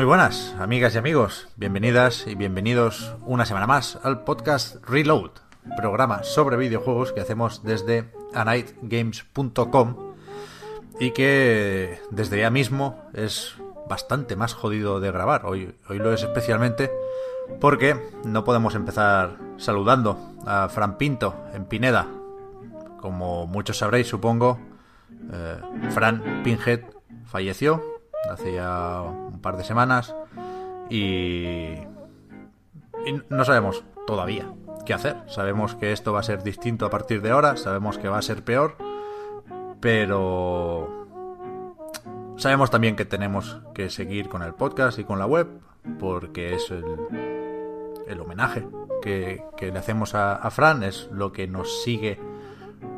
Muy buenas, amigas y amigos. Bienvenidas y bienvenidos una semana más al podcast Reload, programa sobre videojuegos que hacemos desde anightgames.com y que desde ya mismo es bastante más jodido de grabar. Hoy, hoy lo es especialmente porque no podemos empezar saludando a Fran Pinto en Pineda. Como muchos sabréis, supongo, eh, Fran Pinhead falleció hace ya un par de semanas y, no sabemos todavía qué hacer. Sabemos que esto va a ser distinto a partir de ahora, sabemos que va a ser peor, pero sabemos también que tenemos que seguir con el podcast y con la web porque es el, el homenaje que, que, le hacemos a, a, Fran, es lo que nos sigue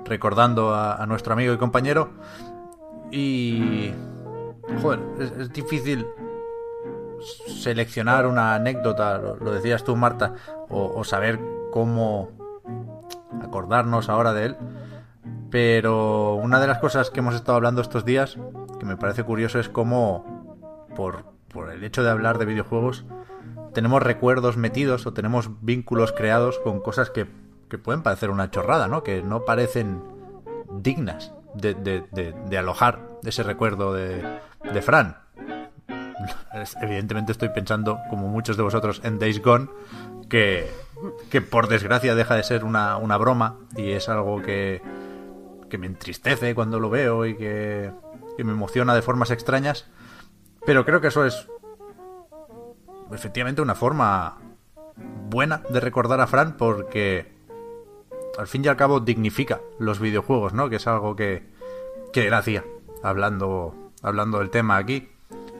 recordando a, a nuestro amigo y compañero y joder, es, difícil seleccionar una anécdota, lo, decías tú, Marta, o, o, saber cómo acordarnos ahora de él. Pero una de las cosas que hemos estado hablando estos días, que me parece curioso, es cómo, por, por el hecho de hablar de videojuegos, tenemos recuerdos metidos o tenemos vínculos creados con cosas que, que pueden parecer una chorrada, ¿no? Que no parecen dignas de, de, de, de alojar ese recuerdo de, de Fran. Evidentemente estoy pensando, como muchos de vosotros, en Days Gone, que, que por desgracia deja de ser una, una broma y es algo que, que, me entristece cuando lo veo y que, que me emociona de formas extrañas. Pero creo que eso es efectivamente una forma buena de recordar a Fran porque al fin y al cabo dignifica los videojuegos, ¿no? Que es algo que, que hacía hablando hablando del tema aquí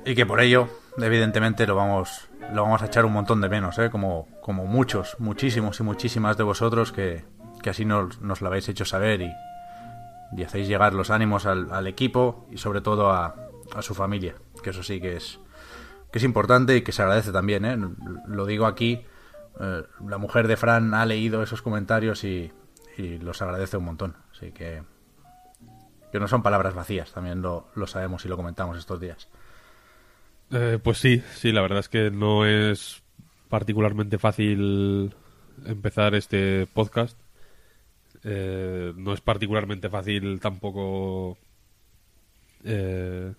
y que por ello evidentemente lo vamos lo vamos a echar un montón de menos ¿eh? como, como muchos muchísimos y muchísimas de vosotros que, que así nos, nos, lo habéis hecho saber y, y hacéis llegar los ánimos al, equipo y sobre todo a, a, su familia que eso sí que es que es importante y que se agradece también ¿eh? lo digo aquí eh, la mujer de Fran ha leído esos comentarios y, y los agradece un montón así que que no son palabras vacías, también lo, lo sabemos y lo comentamos estos días. Eh, pues sí, sí, la verdad es que no es particularmente fácil empezar este podcast. Eh, no es particularmente fácil tampoco. Eh,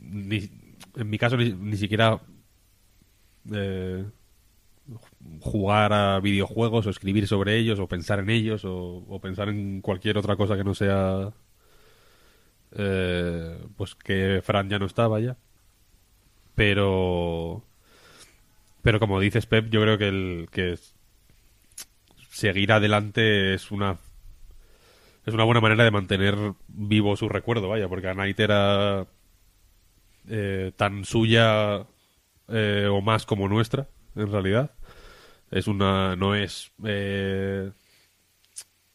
ni, en mi caso, ni, ni siquiera eh, jugar a videojuegos o escribir sobre ellos o pensar en ellos o, pensar en cualquier otra cosa que no sea eh, pues que Fran ya no estaba ya pero pero como dices Pep yo creo que el que seguir adelante es una es una buena manera de mantener vivo su recuerdo vaya porque a Night era eh, tan suya eh, o más como nuestra en realidad es una no es eh,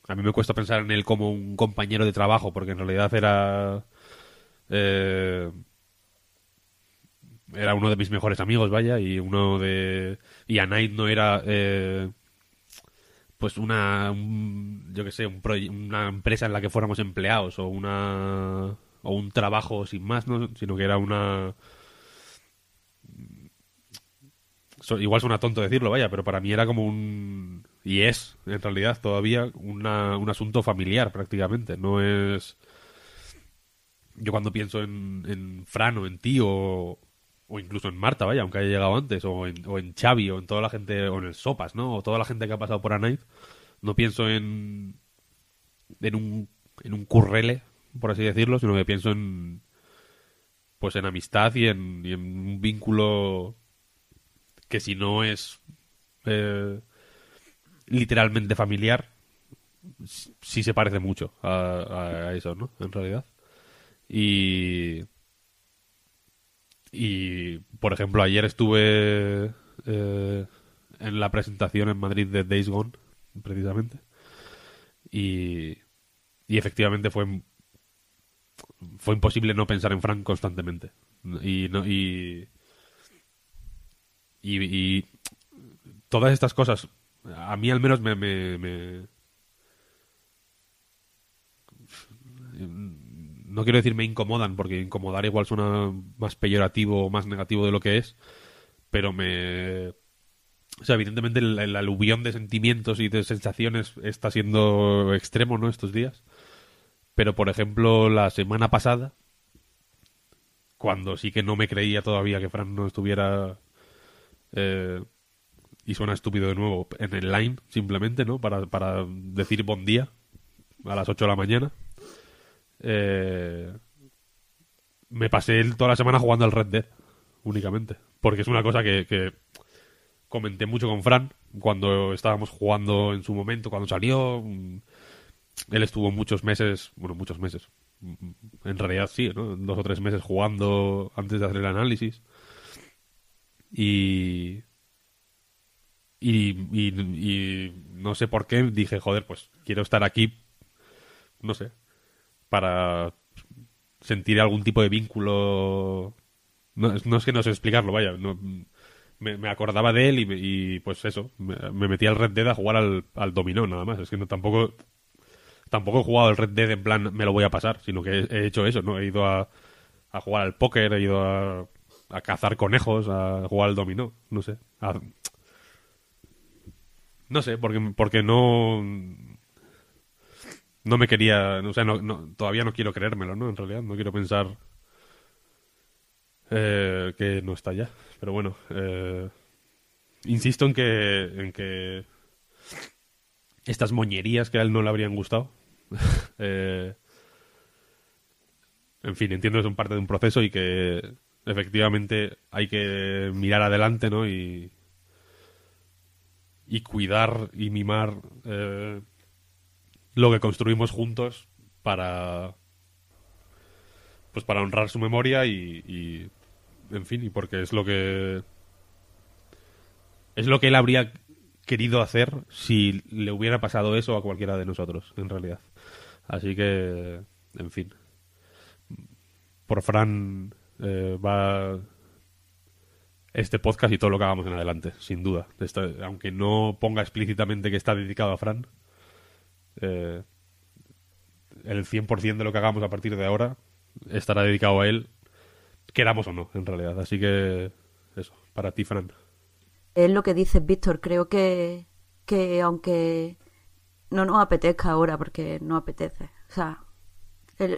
a mí me cuesta pensar en él como un compañero de trabajo porque en realidad era eh, era uno de mis mejores amigos vaya y uno de y a Night no era eh, pues una un, yo que sé un una empresa en la que fuéramos empleados o una o un trabajo sin más no sino que era una igual suena tonto decirlo, vaya, pero para mí era como un... Y es, en realidad, todavía una, un asunto familiar prácticamente. No es... Yo cuando pienso en, en Fran o en ti o, incluso en Marta, vaya, aunque haya llegado antes, o en, o en Xavi, o en toda la gente, o en el Sopas, ¿no? O toda la gente que ha pasado por Anight, no pienso en... en un, en un currele, por así decirlo, sino que pienso en... pues en amistad y en, y en un vínculo que si no es eh, literalmente familiar, sí se parece mucho a, eso, ¿no? En realidad. Y y, por ejemplo, ayer estuve eh, en la presentación en Madrid de Days Gone, precisamente. Y, y efectivamente fue, fue imposible no pensar en Frank constantemente. Y, no, y, y, todas estas cosas, a mí al menos me, me no quiero decir me incomodan, porque incomodar igual suena más peyorativo o más negativo de lo que es, pero me... O sea, evidentemente el, aluvión de sentimientos y de sensaciones está siendo extremo, ¿no? Estos días. Pero, por ejemplo, la semana pasada, cuando sí que no me creía todavía que Fran no estuviera... Eh, y suena estúpido de nuevo, en el line, simplemente, ¿no? Para, para decir buen día a las 8 de la mañana eh, me pasé toda la semana jugando al Red Dead, únicamente. Porque es una cosa que, comenté mucho con Fran cuando estábamos jugando en su momento, cuando salió. Mm, él estuvo muchos meses, bueno, muchos meses. Mm, en realidad sí, ¿no? Dos o tres meses jugando antes de hacer el análisis. Y, y, y, no sé por qué dije, joder, pues quiero estar aquí, no sé, para sentir algún tipo de vínculo. No, es que no sé explicarlo, vaya. No, me, acordaba de él y, pues eso, me, metí al Red Dead a jugar al, al, dominó nada más. Es que no, tampoco tampoco he jugado al Red Dead en plan me lo voy a pasar, sino que he, hecho eso, ¿no? He ido a, a jugar al póker, he ido a, a, cazar conejos, a jugar al dominó, no sé. no sé, porque, porque no no me quería, o sea, no, todavía no quiero creérmelo, ¿no? En realidad, no quiero pensar eh, que no está ya. Pero bueno, eh, insisto en que, en que estas moñerías que a él no le habrían gustado. Eh, en fin, entiendo que son parte de un proceso y que efectivamente hay que mirar adelante, ¿no? Y, y cuidar y mimar lo que construimos juntos para pues para honrar su memoria y, en fin y porque es lo que es lo que él habría querido hacer si le hubiera pasado eso a cualquiera de nosotros en realidad así que en fin por Fran eh, va este podcast y todo lo que hagamos en adelante sin duda aunque no ponga explícitamente que está dedicado a Fran eh, el 100% de lo que hagamos a partir de ahora estará dedicado a él, queramos o no, en realidad. Así que eso, para ti, Fran. Es lo que dices, Víctor. Creo que, que aunque no nos apetezca ahora, porque no apetece. O sea,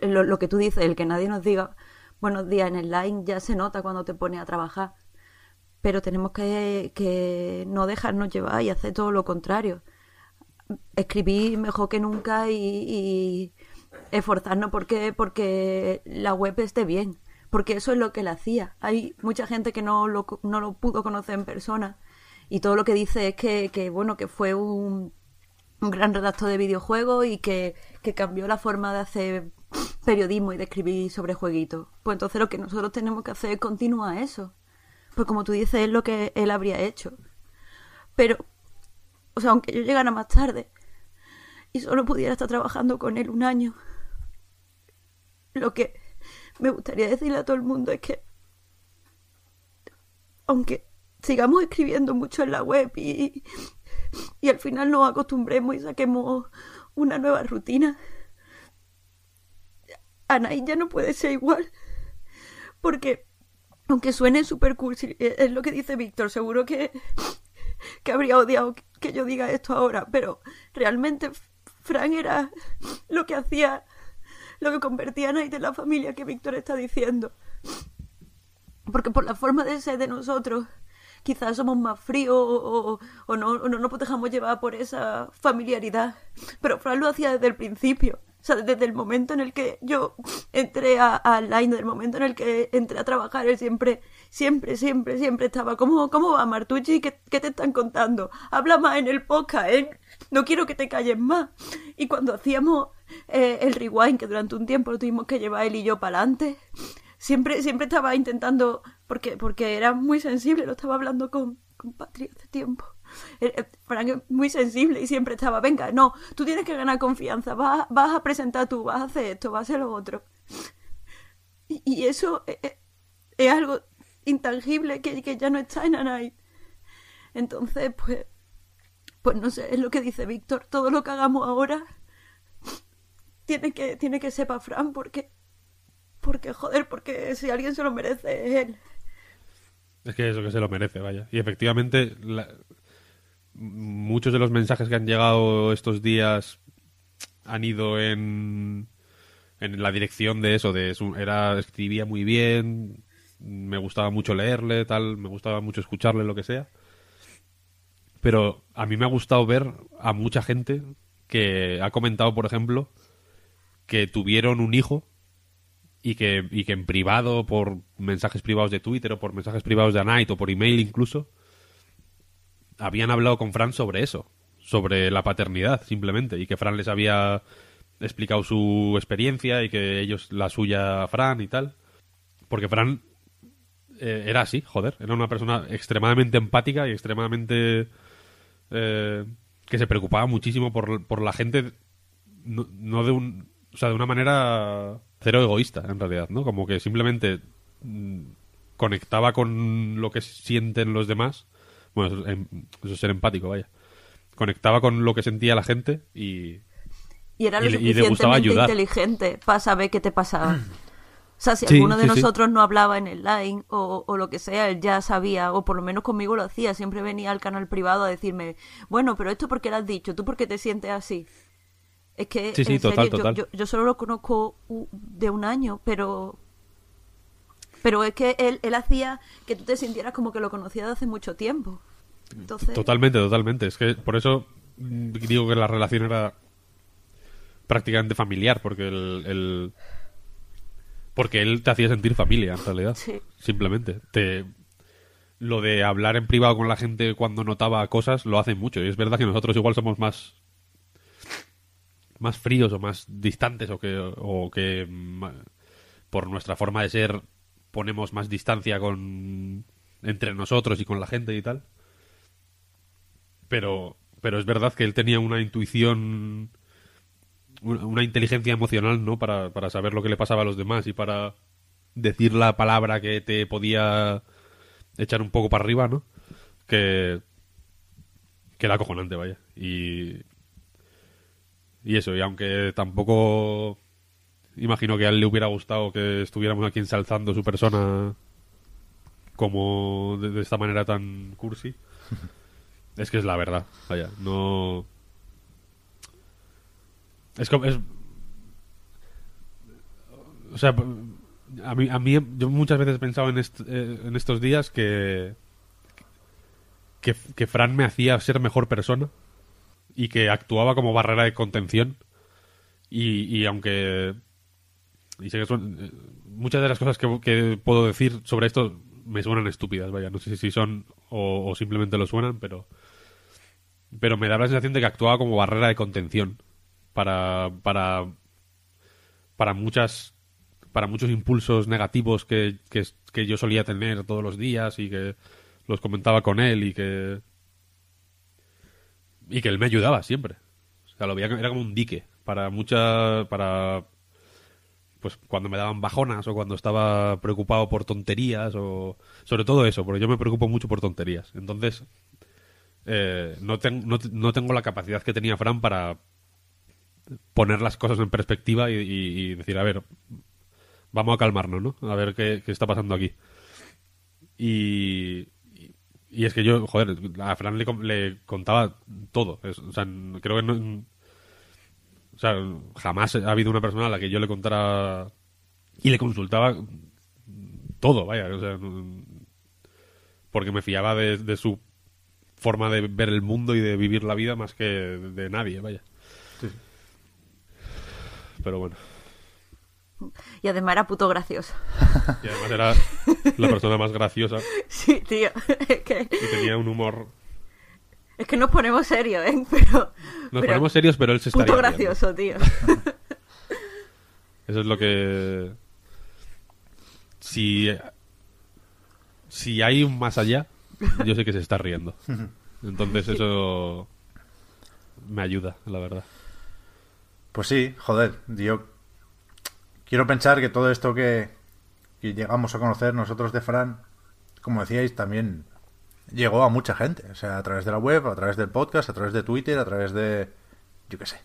lo, que tú dices, el que nadie nos diga buenos días en el line ya se nota cuando te pones a trabajar. Pero tenemos que, que no dejarnos llevar y hacer todo lo contrario escribir mejor que nunca y, esforzarnos porque, porque la web esté bien, porque eso es lo que él hacía. Hay mucha gente que no lo, no lo pudo conocer en persona y todo lo que dice es que, que bueno, que fue un, un gran redactor de videojuegos y que, que cambió la forma de hacer periodismo y de escribir sobre jueguitos. Pues entonces lo que nosotros tenemos que hacer es continuar eso. Pues como tú dices, es lo que él habría hecho. Pero o sea, aunque yo llegara más tarde y solo pudiera estar trabajando con él un año, lo que me gustaría decirle a todo el mundo es que, aunque sigamos escribiendo mucho en la web y, y al final nos acostumbremos y saquemos una nueva rutina, Anaí ya no puede ser igual. Porque, aunque suene súper cool, es lo que dice Víctor, seguro que que habría odiado que yo diga esto ahora, pero realmente Fran era lo que hacía, lo que convertía a Night en la familia que Víctor está diciendo. Porque por la forma de ser de nosotros, quizás somos más fríos o, no, no nos dejamos llevar por esa familiaridad. Pero Fran lo hacía desde el principio. O sea, desde el momento en el que yo entré a, a Line, desde el momento en el que entré a trabajar, él siempre, siempre, siempre, siempre estaba, ¿cómo, cómo va Martucci? ¿Qué, ¿Qué te están contando? Habla más en el podcast, ¿eh? No quiero que te calles más. Y cuando hacíamos eh, el rewind, que durante un tiempo lo tuvimos que llevar él y yo para adelante, siempre, siempre estaba intentando, porque, porque era muy sensible, lo estaba hablando con, con Patri hace tiempo. Eh, eh, Frank es muy sensible y siempre estaba, venga, no, tú tienes que ganar confianza, vas, vas a presentar tú, vas a hacer esto, vas a hacer lo otro. Y, eso es, es algo intangible que, que, ya no está en Anite. Entonces, pues, pues no sé, es lo que dice Víctor, todo lo que hagamos ahora tiene que, tiene que ser para Fran porque, porque, joder, porque si alguien se lo merece es él. Es que eso que se lo merece, vaya. Y efectivamente, muchos de los mensajes que han llegado estos días han ido en, en la dirección de eso, de era escribía muy bien, me gustaba mucho leerle, tal, me gustaba mucho escucharle, lo que sea. Pero a mí me ha gustado ver a mucha gente que ha comentado, por ejemplo, que tuvieron un hijo y que, y que en privado, por mensajes privados de Twitter o por mensajes privados de Anite o por email incluso, habían hablado con Fran sobre eso, sobre la paternidad, simplemente, y que Fran les había explicado su experiencia y que ellos la suya a Fran y tal. Porque Fran eh, era así, joder, era una persona extremadamente empática y extremadamente... Eh, que se preocupaba muchísimo por, por la gente, no, no, de un... O sea, de una manera cero egoísta, en realidad, ¿no? Como que simplemente mm, conectaba con lo que sienten los demás bueno, eso, eso es ser empático, vaya. Conectaba con lo que sentía la gente y. Y era lo y le- y le suficientemente gustaba ayudar. inteligente para saber qué te pasaba. O sea, si Sí, alguno de sí, sí. nosotros no hablaba en el line o, o lo que sea, él ya sabía, o por lo menos conmigo lo hacía. Siempre venía al canal privado a decirme, bueno, pero esto porque lo has dicho, tú porque te sientes así. Es que, Sí, sí, en total, serio, yo- total. Yo, yo solo lo conozco de un año, pero. Pero es que él, él hacía que tú te sintieras como que lo conocías de hace mucho tiempo. Entonces, Totalmente, totalmente. Es que por eso mm, digo que la relación era prácticamente familiar, porque el, el- porque él te hacía sentir familia, en realidad. Sí. Simplemente. Te lo de hablar en privado con la gente cuando notaba cosas lo hace mucho. Y es verdad que nosotros igual somos más más fríos o más distantes o que o que mm, por nuestra forma de ser ponemos más distancia con entre nosotros y con la gente y tal. Pero pero es verdad que él tenía una intuición una, una inteligencia emocional no para, para saber lo que le pasaba a los demás y para decir la palabra que te podía echar un poco para arriba no que que era acojonante vaya. Y y eso y aunque tampoco imagino que a él le hubiera gustado que estuviéramos aquí ensalzando su persona como de, de esta manera tan cursi. Es que es la verdad, vaya, no... Es como... Es... O sea, a mí, a mí yo muchas veces he pensado en, est- eh, en estos días que, que... Que Fran me hacía ser mejor persona y que actuaba como barrera de contención y, y aunque... Y sé que son... eh, Muchas de las cosas que, que puedo decir sobre esto me suenan estúpidas, vaya, no sé si son o, simplemente lo suenan, pero pero me da la sensación de que actuaba como barrera de contención para para para muchas para muchos impulsos negativos que, que, que yo solía tener todos los días y que los comentaba con él y que y que él me ayudaba siempre. O sea lo veía era como un dique para mucha para pues cuando me daban bajonas o cuando estaba preocupado por tonterías o sobre todo eso porque yo me preocupo mucho por tonterías entonces eh, no, ten- no, no tengo la capacidad que tenía Fran para poner las cosas en perspectiva y, decir, a ver, vamos a calmarnos, ¿no? A ver qué, qué está pasando aquí. Y, y- es que yo, joder, a Fran le, le contaba todo. Es- o sea, creo que no... O sea, jamás ha habido una persona a la que yo le contara y le consultaba todo, vaya. O sea, porque me fiaba de, de su forma de ver el mundo y de vivir la vida más que de nadie, vaya. pero bueno. Y además era puto gracioso. Y además era la persona más graciosa Sí, tío. Que, y tenía un humor. Es que nos ponemos serios, ¿eh? Pero. Nos pero ponemos serios, pero él se estaría Puto riendo. gracioso, tío. Eso es lo que. Si. Si hay un más allá, yo sé que se está riendo. Entonces eso. Me ayuda, la verdad. Pues sí, joder, yo quiero pensar que todo esto que, que llegamos a conocer nosotros de Fran, como decíais, también llegó a mucha gente. O sea, a través de la web, a través del podcast, a través de Twitter, a través de, yo qué sé,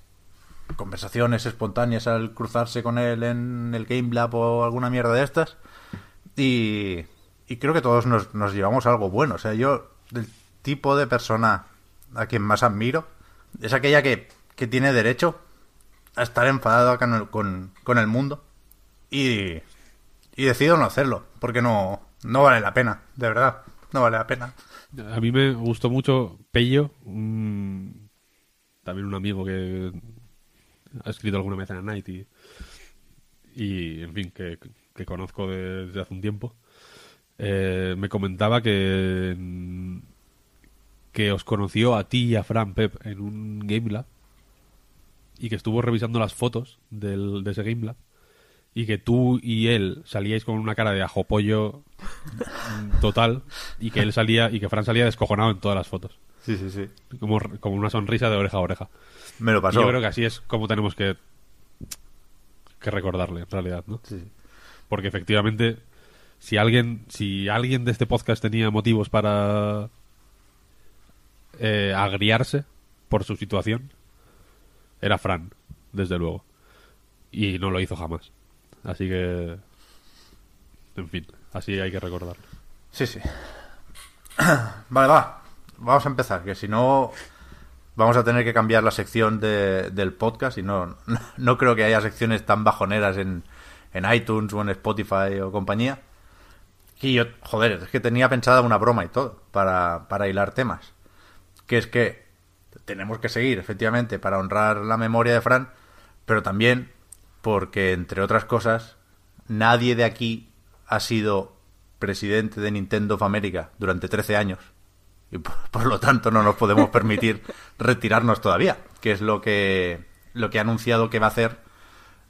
conversaciones espontáneas al cruzarse con él en el Game Lab o alguna mierda de estas. Y, y creo que todos nos, nos llevamos algo bueno. O sea, yo, del tipo de persona a quien más admiro, es aquella que, que tiene derecho a estar enfadado con con, con el mundo y, y decido no hacerlo, porque no, no vale la pena, de verdad, no vale la pena. A mí me gustó mucho Pello, un- también un amigo que ha escrito alguna vez en a Night y, en fin, que, que conozco de- desde hace un tiempo. Eh, me comentaba que que os conoció a ti y a Fran Pep en un Game Lab y que estuvo revisando las fotos del, de ese Game Lab y que tú y él salíais con una cara de ajo pollo mm, total y que él salía y que Fran salía descojonado en todas las fotos Sí, sí, sí. como, como una sonrisa de oreja a oreja Me lo Y pasó. yo creo que así es como tenemos que que recordarle en realidad ¿no? Sí, sí. porque efectivamente si alguien si alguien de este podcast tenía motivos para eh, agriarse por su situación era Fran desde luego y no lo hizo jamás así que en fin así hay que recordarlo Sí, sí. Vale, va. Vamos a empezar, que si no vamos a tener que cambiar la sección de- del podcast y no, no, no creo que haya secciones tan bajoneras en, en iTunes o en Spotify o compañía. Y yo, joder, es que tenía pensada una broma y todo para, para hilar temas. Que es que tenemos que seguir, efectivamente, para honrar la memoria de Fran, pero también porque, entre otras cosas, nadie de aquí ha sido presidente de Nintendo of America durante 13 años. Y por, por lo tanto no nos podemos permitir retirarnos todavía, que es lo que, lo que ha anunciado que va a hacer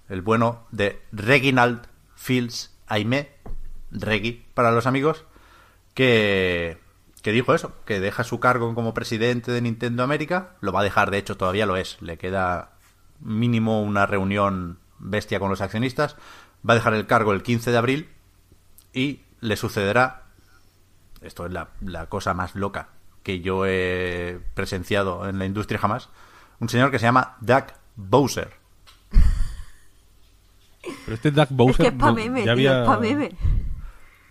el bueno de Reginald Fields Aime, Reggie para los amigos, que, que dijo eso, que deja su cargo como presidente de Nintendo América, lo va a dejar, de hecho todavía lo es, le queda mínimo una reunión bestia con los accionistas, va a dejar el cargo el 15 de abril y le sucederá, esto es la, la cosa más loca que yo he presenciado en la industria jamás, un señor que se llama Doug Bowser. pero este Doug Bowser es que es pa' no- meme, ya había es pa' meme.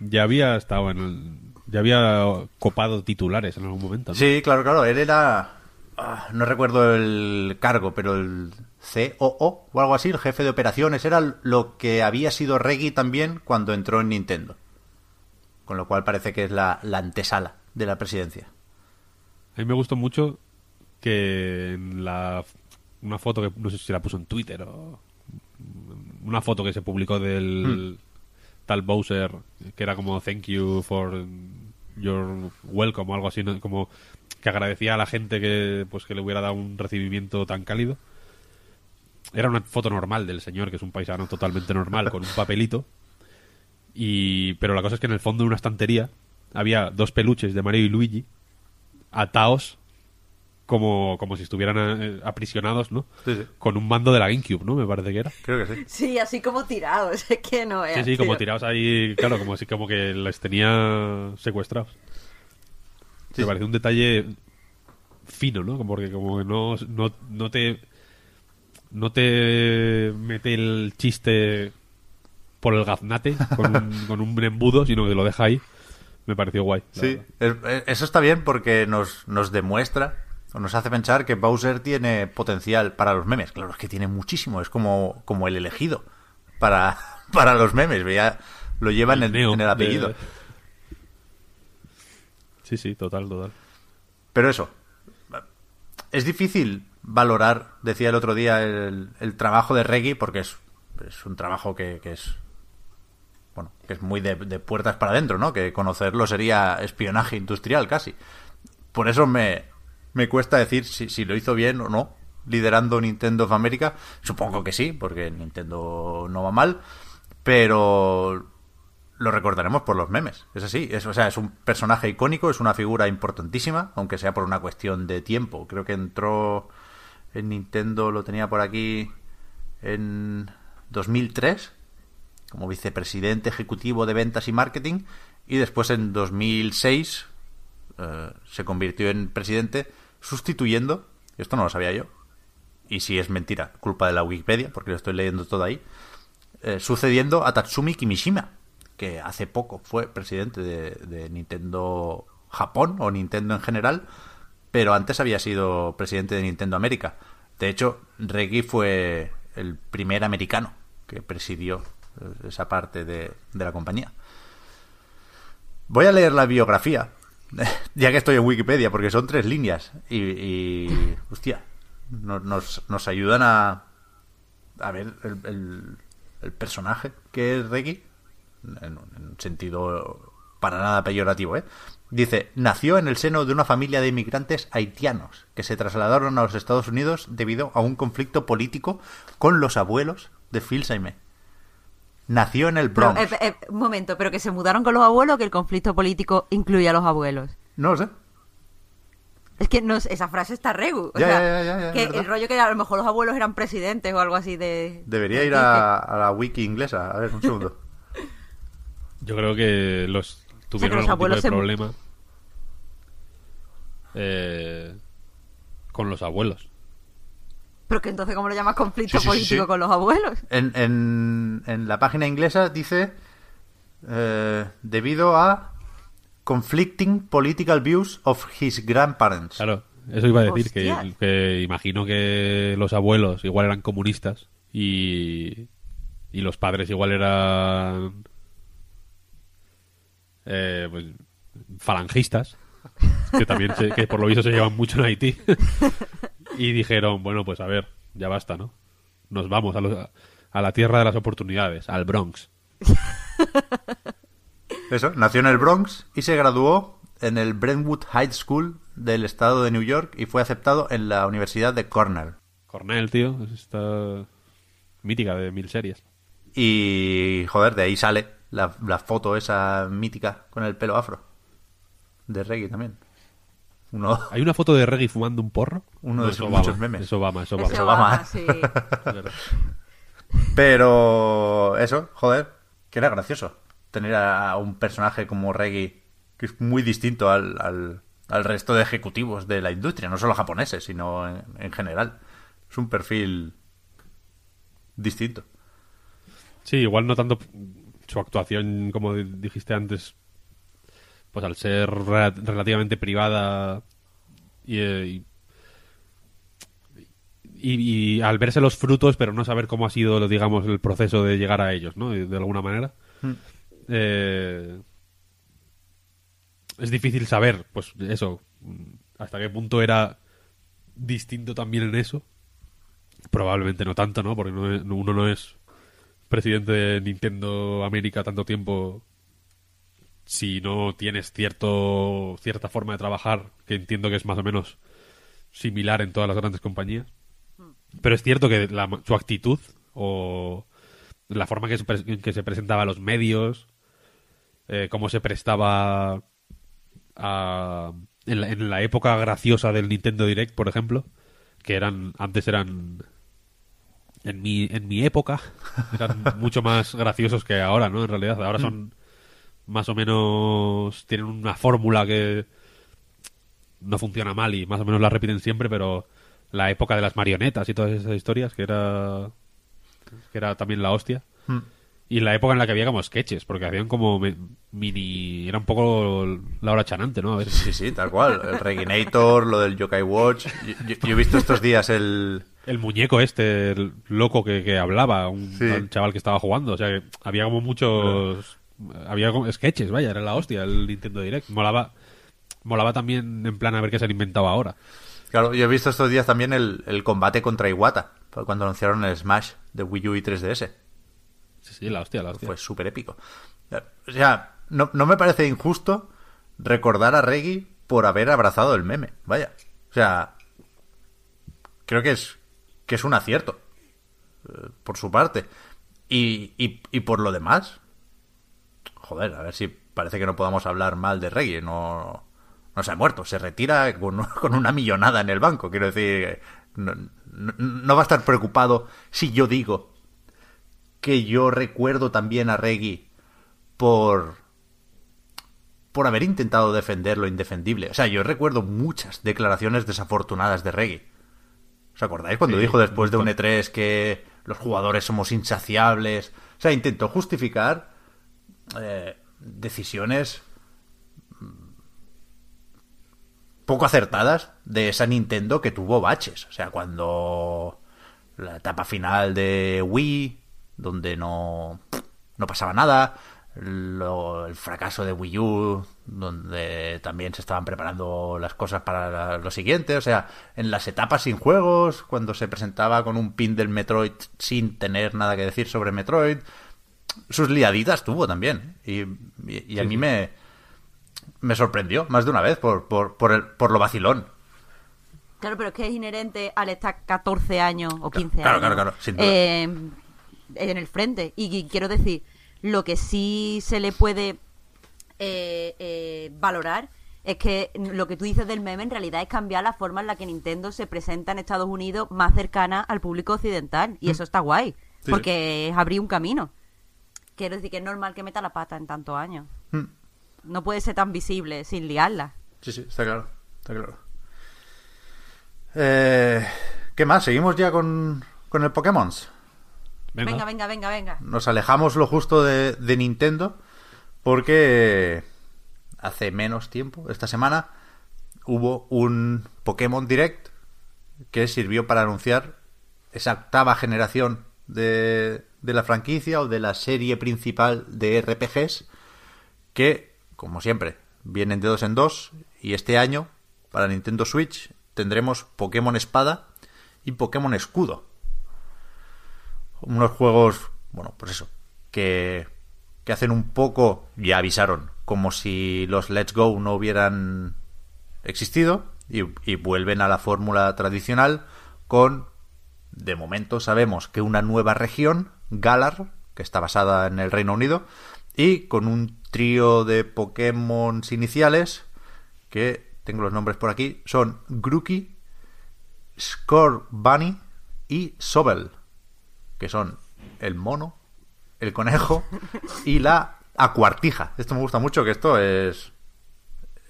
ya había estado en el, ya había copado titulares en algún momento ¿no? Sí, claro, claro, él era, ah, no recuerdo el cargo, pero el COO o algo así, el jefe de operaciones, era lo que había sido Reggie también cuando entró en Nintendo. Con lo cual parece que es la, la antesala de la presidencia. A mí me gustó mucho que en la una foto que no sé si la puso en Twitter o una foto que se publicó del tal Bowser que era como thank you for your welcome o algo así ¿no? como que agradecía a la gente que pues que le hubiera dado un recibimiento tan cálido era una foto normal del señor que es un paisano totalmente normal con un papelito y pero la cosa es que en el fondo de una estantería había dos peluches de Mario y Luigi ataos como, como si estuvieran eh, aprisionados, ¿no? Sí, sí. Con un mando de la GameCube, ¿no? Me parece que era. Creo que sí. Sí, así como tirados, es que no es. Sí, sí, como tirados ahí, claro, como si como que les tenía secuestrados. Sí, Me sí. parece un detalle fino, ¿no? Como Porque como que no, no, no te no te mete el chiste por el gaznate con un, con un embudo, sino que lo deja ahí. Me pareció guay. Sí, verdad. es- eso está bien porque nos, nos demuestra o nos hace pensar que Bowser tiene potencial para los memes. Claro, es que tiene muchísimo, es como, como el elegido para, para los memes. Ya lo lleva en el, Neo en el de- apellido. Sí, sí, total, total. Pero eso, es difícil valorar, decía el otro día, el, trabajo de Reggie, porque es, un trabajo que, que es bueno, que es muy de, de puertas para adentro, ¿no? Que conocerlo sería espionaje industrial casi. Por eso me, me cuesta decir si, si lo hizo bien o no, liderando Nintendo of America. Supongo que sí, porque Nintendo no va mal, pero lo recordaremos por los memes. Es así, es, o sea, es un personaje icónico, es una figura importantísima, aunque sea por una cuestión de tiempo. Creo que entró en Nintendo, lo tenía por aquí en 2003 como vicepresidente ejecutivo de ventas y marketing y después en 2006 eh, se convirtió en presidente sustituyendo, esto no lo sabía yo, y si es mentira, culpa de la Wikipedia, porque lo estoy leyendo todo ahí, eh, sucediendo a Tatsumi Kimishima, que hace poco fue presidente de, de Nintendo Japón o Nintendo en general, pero antes había sido presidente de Nintendo América. De hecho, Reggie fue el primer americano que presidió esa parte de, de la compañía. Voy a leer la biografía, ya que estoy en Wikipedia, porque son tres líneas y, hostia, nos, nos, ayudan a, a ver el, personaje que es Reggie, en un sentido para nada peyorativo, ¿eh? Dice, nació en el seno de una familia de inmigrantes haitianos que se trasladaron a los Estados Unidos debido a un conflicto político con los abuelos de Phil Saime. Nació en el Bronx. Pero, eh, eh, un momento, pero que se mudaron con los abuelos o que el conflicto político incluye a los abuelos. No lo sé. Es que no, esa frase está regu. O Ya, sea, ya, ya, ya, que el rollo que a lo mejor los abuelos eran presidentes o algo así de... Debería de- ir a, a la wiki inglesa. A ver, un segundo. Yo creo que los tuvieron algún tipo abuelos de se- problema eh, con los abuelos. Pero que entonces, ¿cómo lo llamas conflicto Sí, sí, sí, político sí. con los abuelos? En, en, en la página inglesa dice eh, debido a conflicting political views of his grandparents. Claro, eso iba a decir, que, que imagino que los abuelos igual eran comunistas y, y los padres igual eran eh, pues, falangistas, que también se- que por lo visto se llevan mucho en Haití. y dijeron, bueno, pues a ver, ya basta, ¿no? Nos vamos a, los- a la tierra de las oportunidades, al Bronx. Eso, nació en el Bronx y se graduó en el Brentwood High School del estado de New York y fue aceptado en la Universidad de Cornell. Cornell, tío, es esta mítica de mil series. Y, joder, de ahí sale la, la foto esa mítica con el pelo afro. De Reggie también. Uno, ¿Hay una foto de Reggie fumando un porro? Uno de sus Obama, muchos memes. Es Obama, es Obama. Obama, Obama. Es verdad. Pero eso, joder, que era gracioso tener a un personaje como Reggie que es muy distinto al, al, al resto de ejecutivos de la industria, no solo japoneses, sino en, en general. Es un perfil distinto. Sí, igual no tanto su actuación, como di- dijiste antes, pues al ser rela- relativamente privada y, eh, y, y- y al verse los frutos, pero no saber cómo ha sido, digamos, el proceso de llegar a ellos, ¿no? De alguna manera. Eh, es difícil saber, pues eso, hasta qué punto era distinto también en eso. Probablemente no tanto, ¿no? Porque no es- uno no es presidente de Nintendo América tanto tiempo si no tienes cierto cierta forma de trabajar que entiendo que es más o menos similar en todas las grandes compañías. Pero es cierto que la- su actitud o la forma que se, que se presentaba a los medios, eh, cómo se prestaba a, en, la, en la época graciosa del Nintendo Direct, por ejemplo, que eran antes eran en mi en mi época eran mucho más graciosos que ahora, ¿no? En realidad, ahora son más o menos tienen una fórmula que no funciona mal y más o menos la repiten siempre, pero la época de las marionetas y todas esas historias que era que era también la hostia. Y la época en la que había como sketches, porque hacían como me- mini... Era un poco la hora chanante, ¿no? A ver, Sí, sí, tal cual. El Reginator, lo del Yokai Watch. Yo, yo- yo he visto estos días el... el muñeco este, el loco que, que hablaba, un, Sí. un chaval que estaba jugando. O sea, que había como muchos... Había como sketches, vaya, era la hostia el Nintendo Direct. Molaba, molaba también en plan a ver qué se han inventado ahora. Claro, yo he visto estos días también el, el combate contra Iwata, cuando anunciaron el Smash de Wii U y 3DS. Sí, sí, la hostia, la hostia. Fue súper épico. O sea, no, no me parece injusto recordar a Reggie por haber abrazado el meme. Vaya. O sea, creo que es, que es un acierto. eh, Por su parte. Y, y, por lo demás. Joder, a ver si parece que no podamos hablar mal de Reggie. No, no se ha muerto. Se retira con, con una millonada en el banco. Quiero decir, no, no- no va a estar preocupado si yo digo que yo recuerdo también a Reggie por por haber intentado defender lo indefendible. O sea, yo recuerdo muchas declaraciones desafortunadas de Reggie. ¿Os acordáis cuando Sí, dijo después de un mucho. E3 que los jugadores somos insaciables? O sea, intentó justificar eh, decisiones mm, poco acertadas de esa Nintendo que tuvo baches. O sea, cuando la etapa final de Wii, donde no, no pasaba nada, lo- el fracaso de Wii U, donde también se estaban preparando las cosas para la- lo siguiente, o sea, en las etapas sin juegos, cuando se presentaba con un pin del Metroid sin tener nada que decir sobre Metroid, sus liaditas tuvo también. Y, y- y a mí me, me sorprendió más de una vez por, por, por, el- por lo vacilón. Claro, pero es que es inherente al estar 14 años o 15 Claro, años claro, claro, sin duda. eh, en el frente. Y, y quiero decir, lo que sí se le puede eh, eh, valorar es que lo que tú dices del meme en realidad es cambiar la forma en la que Nintendo se presenta en Estados Unidos más cercana al público occidental. Y eso está guay, Mm. Sí, porque es abrir un camino. Quiero decir que es normal que meta la pata en tantos años. Hmm. No puede ser tan visible sin liarla. Sí, sí, está claro. Está claro. Eh, ¿Qué más? ¿Seguimos ya con, con el Pokémon? Venga. Venga, venga, venga, venga. Nos alejamos lo justo de, de Nintendo porque hace menos tiempo, esta semana, hubo un Pokémon Direct que sirvió para anunciar esa octava generación de, de la franquicia o de la serie principal de RPGs que, como siempre, vienen de dos en dos y este año, para Nintendo Switch, tendremos Pokémon Espada y Pokémon Escudo unos juegos, bueno, pues eso, que, que hacen un poco, ya avisaron, como si los Let's Go no hubieran existido y, vuelven a la fórmula tradicional con, de momento sabemos que una nueva región, Galar, que está basada en el Reino Unido, y con un trío de Pokémon iniciales que, tengo los nombres por aquí, son Grookey, Score Bunny y Sobel que son el mono, el conejo y la acuartija. Esto me gusta mucho, que esto es...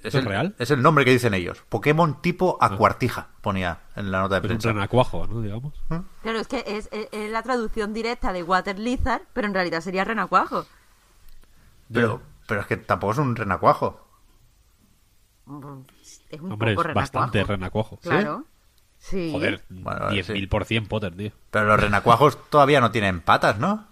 ¿Es el, real? Es el nombre que dicen ellos. Pokémon tipo acuartija, ponía en la nota de Es un prensa. renacuajo, ¿no? Digamos. Claro, es que es, es- es la traducción directa de Water Lizard, pero en realidad sería renacuajo. Pero, pero es que tampoco es un renacuajo. Es un Hombre, poco es bastante renacuajo. renacuajo. Claro. Sí. Joder, Bueno, vale, 10.000% Potter, tío. Pero los renacuajos todavía no tienen patas, ¿no?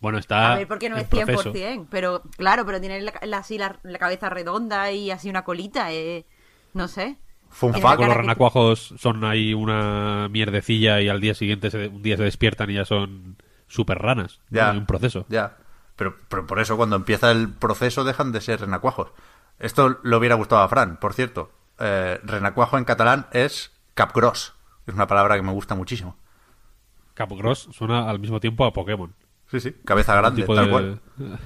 Bueno, está A ver, porque no es 100%, proceso. pero claro, pero tiene la, la- así la, la cabeza redonda y así una colita, eh, no sé. Fun fact. Los que- renacuajos son ahí una mierdecilla y al día siguiente se- un día se despiertan y ya son super ranas. ¿no? Ya. Hay un proceso. Ya. Pero, pero por eso cuando empieza el proceso dejan de ser renacuajos. Esto le hubiera gustado a Fran, por cierto. Eh, renacuajo en catalán es capgros. Es una palabra que me gusta muchísimo. Capgros suena al mismo tiempo a Pokémon. Sí, sí. Cabeza grande, tal de- cual.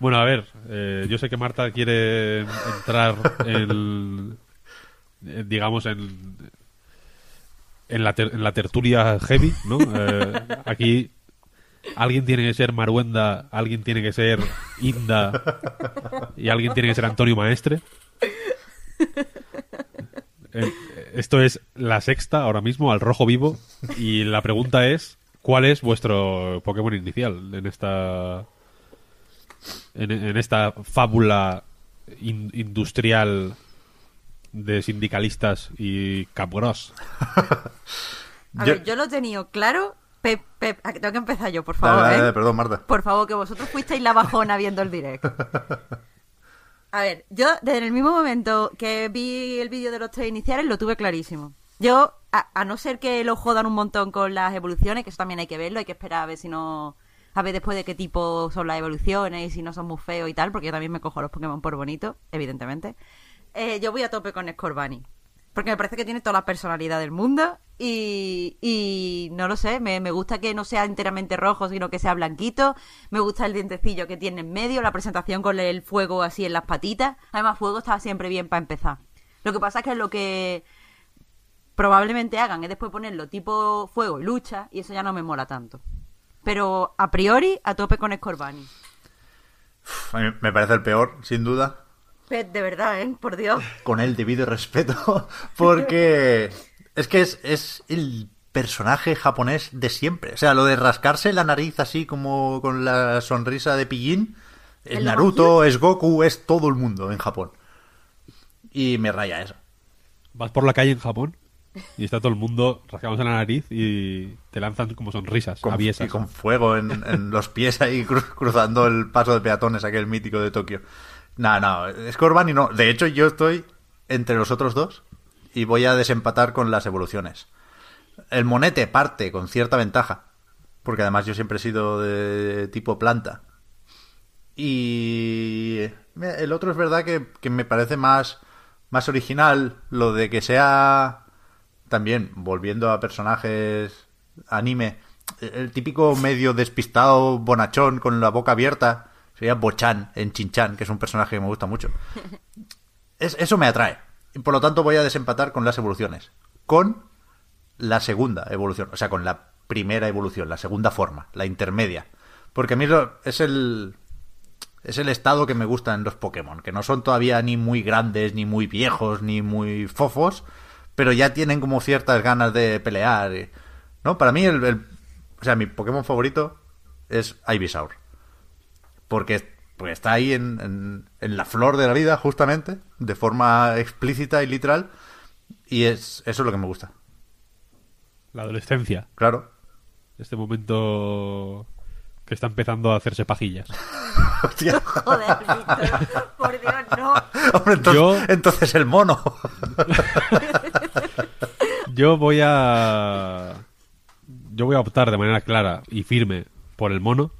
Bueno, a ver, eh, yo sé que Marta quiere entrar en, en, digamos, en, en, la, ter- en la tertulia heavy, ¿no? Eh, aquí alguien tiene que ser Maruenda, alguien tiene que ser Inda y alguien tiene que ser Antonio Maestre. Eh, Esto es la sexta ahora mismo al rojo vivo y la pregunta es ¿cuál es vuestro Pokémon inicial en esta en, en esta fábula in- industrial de sindicalistas y Capgros? A Yo- ver, yo lo he tenido claro. Pep, Pep, tengo que empezar yo, por Dale, favor, dale, ¿eh? perdón, Marta. Por favor, que vosotros fuisteis la bajona viendo el direct. A ver, yo desde el mismo momento que vi el vídeo de los tres iniciales lo tuve clarísimo. Yo, a, a no ser que lo jodan un montón con las evoluciones, que eso también hay que verlo, hay que esperar a ver si no... A ver después de qué tipo son las evoluciones y si no son muy feos y tal, porque yo también me cojo los Pokémon por bonito, evidentemente. Eh, yo voy a tope con Scorbunny. Porque me parece que tiene toda la personalidad del mundo y, no lo sé, me, gusta que no sea enteramente rojo, sino que sea blanquito. Me gusta el dientecillo que tiene en medio, la presentación con el fuego así en las patitas. Además, fuego está siempre bien para empezar. Lo que pasa es que lo que probablemente hagan es después ponerlo tipo fuego y lucha y eso ya no me mola tanto. Pero a priori, a tope con mí me parece el peor, sin duda. Pet, de verdad, ¿eh? Por Dios. Con el debido respeto, porque es que es, es el personaje japonés de siempre. O sea, lo de rascarse la nariz así como con la sonrisa de pillín, es ¿El Naruto, es Goku, es todo el mundo en Japón. Y me raya eso. Vas por la calle en Japón y está todo el mundo rascándose la nariz y te lanzan como sonrisas Con, aviesas. y con fuego en, en los pies ahí cru- cruzando el paso de peatones, aquel mítico de Tokio. No, no, Scorbunny no. De hecho, yo estoy entre los otros dos y voy a desempatar con las evoluciones. El monete parte con cierta ventaja, porque además yo siempre he sido de tipo planta. Y el otro es verdad que, que me parece más, más original lo de que sea también, volviendo a personajes anime, el típico medio despistado bonachón con la boca abierta, sería Bochan en Chinchan, que es un personaje que me gusta mucho. Es, eso me atrae. Y por lo tanto voy a desempatar con las evoluciones. Con la segunda evolución, o sea, con la primera evolución, la segunda forma, la intermedia. Porque a mí es el es el estado que me gusta en los Pokémon, que no son todavía ni muy grandes, ni muy viejos, ni muy fofos, pero ya tienen como ciertas ganas de pelear. ¿No? Para mí, el, el- o sea, mi Pokémon favorito es Ivysaur. Porque, porque está ahí en, en- en la flor de la vida, justamente, de forma explícita y literal, y es eso es lo que me gusta. La adolescencia, Claro. este momento que está empezando a hacerse pajillas. Hostia. Joder, Víctor. Por Dios, no. Hombre, entonces, Yo- entonces el mono. Yo voy a. Yo voy a optar de manera clara y firme por el mono,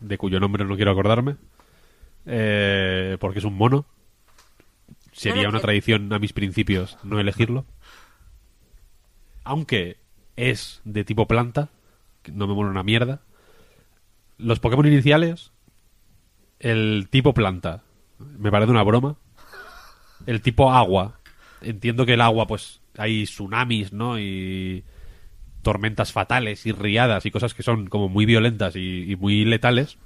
de cuyo nombre no quiero acordarme, eh, porque es un mono. Sería una que- tradición a mis principios no elegirlo. Aunque es de tipo planta, que no me mola una mierda. Los Pokémon iniciales, el tipo planta, me parece una broma. El tipo agua, entiendo que el agua, pues hay tsunamis, ¿no? Y tormentas fatales y riadas y cosas que son como muy violentas y, y muy letales.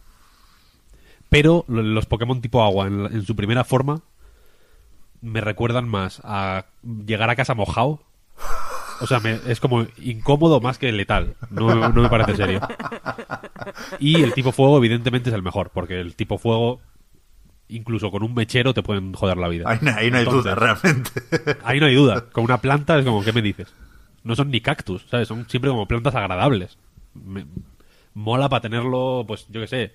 Pero lo- los Pokémon tipo agua en, su primera forma me recuerdan más a llegar a casa mojado. O sea, me- es como incómodo más que letal. No, no me parece serio. Y el tipo fuego, evidentemente, es el mejor, porque el tipo fuego, incluso con un mechero, te pueden joder la vida. Ahí, no- ahí no hay duda, realmente. Ahí no hay duda. Con una planta es como, ¿qué me dices? No son ni cactus, ¿sabes? Son siempre como plantas agradables. Mola para tenerlo, pues yo qué sé.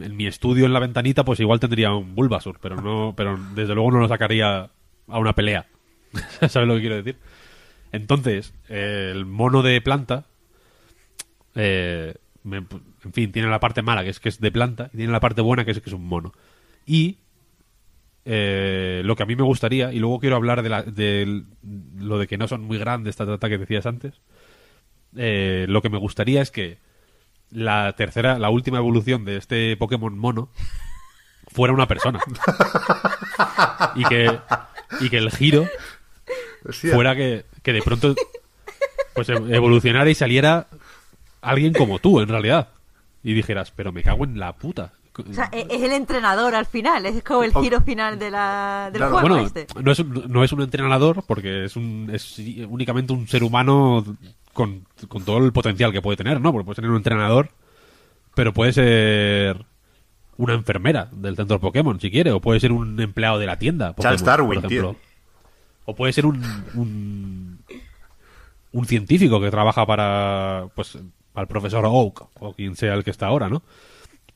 En mi estudio en la ventanita, pues igual tendría un Bulbasur, pero no, pero desde luego no lo sacaría a una pelea. ¿Sabes lo que quiero decir? Entonces, el mono de planta, eh, me- en fin, tiene la parte mala, que es que es de planta, y tiene la parte buena, que es que es un mono. Y eh, lo que a mí me gustaría, y luego quiero hablar de, la- de lo de que no son muy grandes, esta trata que decías antes, eh, lo que me gustaría es que la tercera, la última evolución de este Pokémon mono fuera una persona. y que y que el giro Hostia. fuera que, que de pronto pues e- evolucionara y saliera alguien como tú en realidad y dijeras pero me cago en la puta O sea, e- es el entrenador al final, es como el giro final de la, del Claro. juego bueno este. no es, un- no es un entrenador porque es un es únicamente un ser humano con, con todo el potencial que puede tener no porque puede tener un entrenador pero puede ser una enfermera del centro Pokémon si quiere o puede ser un empleado de la tienda Pokémon, Charles Darwin, por ejemplo. tío. o puede ser un, un un científico que trabaja para pues para el profesor Oak o quien sea el que está ahora no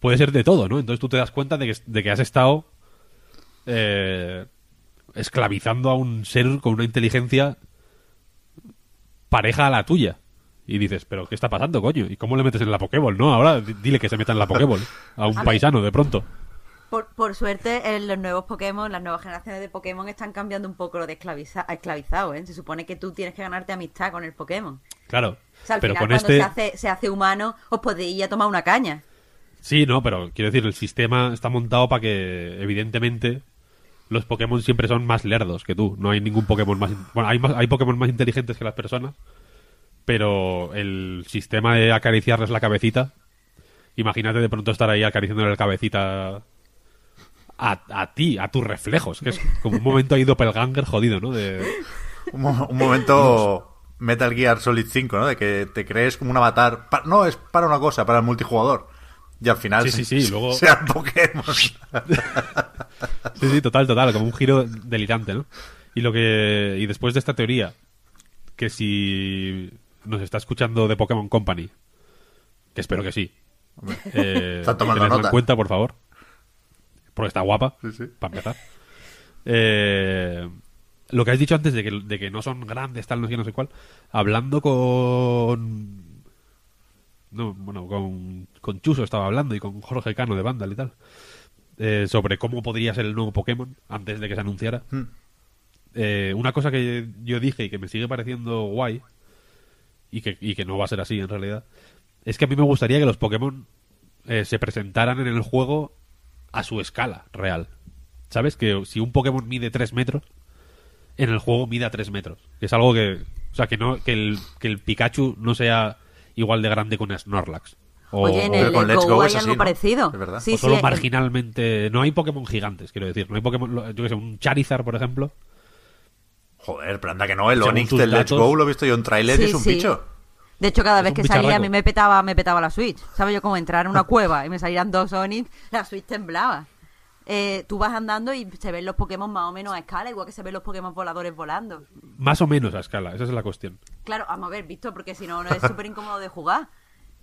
puede ser de todo no entonces tú te das cuenta de que, de que has estado eh, esclavizando a un ser con una inteligencia pareja a la tuya. Y dices, pero ¿qué está pasando, coño? ¿Y cómo le metes en la Pokéball, no? Ahora di- dile que se meta en la Pokéball a un paisano de pronto. Por, por suerte, en los nuevos Pokémon, las nuevas generaciones de Pokémon están cambiando un poco lo de esclaviza- esclavizado, ¿eh? Se supone que tú tienes que ganarte amistad con el Pokémon. Claro. O sea, al pero final, con cuando este... se, hace, se hace humano, os podéis ir a tomar una caña. Sí, no, pero quiero decir, el sistema está montado para que, evidentemente, los Pokémon siempre son más lerdos que tú. No hay ningún Pokémon más... Bueno, hay, más, hay Pokémon más inteligentes que las personas, pero el sistema de acariciarles la cabecita... Imagínate de pronto estar ahí acariciándole la cabecita a, a ti, a tus reflejos, que es como un momento ahí doppelganger jodido, ¿no? De, Un, un momento Metal Gear Solid 5, ¿no? De que te crees como un avatar. No, es para una cosa, para el multijugador. Y al final Sí, se- sí, sí, luego- sean Pokémon. Sí, sí, total, total, como un giro delirante, ¿no? Y lo que y después de esta teoría, que si nos está escuchando de Pokémon Company, que espero que sí, eh, Está tomando nota. en cuenta, por favor, porque está guapa, Sí, sí. para empezar. Eh, lo que has dicho antes de que, de que no son grandes, tal, no sé qué, no sé cuál, hablando con no, bueno, con, con Chuso estaba hablando y con Jorge Cano de Vandal y tal. eh, sobre cómo podría ser el nuevo Pokémon antes de que se anunciara. Hmm. Eh, una cosa que yo dije y que me sigue pareciendo guay, y que, y que no va a ser así en realidad, es que a mí me gustaría que los Pokémon eh, se presentaran en el juego a su escala real. ¿Sabes? Que si un Pokémon mide 3 metros, en el juego mida 3 metros. Que es algo que. O sea, que, no, que, el, que el Pikachu no sea igual de grande que un Snorlax. O, Oye, en el con Let's Go, Go hay es así, algo ¿no? parecido. Es verdad. Sí, o solo sí, marginalmente. No hay Pokémon gigantes, quiero decir. No hay Pokémon. Yo que sé, un Charizard, por ejemplo. Joder, pero anda que no, el Según Onix del Let's Go lo he visto yo en trailer y Sí, es un sí. bicho. De hecho, cada Es vez que salía a bicharraco. mí me petaba, me petaba la Switch. ¿Sabes? Yo como entrar en una cueva y me salían dos Sonic, la Switch temblaba. Eh, tú vas andando y se ven los Pokémon más o menos a escala, igual que se ven los Pokémon voladores volando. Más o menos a escala, esa es la cuestión. Claro, vamos a ver, visto, porque si no, no es súper incómodo de jugar.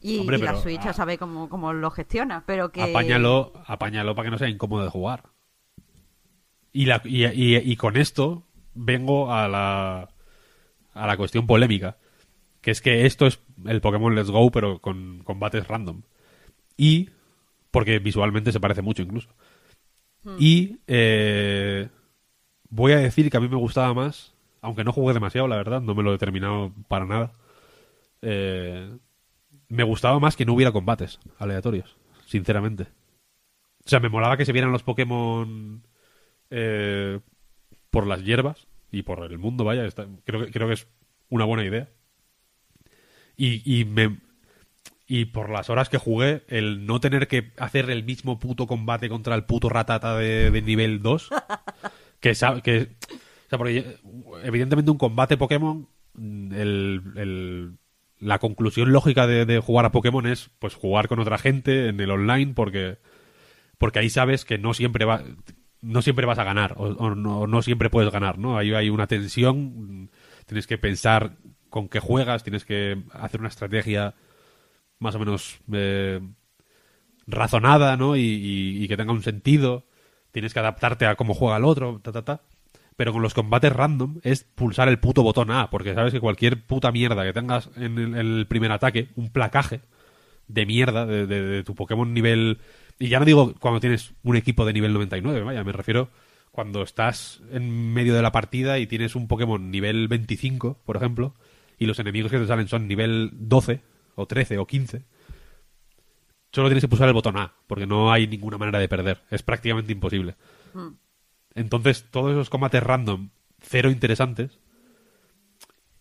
Y, Hombre, y la Switch ya sabe cómo, cómo lo gestiona, pero que... Apáñalo, apáñalo para que no sea incómodo de jugar. Y, la, y, y- y con esto vengo a la, a la cuestión polémica. Que es que esto es el Pokémon Let's Go, pero con combates random. Y, porque visualmente se parece mucho incluso. Y eh, voy a decir que a mí me gustaba más, aunque no jugué demasiado, la verdad, no me lo he terminado para nada. Eh, me gustaba más que no hubiera combates aleatorios, sinceramente. O sea, me molaba que se vieran los Pokémon eh, por las hierbas y por el mundo, vaya. está- creo, que, creo que es una buena idea. Y, y, me, y por las horas que jugué, el no tener que hacer el mismo puto combate contra el puto ratata de, nivel 2, que, sa- que o sea, porque evidentemente un combate Pokémon, mm, el, el- la conclusión lógica de, de jugar a Pokémon es pues jugar con otra gente en el online porque porque ahí sabes que no siempre va no siempre vas a ganar o, o no, no siempre puedes ganar, ¿no? Ahí hay una tensión, mm, tienes que pensar con qué juegas, tienes que hacer una estrategia más o menos eh, razonada, ¿no? Y, que tenga un sentido. Tienes que adaptarte a cómo juega el otro, ta, ta, ta. Pero con los combates random es pulsar el puto botón A, porque sabes que cualquier puta mierda que tengas en el, el primer ataque, un placaje de mierda de, de- de tu Pokémon nivel... Y ya no digo cuando tienes un equipo de nivel 99, vaya, me refiero cuando estás en medio de la partida y tienes un Pokémon nivel 25, por ejemplo, y los enemigos que te salen son nivel 12 o 13 o 15, solo tienes que pulsar el botón A, porque no hay ninguna manera de perder. Es prácticamente imposible. Entonces, todos esos combates random, cero interesantes.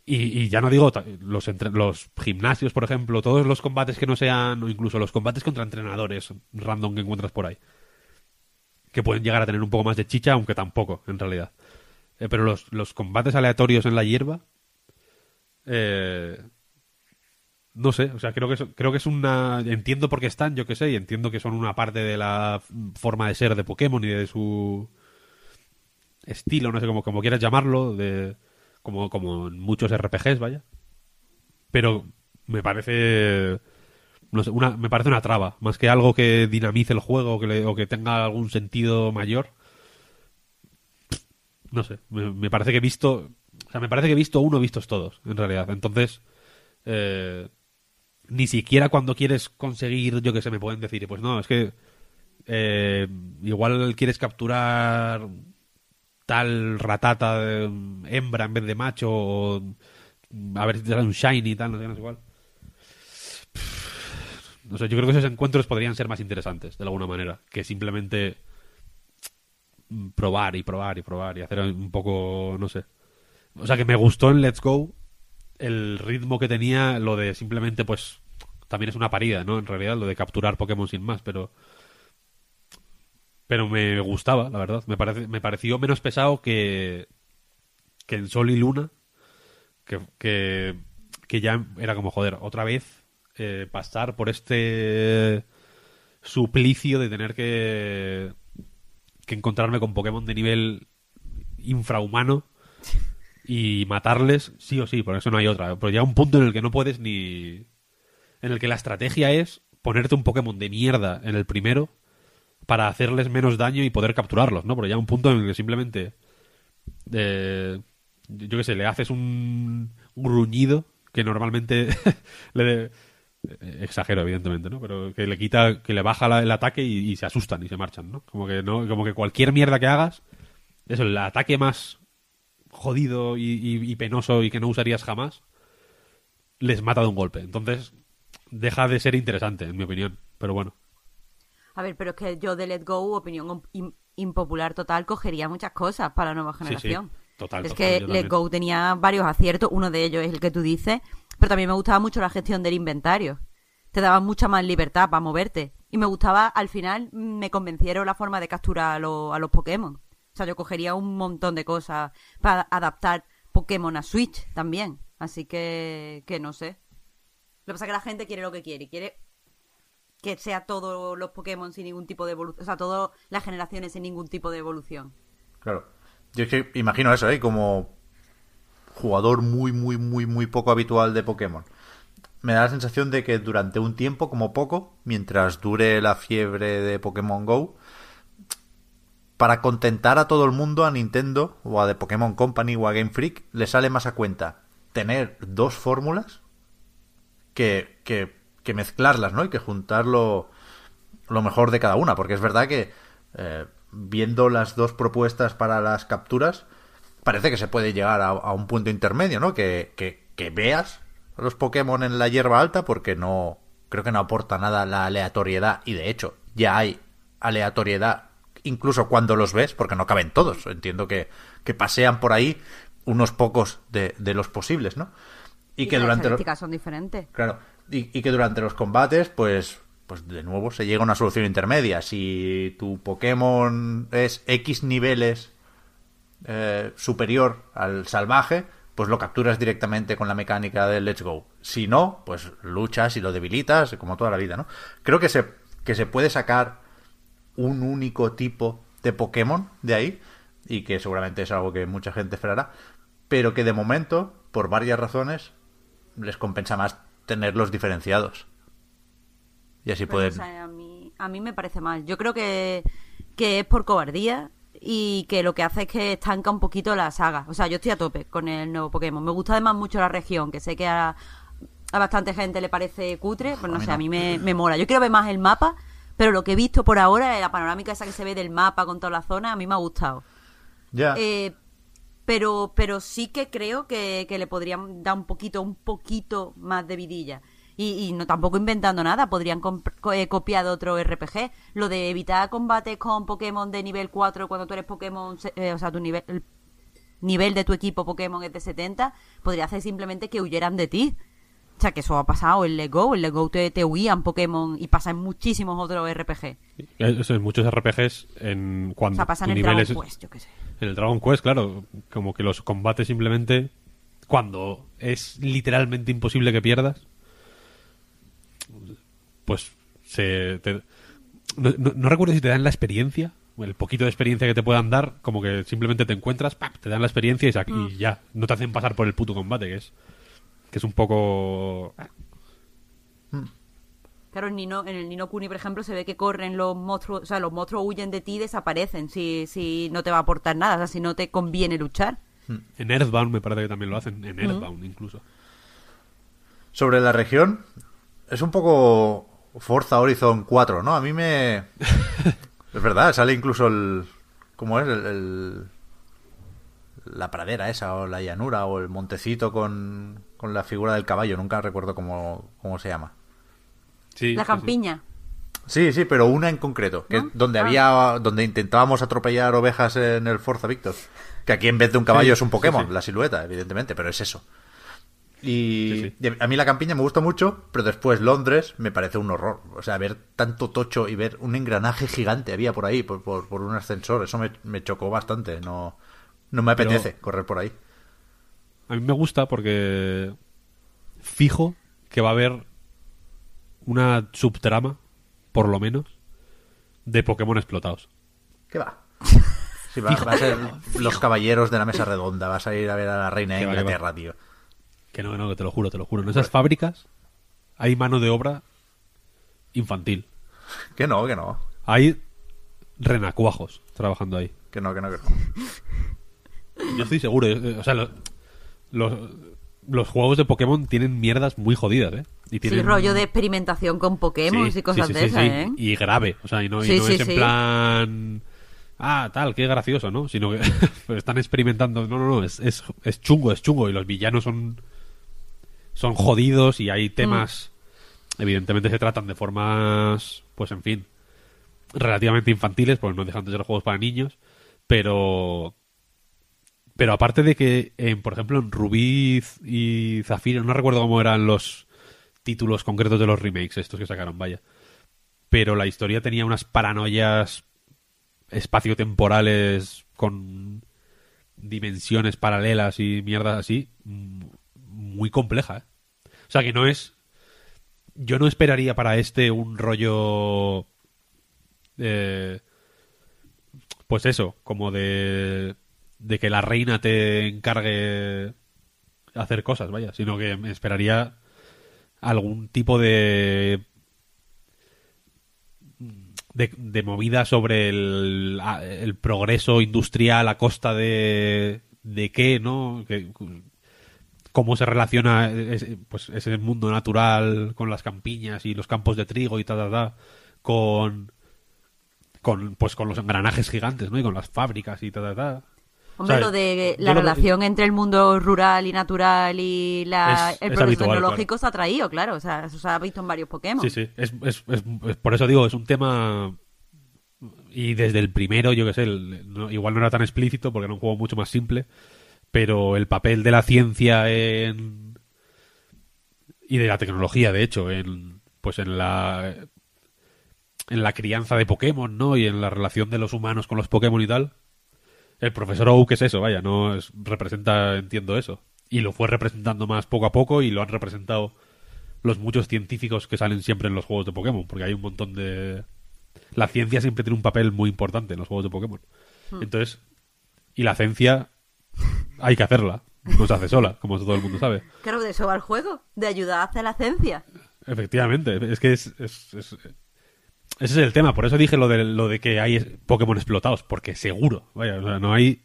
Y, y ya no digo los, entre- los gimnasios, por ejemplo, todos los combates que no sean, o incluso los combates contra entrenadores random que encuentras por ahí. Que pueden llegar a tener un poco más de chicha, aunque tampoco, en realidad. Eh, pero los, los combates aleatorios en la hierba. Eh, no sé, o sea, creo que es, creo que es una. Entiendo por qué están, yo que sé, y entiendo que son una parte de la forma de ser de Pokémon y de su estilo, no sé cómo, como quieras llamarlo, de como, como en muchos RPGs, vaya. Pero me parece. No sé, una, me parece una traba, más que algo que dinamice el juego o que, o que tenga algún sentido mayor. no sé, me, me parece que he visto, o sea, me parece que he visto uno, vistos todos, en realidad. Entonces, eh, ni siquiera cuando quieres conseguir, yo que sé, me pueden decir, pues no, es que eh, igual quieres capturar tal ratata hembra en vez de macho o a ver si te sale un shiny y tal, no sé, no sé igual. No sé, yo creo que esos encuentros podrían ser más interesantes, de alguna manera, que simplemente probar y probar y probar y hacer un poco, no sé. O sea, que me gustó en Let's Go el ritmo que tenía, lo de simplemente, pues, también es una parida, ¿no? En realidad, lo de capturar Pokémon sin más, pero... Pero me gustaba, la verdad. Me, parece, me pareció menos pesado que, que en Sol y Luna, que, que, ya era como, joder, otra vez eh, pasar por este suplicio de tener que, que encontrarme con Pokémon de nivel infrahumano y matarles sí o sí, por eso no hay otra. Pero llega un punto en el que no puedes ni... En el que la estrategia es ponerte un Pokémon de mierda en el primero para hacerles menos daño y poder capturarlos, ¿no? Pero llega un punto en el que simplemente... eh, yo qué sé, le haces un, gruñido que normalmente le... de- eh, exagero evidentemente no pero que le quita que le baja el ataque y, y se asustan y se marchan no como que no como que cualquier mierda que hagas eso el ataque más jodido y, y- y penoso y que no usarías jamás les mata de un golpe entonces deja de ser interesante en mi opinión pero bueno A ver, pero es que yo de Let Go, opinión im- impopular total, cogería muchas cosas para la nueva Sí, sí. generación. Total, es total, que Let también. Go tenía varios aciertos, uno de ellos es el que tú dices, pero también me gustaba mucho la gestión del inventario. Te daba mucha más libertad para moverte. Y me gustaba, al final, me convencieron la forma de capturar a, los- a los Pokémon. Yo cogería un montón de cosas para adaptar Pokémon a Switch también. Así que, que no sé. Lo que pasa es que la gente quiere lo que quiere. Quiere que sea todos los Pokémon sin ningún tipo de evolución. O sea, todas las generaciones sin ningún tipo de evolución. Claro. Yo es que imagino eso, ¿eh? Como jugador muy, muy, muy, muy poco habitual de Pokémon. Me da la sensación de que durante un tiempo, como poco, mientras dure la fiebre de Pokémon Go, para contentar a todo el mundo, a Nintendo, o a The Pokémon Company, o a Game Freak, le sale más a cuenta tener dos fórmulas que, que, mezclarlas, ¿no? Y que juntarlo lo mejor de cada una, porque es verdad que eh, viendo las dos propuestas para las capturas, parece que se puede llegar a, a un punto intermedio, ¿no? Que, que, que veas a los Pokémon en la hierba alta, porque no creo que no aporta nada la aleatoriedad, y de hecho ya hay aleatoriedad incluso cuando los ves, porque no caben todos, entiendo que, que pasean por ahí unos pocos de, de los posibles, ¿no? Y, que las durante los... estadísticas son diferentes. Claro, y, y que durante los combates, pues, pues de nuevo se llega a una solución intermedia. Si tu Pokémon es X niveles eh, superior al salvaje, pues lo capturas directamente con la mecánica del Let's Go. Si no, pues luchas y lo debilitas, como toda la vida, ¿no? Creo que se, que se puede sacar un único tipo de Pokémon de ahí, y que seguramente es algo que mucha gente esperará, pero que de momento, por varias razones, les compensa más tenerlos diferenciados. Y así pueden... a, mí, a mí me parece mal. Yo creo que, que es por cobardía y que lo que hace es que estanca un poquito la saga. O sea, yo estoy a tope con el nuevo Pokémon. Me gusta además mucho la región, que sé que a, a bastante gente le parece cutre, pues no sé, no. a mí me, me mola. Yo quiero ver más el mapa, pero lo que he visto por ahora, la panorámica esa que se ve del mapa con toda la zona, a mí me ha gustado. Ya. Eh, pero, pero sí que creo que, que le podrían dar un poquito, un poquito más de vidilla. Y, y no tampoco inventando nada, podrían eh, copiar de otro RPG. Lo de evitar combates con Pokémon de nivel 4 cuando tú eres Pokémon, eh, o sea, tu nivel, el nivel de tu equipo Pokémon es de 70, podría hacer simplemente que huyeran de ti. O sea, que eso ha pasado en Let Go. En Let Go te, te huían Pokémon y pasa en muchísimos otros RPG. Eso en muchos RPGs en O cuando sea, pasa tu en el Dragon es- Quest, yo qué sé. En el Dragon Quest, claro, como que los combates simplemente cuando es literalmente imposible que pierdas, pues se te- no, no- no recuerdo si te dan la experiencia, el poquito de experiencia que te puedan dar, como que simplemente te encuentras, ¡pap! te dan la experiencia y, y ya, no te hacen pasar por el puto combate, que es que es un poco Claro, en, Nino, en el Nino Kuni, por ejemplo, se ve que corren los monstruos, o sea, los monstruos huyen de ti y desaparecen si, si no te va a aportar nada, o sea, si no te conviene luchar. En Earthbound me parece que también lo hacen, en Earthbound incluso. Sobre la región, es un poco Forza Horizon 4, ¿no? A mí me... es verdad, sale incluso el... ¿Cómo es? El, el- La pradera esa, o la llanura, o el montecito con, con la figura del caballo, nunca recuerdo cómo, cómo se llama. Sí, la campiña. Sí, sí, pero una en concreto, que donde Ah. había, donde intentábamos atropellar ovejas en el Forza Victor. Que aquí en vez de un caballo Sí, es un Pokémon, sí, sí. la silueta, evidentemente, pero es eso. Y, Sí, sí. y a mí la campiña me gusta mucho, pero después Londres me parece un horror. O sea, ver tanto tocho y ver un engranaje gigante había por ahí, por, por, por un ascensor, eso me, me chocó bastante. No, no me Pero- apetece correr por ahí. A mí me gusta porque fijo que va a haber una subtrama, por lo menos, de Pokémon explotados. ¿Qué va? Sí, va, va a ser los caballeros de la mesa redonda, vas a ir a ver a la reina de Que va, que. Inglaterra, tío. Que no, que no, que te lo juro, te lo juro. En esas fábricas hay mano de obra infantil. Que no, que no. Hay renacuajos trabajando ahí. Que no, que no, que no. Yo estoy seguro. eh, O sea, lo- los, los juegos de Pokémon tienen mierdas muy jodidas, ¿eh? Y Sí, tienen... rollo de experimentación con Pokémon Sí, y cosas sí, sí, de sí, esas, sí. ¿eh? Y grave, o sea, y no, y Sí, no sí, es en sí. plan... Ah, tal, qué gracioso, ¿no? Sino que pues están experimentando. No, no, no, es, es, es chungo, es chungo. Y los villanos son, son jodidos y hay temas... Evidentemente se tratan de formas, pues en fin, relativamente infantiles, porque no dejan de ser juegos para niños, pero... Pero aparte de que, en, por ejemplo, en Rubí y Zafiro, no recuerdo cómo eran los títulos concretos de los remakes estos que sacaron, vaya. Pero la historia tenía unas paranoias espaciotemporales con dimensiones paralelas y mierdas así, mm, muy compleja. ¿eh? O sea que no es... Yo no esperaría para este un rollo... eh, pues eso, como de... De que la reina te encargue hacer cosas, vaya, sino que me esperaría algún tipo de de, de movida sobre el, el progreso industrial a costa de de qué, ¿no? Que, cómo se relaciona ese, pues ese mundo natural con las campiñas y los campos de trigo y tal, tal, tal, con con pues con los engranajes gigantes, ¿no? Y con las fábricas y tal, tal, tal. Hombre, sea, lo de yo la lo- relación entre el mundo rural y natural y la, Es- el es progreso habitual, tecnológico se ha traído, claro. O sea, eso se ha visto en varios Pokémon. Sí, sí. Es, es- es- por eso digo, es un tema. Y desde el primero, yo que sé, el- no- igual no era tan explícito porque era un juego mucho más simple. Pero el papel de la ciencia en. Y de la tecnología, de hecho, en. Pues en la. En la crianza de Pokémon, ¿no? Y en la relación de los humanos con los Pokémon y tal. El profesor Oak es eso, vaya, no es- representa, entiendo eso. Y lo fue representando más poco a poco y lo han representado los muchos científicos que salen siempre en los juegos de Pokémon, porque hay un montón de... La ciencia siempre tiene un papel muy importante en los juegos de Pokémon. Entonces, y la ciencia hay que hacerla, no se hace sola, como todo el mundo sabe. Claro, de eso va el juego, de ayudar hacia la ciencia. Efectivamente, es que es, es- es- ese es el tema, por eso dije lo de, lo de que hay Pokémon explotados, porque seguro, vaya, o sea, no hay...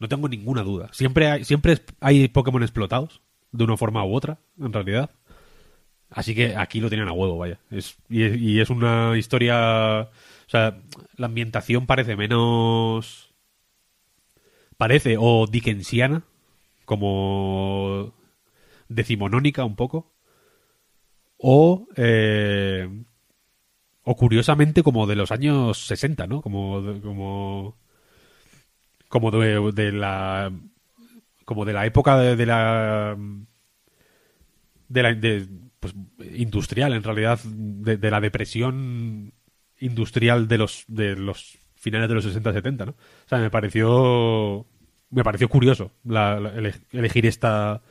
No tengo ninguna duda. Siempre hay, siempre hay Pokémon explotados, de una forma u otra, en realidad. Así que aquí lo tienen a huevo, vaya. Es, y, y es una historia... O sea, la ambientación parece menos... Parece o dickensiana, como decimonónica un poco, o... eh, o curiosamente como de los años 60, ¿no? Como... como como de, la como de la época de, la de la pues, industrial en realidad de, la depresión industrial de los de los finales de los 60 70 no o sea me pareció me pareció curioso la- la- ele- elegir esta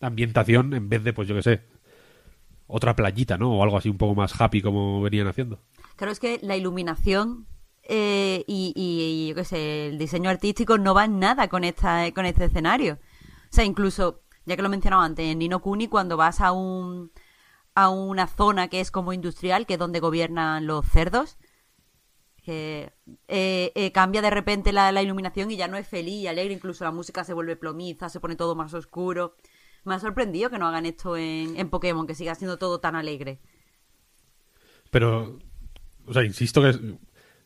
ambientación en vez de pues yo qué sé otra playita no o algo así un poco más happy como venían haciendo Claro, es que la iluminación eh, y, y, yo qué sé, el diseño artístico no van nada con, esta, con este escenario. O sea, incluso, ya que lo he mencionado antes, en Nino Kuni, cuando vas a un, a una zona que es como industrial, que es donde gobiernan los cerdos. Que eh, eh, cambia de repente la, la, iluminación y ya no es feliz y alegre, incluso la música se vuelve plomiza, se pone todo más oscuro. Me ha sorprendido que no hagan esto en, Pokémon, que siga siendo todo tan alegre. Pero, o sea, insisto que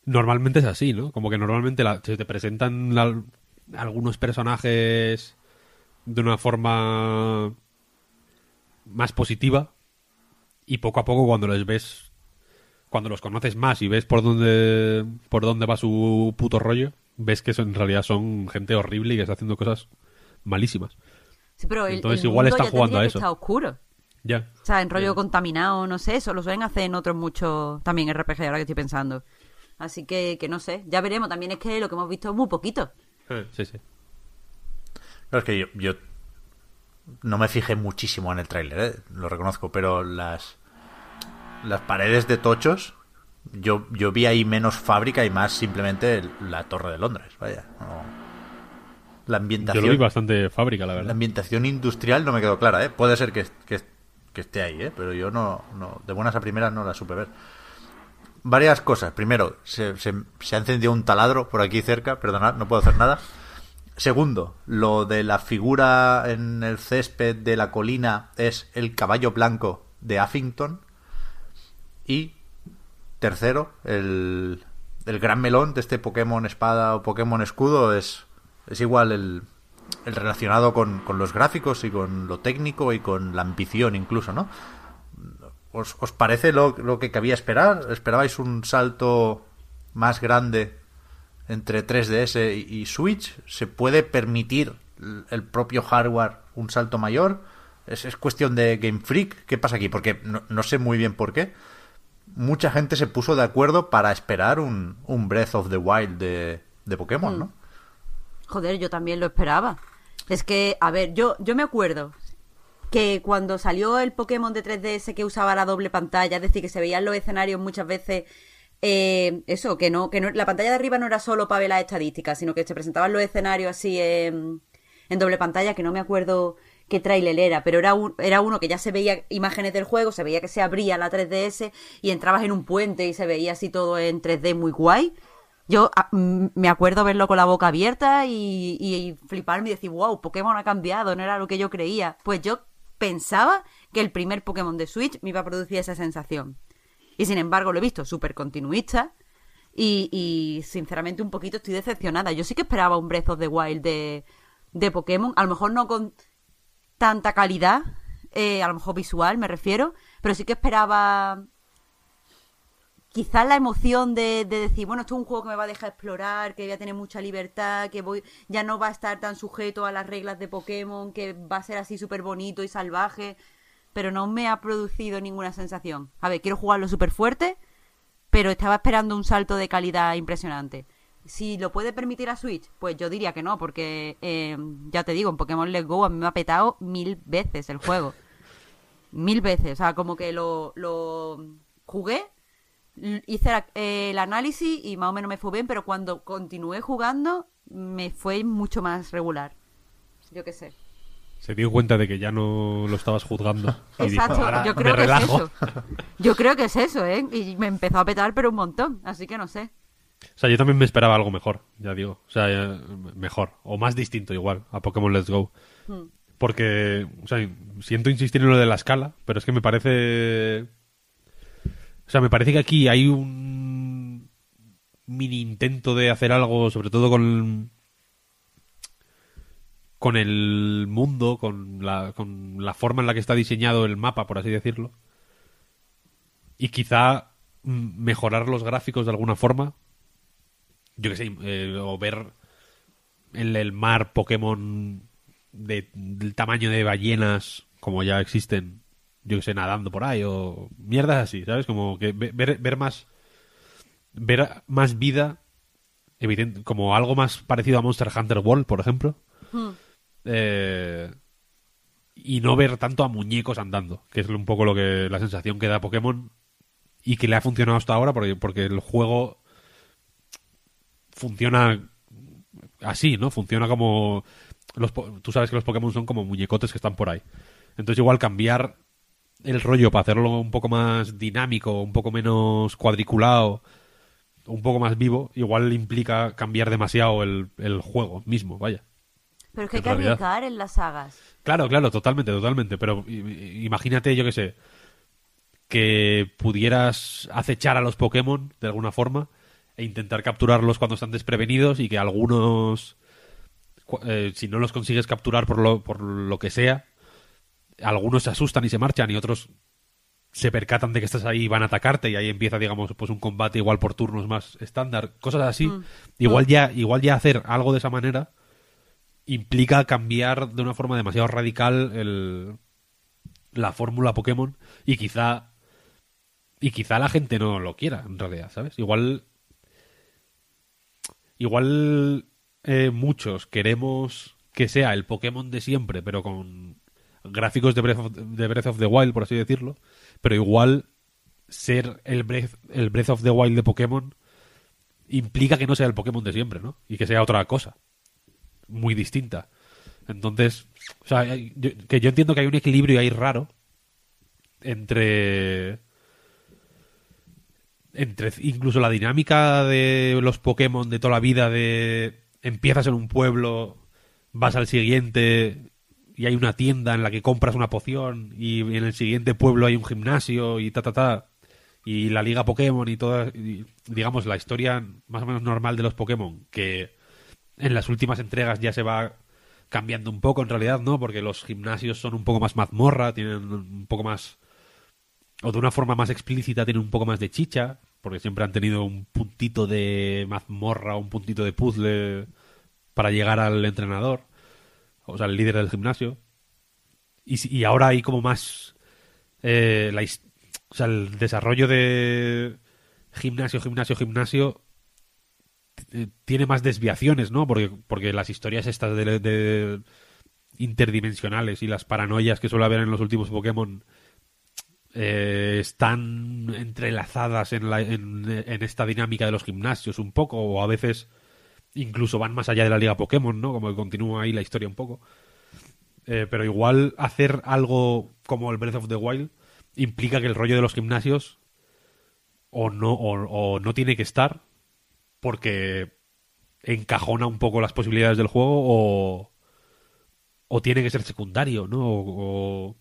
normalmente es así, ¿no? Como que normalmente la, se te presentan algunos personajes de una forma más positiva y poco a poco cuando los ves cuando los conoces más y ves por dónde por dónde va su puto rollo ves que en realidad son gente horrible y que está haciendo cosas malísimas sí, pero el, entonces el igual mundo están ya jugando a eso. estar oscuro. Ya. O sea en rollo Ya. contaminado no sé eso lo suelen hacer en otros muchos también RPG ahora que estoy pensando. Así que que no sé ya veremos. También es que lo que hemos visto es muy poquito. Eh, sí sí. Claro, es que yo, yo no me fijé muchísimo en el tráiler, ¿eh? lo reconozco, pero las las paredes de tochos, yo, yo vi ahí menos fábrica y más simplemente la Torre de Londres, vaya. no- La yo ambientación, lo vi bastante fábrica la la verdad ambientación industrial no me quedó clara, ¿eh? Puede ser que, que, que esté ahí, ¿eh? Pero yo no, no, de buenas a primeras no la supe ver. Varias cosas. Primero, se, se, se ha encendido un taladro por aquí cerca, perdonad, no puedo hacer nada. Segundo, lo de la figura en el césped de la colina es el caballo blanco de Huffington. Y tercero, el, el gran melón de este Pokémon espada o Pokémon escudo es, es igual el, el relacionado con, con los gráficos y con lo técnico y con la ambición incluso, ¿no? ¿Os, os parece lo, lo que cabía esperar? ¿Esperabais un salto más grande entre 3DS y, y Switch? ¿Se puede permitir el propio hardware un salto mayor? ¿Es, es cuestión de Game Freak? ¿Qué pasa aquí? Porque no, no sé muy bien por qué. Mucha gente se puso de acuerdo para esperar un, un Breath of the Wild de, de Pokémon, ¿no? Joder, yo también lo esperaba. Es que, a ver, yo, yo me acuerdo que cuando salió el Pokémon de 3DS que usaba la doble pantalla, es decir, que se veían los escenarios muchas veces, eh, eso, que no, que no, la pantalla de arriba no era solo para ver las estadísticas, sino que se presentaban los escenarios así en, doble pantalla, que no me acuerdo qué trailer era, pero era, un, era uno que ya se veía imágenes del juego, se veía que se abría la 3DS y entrabas en un puente y se veía así todo en 3D muy guay. Yo ah, me acuerdo verlo con la boca abierta y, y fliparme y decir, wow, Pokémon ha cambiado, no era lo que yo creía. Pues yo pensaba que el primer Pokémon de Switch me iba a producir esa sensación. Y sin embargo lo he visto súper continuista y, y sinceramente un poquito estoy decepcionada. Yo sí que esperaba un Breath of the Wild de, de Pokémon, a lo mejor no con tanta calidad, eh, a lo mejor visual me refiero, pero sí que esperaba quizás la emoción de, de decir, bueno, esto es un juego que me va a dejar explorar, que voy a tener mucha libertad, que voy ya no va a estar tan sujeto a las reglas de Pokémon, que va a ser así súper bonito y salvaje, pero no me ha producido ninguna sensación. A ver, quiero jugarlo súper fuerte, pero estaba esperando un salto de calidad impresionante. Si lo puede permitir a Switch, pues yo diría que no, porque eh, ya te digo, en Pokémon Let's Go a me ha petado mil veces el juego. Mil veces. O sea, como que lo, lo jugué, hice la- eh, el análisis y más o menos me fue bien, pero cuando continué jugando me fue mucho más regular. Yo qué sé. se dio cuenta de que ya no lo estabas juzgando y dijo, Exacto, "Ahora yo me creo que relajo". es eso. Yo creo que es eso, ¿eh? Y me empezó a petar, pero un montón. Así que no sé. O sea, yo también me esperaba algo mejor, ya digo. O sea, eh, mejor. O más distinto igual a Pokémon Let's Go. Hmm. Porque, o sea, siento insistir en lo de la escala, pero es que me parece... O sea, me parece que aquí hay un mini intento de hacer algo, sobre todo con con el mundo, con la, con la forma en la que está diseñado el mapa, por así decirlo. Y quizá mejorar los gráficos de alguna forma. Yo que sé, eh, o ver el, el mar Pokémon de, del tamaño de ballenas, como ya existen, yo que sé, nadando por ahí, o mierdas así, ¿sabes? Como que ve- ver, ver más. Ver más vida, evidente, como algo más parecido a Monster Hunter World, por ejemplo. Eh, y no ver tanto a muñecos andando, que es un poco lo que la sensación que da Pokémon y que le ha funcionado hasta ahora porque, porque el juego funciona así, ¿no? Funciona como los, tú sabes que los Pokémon son como muñecotes que están por ahí. Entonces igual cambiar el rollo para hacerlo un poco más dinámico, un poco menos cuadriculado, un poco más vivo, igual implica cambiar demasiado el, el juego mismo, vaya. Pero es que hay que arriesgar en las sagas. Claro, claro, totalmente, totalmente. Pero imagínate, yo qué sé, que pudieras acechar a los Pokémon de alguna forma e intentar capturarlos cuando están desprevenidos y que algunos, eh, si no los consigues capturar por lo, por lo que sea, algunos se asustan y se marchan y otros se percatan de que estás ahí y van a atacarte y ahí empieza, digamos, pues un combate igual por turnos más estándar, cosas así. Mm. Igual ya, igual ya hacer algo de esa manera implica cambiar de una forma demasiado radical el, la fórmula Pokémon y quizá y quizá la gente no lo quiera en realidad, ¿sabes? Igual igual eh, muchos queremos que sea el Pokémon de siempre, pero con gráficos de Breath, of, de Breath of the Wild, por así decirlo, pero igual ser el Breath, el Breath of the Wild de Pokémon implica que no sea el Pokémon de siempre, ¿no? Y que sea otra cosa muy distinta. Entonces, o sea, que yo entiendo que hay un equilibrio ahí raro entre entre incluso la dinámica de los Pokémon de toda la vida de empiezas en un pueblo, vas al siguiente y hay una tienda en la que compras una poción y en el siguiente pueblo hay un gimnasio y ta ta ta y la liga Pokémon y toda digamos la historia más o menos normal de los Pokémon que en las últimas entregas ya se va cambiando un poco en realidad, ¿no? Porque los gimnasios son un poco más mazmorra, tienen un poco más o de una forma más explícita tienen un poco más de chicha, porque siempre han tenido un puntito de mazmorra, un puntito de puzzle para llegar al entrenador, o sea, al líder del gimnasio. Y, y ahora hay como más eh, la o sea, el desarrollo de gimnasio, gimnasio, gimnasio eh, tiene más desviaciones, ¿no? Porque, porque las historias estas de, interdimensionales y las paranoias que suele haber en los últimos Pokémon eh, están entrelazadas en, la, en esta dinámica de los gimnasios un poco, o a veces incluso van más allá de la liga Pokémon, ¿no? Como que continúa ahí la historia un poco. Eh, pero igual hacer algo como el Breath of the Wild implica que el rollo de los gimnasios o no, o, o no tiene que estar porque encajona un poco las posibilidades del juego o, o tiene que ser secundario, ¿no? O, o-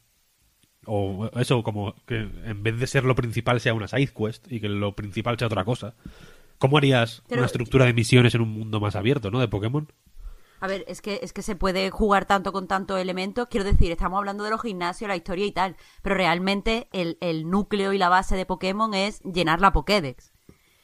o eso, como que en vez de ser lo principal sea una side quest y que lo principal sea otra cosa. ¿Cómo harías Pero- una estructura de misiones en un mundo más abierto, ¿no? De Pokémon. A ver, es que, es que se puede jugar tanto con tantos elementos. Quiero decir, estamos hablando de los gimnasios, la historia y tal. Pero realmente el, el núcleo y la base de Pokémon es llenar la Pokédex.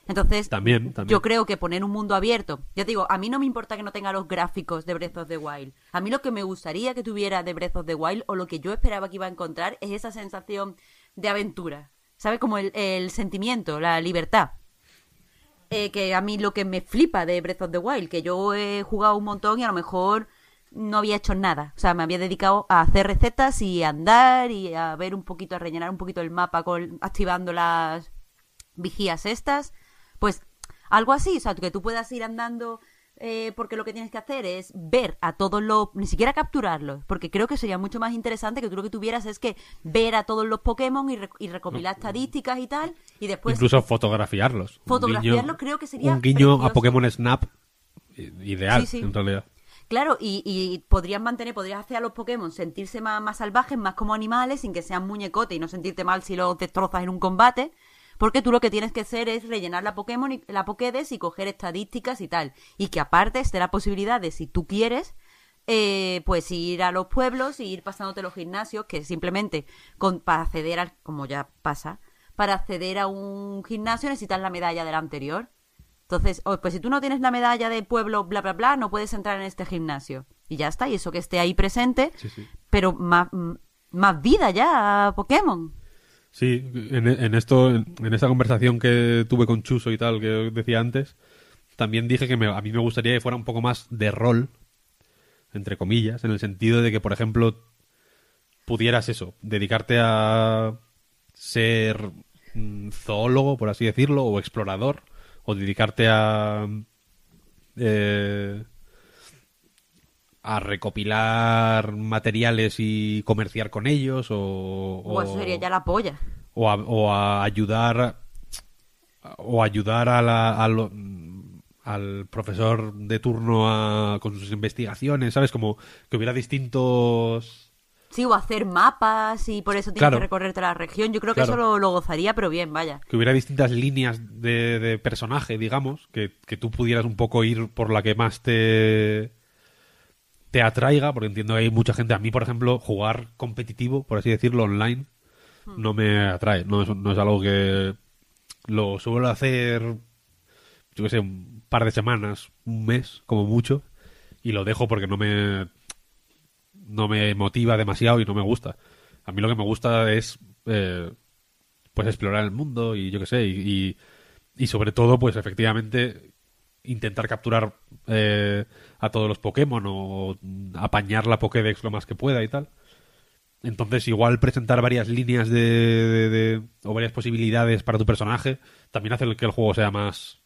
Entonces, También, también. yo creo que poner un mundo abierto. Ya te digo, a mí no me importa que no tenga los gráficos de Breath of the Wild. A mí lo que me gustaría que tuviera de Breath of the Wild, o lo que yo esperaba que iba a encontrar, es esa sensación de aventura. ¿Sabes? Como el, el sentimiento, la libertad. Eh, que a mí lo que me flipa de Breath of the Wild, que yo he jugado un montón y a lo mejor no había hecho nada. O sea, me había dedicado a hacer recetas y a andar y a ver un poquito, a rellenar un poquito el mapa con, activando las vigías estas. Pues algo así, o sea, que tú puedas ir andando eh, porque lo que tienes que hacer es ver a todos los, ni siquiera capturarlos, porque creo que sería mucho más interesante que tú lo que tuvieras es que ver a todos los Pokémon y, re- y recopilar estadísticas y tal, y después Incluso fotografiarlos. Fotografiarlos guiño- creo que sería Un guiño a. Pokémon Snap ideal, Sí, sí. en realidad. Claro, y, y podrías mantener, podrías hacer a los Pokémon sentirse más, más salvajes, más como animales, sin que sean muñecotes y no sentirte mal si los destrozas en un combate. Porque tú lo que tienes que hacer es rellenar la Pokémon y la Pokédex y coger estadísticas y tal. Y que aparte esté la posibilidad de, si tú quieres, eh, pues ir a los pueblos y ir pasándote los gimnasios, que simplemente con, para acceder al, como ya pasa, para acceder a un gimnasio necesitas la medalla del anterior. Entonces, oh, pues si tú no tienes la medalla de pueblo, bla, bla, bla, no puedes entrar en este gimnasio. Y ya está, y eso que esté ahí presente, Sí, sí. pero más, más vida ya a Pokémon. Sí, en, en esto, en, en esta conversación que tuve con Chuso y tal, que decía antes, también dije que me- a mí me gustaría que fuera un poco más de rol, entre comillas, en el sentido de que, por ejemplo, pudieras eso, dedicarte a ser mm, zoólogo, por así decirlo, o explorador, o dedicarte a... eh, a recopilar materiales y comerciar con ellos o, O eso sería ya la polla. o a, o a ayudar o ayudar a la- a lo- al profesor de turno a- con sus investigaciones, ¿sabes? Como que hubiera distintos... Sí, o hacer mapas y por eso tienes Claro. que recorrerte la región. Yo creo que Claro. eso lo, lo gozaría, pero bien, vaya. que hubiera distintas líneas de, de personaje, digamos, que, que tú pudieras un poco ir por la que más te te atraiga, porque entiendo que hay mucha gente, a mí por ejemplo, jugar competitivo, por así decirlo, online, no me atrae, no es, no es algo que lo suelo hacer, yo qué sé, un par de semanas, un mes, como mucho, y lo dejo porque no me no me motiva demasiado y no me gusta. A mí lo que me gusta es eh, pues explorar el mundo y yo qué sé, y, y, y sobre todo, pues efectivamente intentar capturar eh, a todos los Pokémon o apañar la Pokédex lo más que pueda y tal. Entonces, igual presentar varias líneas de, de- de- o varias posibilidades para tu personaje también hace que el juego sea más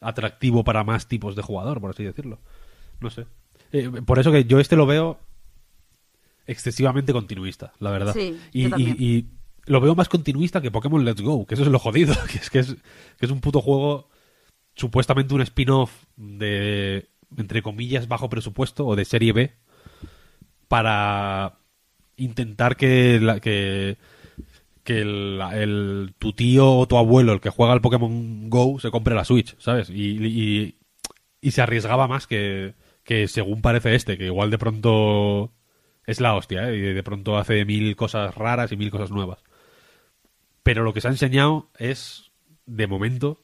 atractivo para más tipos de jugador, por así decirlo. No sé. Eh, por eso que yo este lo veo excesivamente continuista, la verdad. Sí, y, yo y- y lo veo más continuista que Pokémon Let's Go, que eso es lo jodido, que es que es, que es un puto juego supuestamente un spin-off de, entre comillas, bajo presupuesto o de serie B para intentar que, que, que el, el- tu tío o tu abuelo, el que juega al Pokémon Go, se compre la Switch, ¿sabes? Y, y, y se arriesgaba más que, que según parece este, que igual de pronto es la hostia, ¿eh? Y de pronto hace mil cosas raras y mil cosas nuevas. Pero lo que se ha enseñado es, de momento,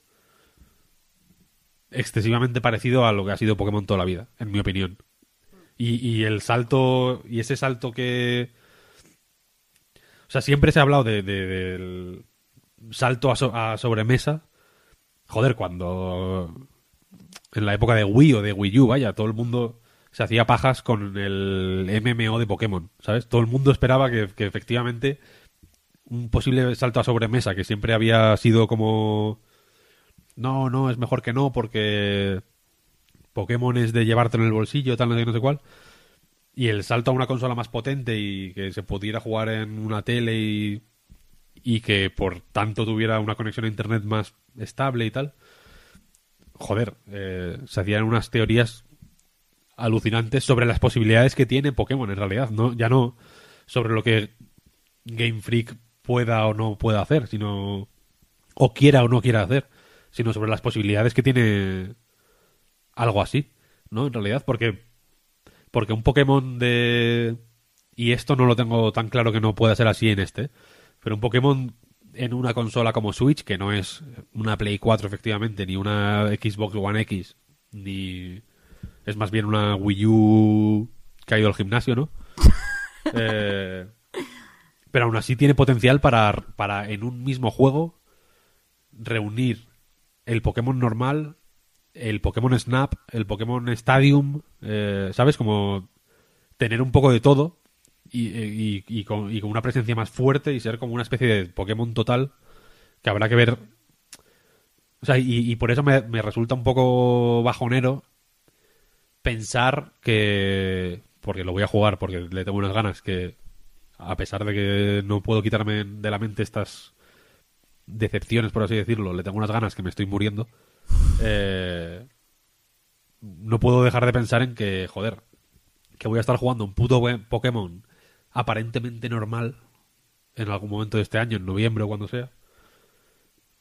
excesivamente parecido a lo que ha sido Pokémon toda la vida, en mi opinión. Y, y el salto, y ese salto que... O sea, siempre se ha hablado de, de- del salto a, a sobremesa. Joder, cuando... En la época de Wii o de Wii U, vaya, todo el mundo se hacía pajas con el MMO de Pokémon, ¿sabes? Todo el mundo esperaba que, que efectivamente un posible salto a sobremesa, que siempre había sido como no, no, es mejor que no, porque Pokémon es de llevártelo en el bolsillo, tal, no sé, no sé cuál. Y el salto a una consola más potente y que se pudiera jugar en una tele y, y que por tanto tuviera una conexión a internet más estable y tal. Joder, eh, se hacían unas teorías alucinantes sobre las posibilidades que tiene Pokémon en realidad, no, ya no sobre lo que Game Freak pueda o no pueda hacer, sino o quiera o no quiera hacer, sino sobre las posibilidades que tiene algo así, ¿no? En realidad, porque porque un Pokémon de y esto no lo tengo tan claro que no pueda ser así en este, pero un Pokémon en una consola como Switch, que no es una Play 4 efectivamente, ni una Xbox One X, ni es más bien una Wii U que ha ido al gimnasio, ¿no? Eh, pero aún así tiene potencial para, para en un mismo juego reunir el Pokémon normal, el Pokémon Snap, el Pokémon Stadium, eh, ¿sabes? Como tener un poco de todo y, y- con, una presencia más fuerte y ser como una especie de Pokémon total que habrá que ver. O sea, y, y por eso me, me resulta un poco bajonero pensar que. Porque lo voy a jugar, porque le tengo unas ganas que. A pesar de que no puedo quitarme de la mente estas decepciones, por así decirlo, le tengo unas ganas que me estoy muriendo. eh, no puedo dejar de pensar en que, joder, que voy a estar jugando un puto Pokémon aparentemente normal en algún momento de este año, en noviembre o cuando sea.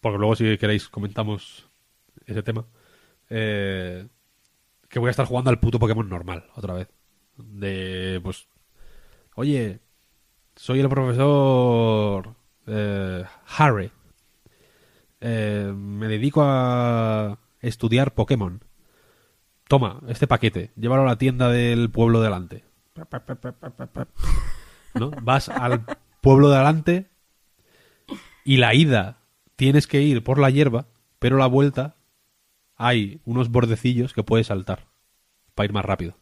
Porque luego, si queréis, comentamos ese tema. Eh, que voy a estar jugando al puto Pokémon normal, otra vez. De, pues, oye, soy el profesor eh, Harry. Eh, me dedico a estudiar Pokémon. Toma, este paquete, llévalo a la tienda del pueblo de delante. ¿No? Vas al pueblo de delante y la ida tienes que ir por la hierba, pero la vuelta hay unos bordecillos que puedes saltar para ir más rápido.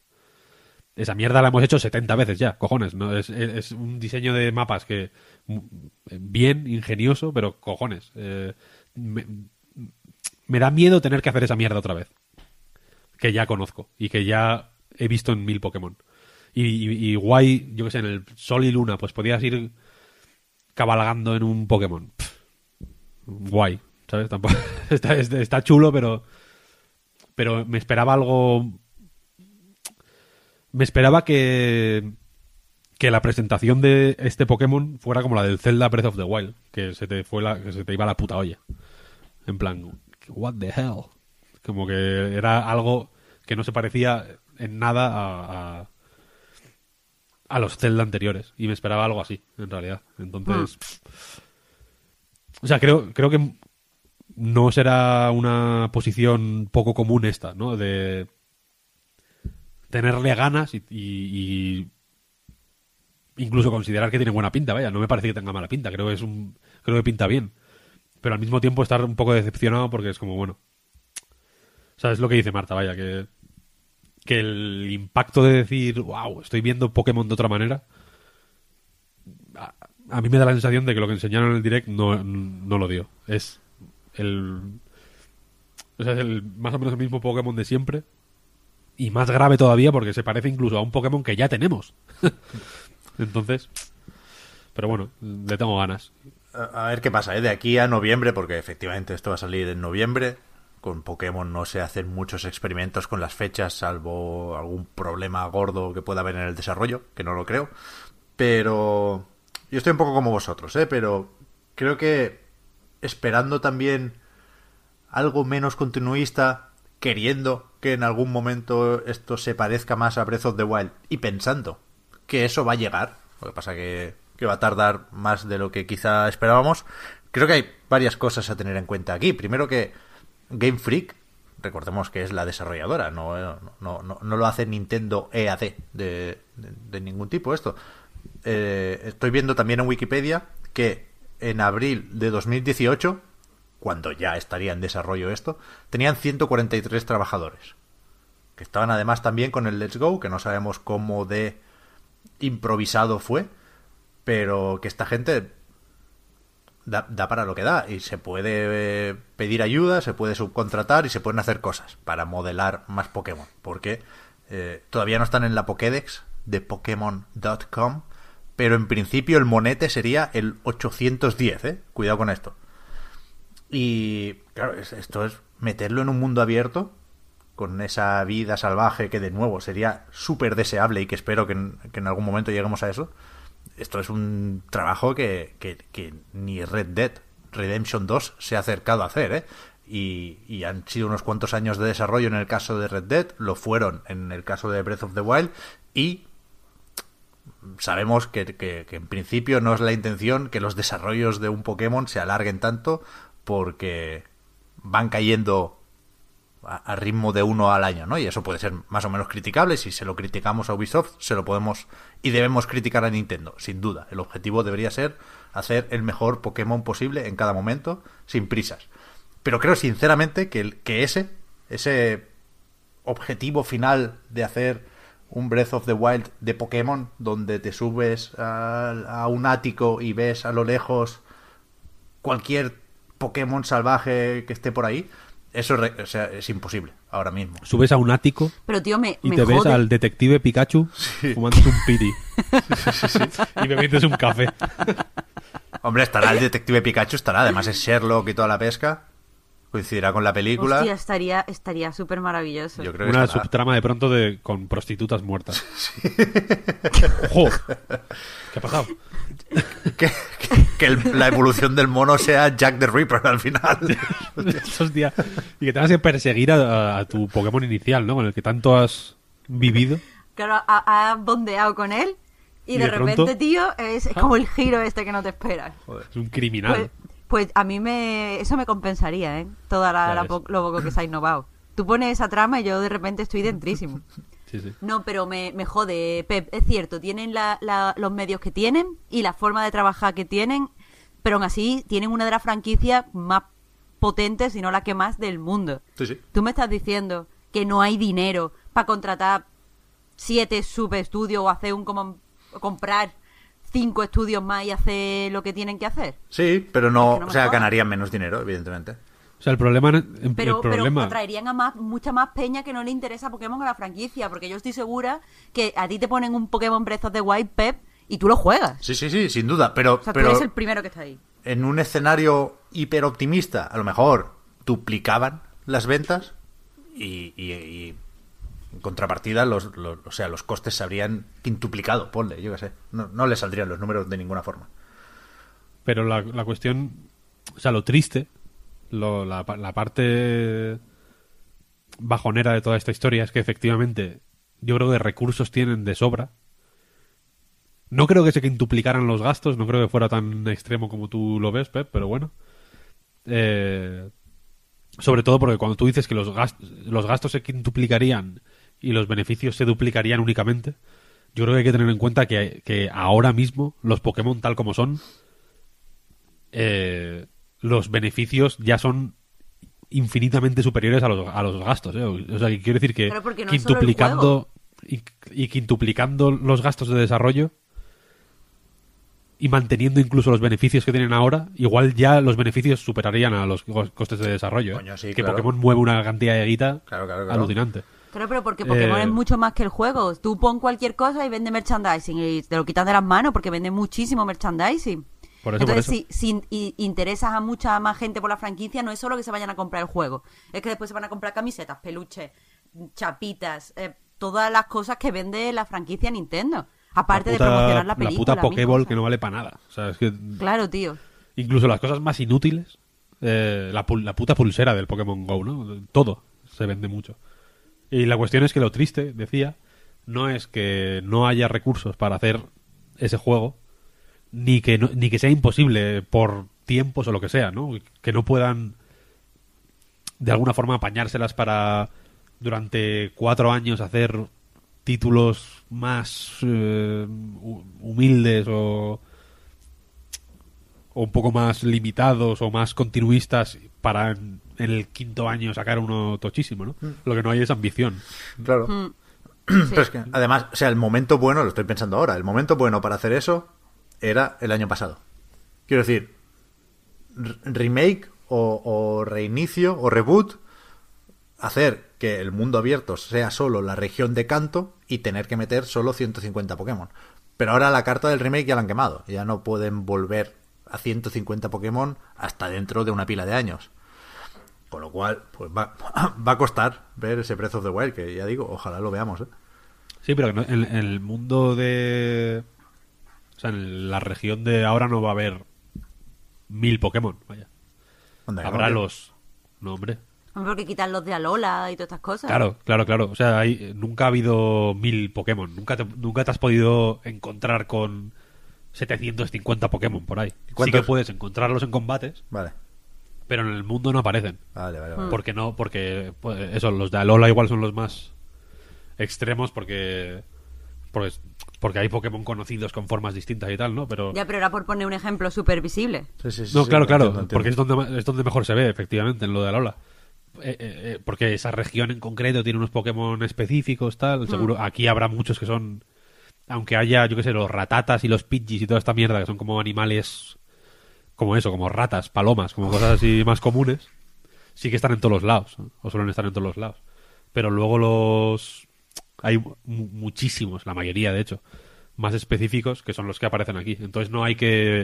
Esa mierda la hemos hecho 70 veces ya, cojones. ¿no? Es un diseño de mapas que mm, bien, ingenioso, pero cojones. eh, me, da miedo tener que hacer esa mierda otra vez. Que ya conozco y que ya he visto en mil Pokémon. Y, guay, yo que sé, en el Sol y Luna, pues podías ir cabalgando en un Pokémon. Guay, ¿sabes? Tampoco, está, está- está chulo, pero. Pero me esperaba algo. Me esperaba que. Que la presentación de este Pokémon fuera como la del Zelda Breath of the Wild. Que se te fue la, que se te iba la puta olla. En plan, what the hell. Como que era algo que no se parecía en nada a, a, a los Zelda anteriores. Y me esperaba algo así, en realidad. Entonces. O sea, creo, creo que no será una posición poco común esta, ¿no? De tenerle ganas y, y- y incluso considerar que tiene buena pinta, vaya, no me parece que tenga mala pinta, creo que es un creo que pinta bien. Pero al mismo tiempo estar un poco decepcionado porque es como, bueno, ¿sabes lo que dice Marta? Vaya, que que el impacto de decir, wow, estoy viendo Pokémon de otra manera, a, a mí me da la sensación de que lo que enseñaron en el direct no, no lo dio. Es el. O sea, es el, más o menos el mismo Pokémon de siempre. Y más grave todavía porque se parece incluso a un Pokémon que ya tenemos. Entonces. Pero bueno, le tengo ganas. A ver qué pasa, ¿eh? De aquí a noviembre, porque efectivamente esto va a salir en noviembre. Con Pokémon no se hacen muchos experimentos con las fechas, salvo algún problema gordo que pueda haber en el desarrollo, que no lo creo. Pero yo estoy un poco como vosotros, ¿eh? Pero creo que esperando también algo menos continuista, queriendo que en algún momento esto se parezca más a Breath of the Wild y pensando que eso va a llegar, lo que pasa que, que va a tardar más de lo que quizá esperábamos, creo que hay varias cosas a tener en cuenta aquí. Primero que Game Freak, recordemos que es la desarrolladora, no, no lo hace Nintendo EAD de ningún tipo esto. Eh, estoy viendo también en Wikipedia que en abril de 2018, cuando ya estaría en desarrollo esto, tenían 143 trabajadores. Que estaban además también con el Let's Go, que no sabemos cómo de improvisado fue, pero que esta gente da, para lo que da y se puede eh, pedir ayuda, se puede subcontratar y se pueden hacer cosas para modelar más Pokémon, porque eh, todavía no están en la Pokédex de Pokémon.com, pero en principio el monete sería el 810, ¿eh? Cuidado con esto. Y claro, es- esto es meterlo en un mundo abierto con esa vida salvaje que de nuevo sería súper deseable y que espero que en algún momento lleguemos a eso. Esto es un trabajo que, que- que ni Red Dead Redemption 2 se ha acercado a hacer, ¿eh? Y, y han sido unos cuantos años de desarrollo en el caso de Red Dead, lo fueron en el caso de Breath of the Wild y sabemos que, que- que en principio no es la intención que los desarrollos de un Pokémon se alarguen tanto porque van cayendo a, ritmo de uno al año, ¿no? Y eso puede ser más o menos criticable. Si se lo criticamos a Ubisoft, se lo podemos y debemos criticar a Nintendo, sin duda. El objetivo debería ser hacer el mejor Pokémon posible en cada momento, sin prisas. Pero creo sinceramente que, el- que ese, ese objetivo final de hacer un Breath of the Wild de Pokémon, donde te subes a un ático y ves a lo lejos cualquier Pokémon salvaje que esté por ahí, eso re- o sea, es imposible ahora mismo. Subes a un ático Pero tío, me, y me te ves al detective Pikachu fumando un piri. y bebiéndose un café. Hombre, estará el detective Pikachu, estará, además es Sherlock y toda la pesca. Coincidirá con la película. Hostia, estaría estaría súper maravilloso. Yo creo que Una estará. subtrama de pronto de con prostitutas muertas. ¡Ojo! ¿Qué ha pasado? que, que- que el- la evolución del mono sea Jack the Ripper al final. Hostia. Y que tengas que perseguir a, a tu Pokémon inicial, ¿no? Con el que tanto has vivido. Claro, ha, ha bondeado con él y, Y de, de repente, pronto- tío, es, es como el giro este que no te esperas. Es un criminal. Pues, pues a mí me eso me compensaría, ¿eh? Toda la, la po- lo poco que se ha innovado. Tú pones esa trama y yo de repente estoy dentrísimo. Sí, sí. No, pero me, me jode, Pep. Es cierto, tienen la- la- los medios que tienen y la forma de trabajar que tienen, pero aún así tienen una de las franquicias más potentes, si no la que más, del mundo. Sí. Tú me estás diciendo que no hay dinero para contratar siete subestudios o hacer un como comprar cinco estudios más y hacer lo que tienen que hacer. Sí, pero no, Es que no me o sea, ganarían menos dinero, evidentemente. O sea, el problema, el Pero, problema pero atraerían a más, mucha más peña que no le interesa Pokémon a la franquicia, porque yo estoy segura que a ti te ponen un Pokémon Breath of the Wild, Pep, y tú lo juegas. Sí, sí, sí, sin duda. Pero, O sea, pero tú eres el primero que está ahí. en un escenario hiper optimista, a lo mejor duplicaban las ventas y, y- y en contrapartida los, los- o sea, los costes se habrían quintuplicado, ponle, yo qué sé. No, no le saldrían los números de ninguna forma. Pero la, la cuestión, o sea, lo triste, lo- la, pa- la parte bajonera de toda esta historia es que efectivamente yo creo que recursos tienen de sobra. No creo que se quintuplicaran los gastos, no creo que fuera tan extremo como tú lo ves, Pep, pero bueno. Eh, sobre todo porque cuando tú dices que los, gas- los gastos se quintuplicarían y los beneficios se duplicarían únicamente, yo creo que hay que tener en cuenta que, que ahora mismo los Pokémon tal como son, eh, los beneficios ya son infinitamente superiores a los, a los gastos. ¿eh? O sea, que quiero decir que Claro, no quintuplicando y, y quintuplicando los gastos de desarrollo y manteniendo incluso los beneficios que tienen ahora, igual ya los beneficios superarían a los co- costes de desarrollo. ¿eh? Coño, sí, que claro. Pokémon mueve una cantidad de guita Claro, claro, claro. alucinante. Claro, pero porque Pokémon Eh, es mucho más que el juego. Tú pon cualquier cosa y vende merchandising y te lo quitan de las manos porque vende muchísimo merchandising. Por eso, por Entonces, eso. si, si interesas a mucha más gente por la franquicia, no es solo que se vayan a comprar el juego, es que después se van a comprar camisetas, peluches, chapitas, eh, todas las cosas que vende la franquicia Nintendo. Aparte puta- de promocionar la película. puta mil Pokéball que no vale para nada. O sea, es que Claro, tío. incluso las cosas más inútiles, eh, la, la puta pulsera del Pokémon Go, ¿no? Todo se vende mucho. Y la cuestión es que lo triste, decía, no es que no haya recursos para hacer ese juego, ni que, no- ni que sea imposible por tiempos o lo que sea, ¿no? Que no puedan de alguna forma apañárselas para durante cuatro años hacer títulos más eh, hu- humildes o o un poco más limitados o más continuistas para en, en el quinto año sacar uno tochísimo, ¿no? Lo que no hay es ambición. Claro. Mm. Pero es que, además, o sea, el momento bueno, lo estoy pensando ahora, el momento bueno para hacer eso era el año pasado. Quiero decir, remake o, reinicio o reboot, hacer que el mundo abierto sea solo la región de canto y tener que meter solo 150 Pokémon. Pero ahora la carta del remake ya la han quemado, ya no pueden volver a 150 Pokémon hasta dentro de una pila de años. Con lo cual, pues va, va a costar ver ese Breath of the Wild, que ya digo, ojalá lo veamos, ¿eh? Sí, pero en el mundo de... O sea, en la región de ahora no va a haber mil Pokémon, vaya. Habrá no, los... No, hombre. Porque quitan los de Alola y todas estas cosas. Claro, claro, claro. O sea, hay, nunca ha habido mil Pokémon. Nunca te, nunca te has podido encontrar con 750 Pokémon por ahí. Sí que puedes encontrarlos en combates, Vale, pero en el mundo no aparecen. vale, vale. vale. Porque no, porque pues, eso, los de Alola igual son los más extremos porque, porque porque hay Pokémon conocidos con formas distintas y tal, ¿no? Pero Ya, pero era por poner un ejemplo súper visible. Sí, sí, sí, no, sí, claro, claro, entiendo, entiendo. porque es donde es donde mejor se ve efectivamente en lo de Alola. Eh, eh, eh, porque esa región en concreto tiene unos Pokémon específicos, tal. Seguro aquí habrá muchos que son, aunque haya, yo qué sé, los ratatas y los pidgeys y toda esta mierda que son como animales, como eso, como ratas, palomas, como cosas así más comunes. Sí que están en todos los lados, ¿no? o suelen estar en todos los lados. Pero luego los hay mu- muchísimos, la mayoría de hecho, más específicos que son los que aparecen aquí. Entonces no hay que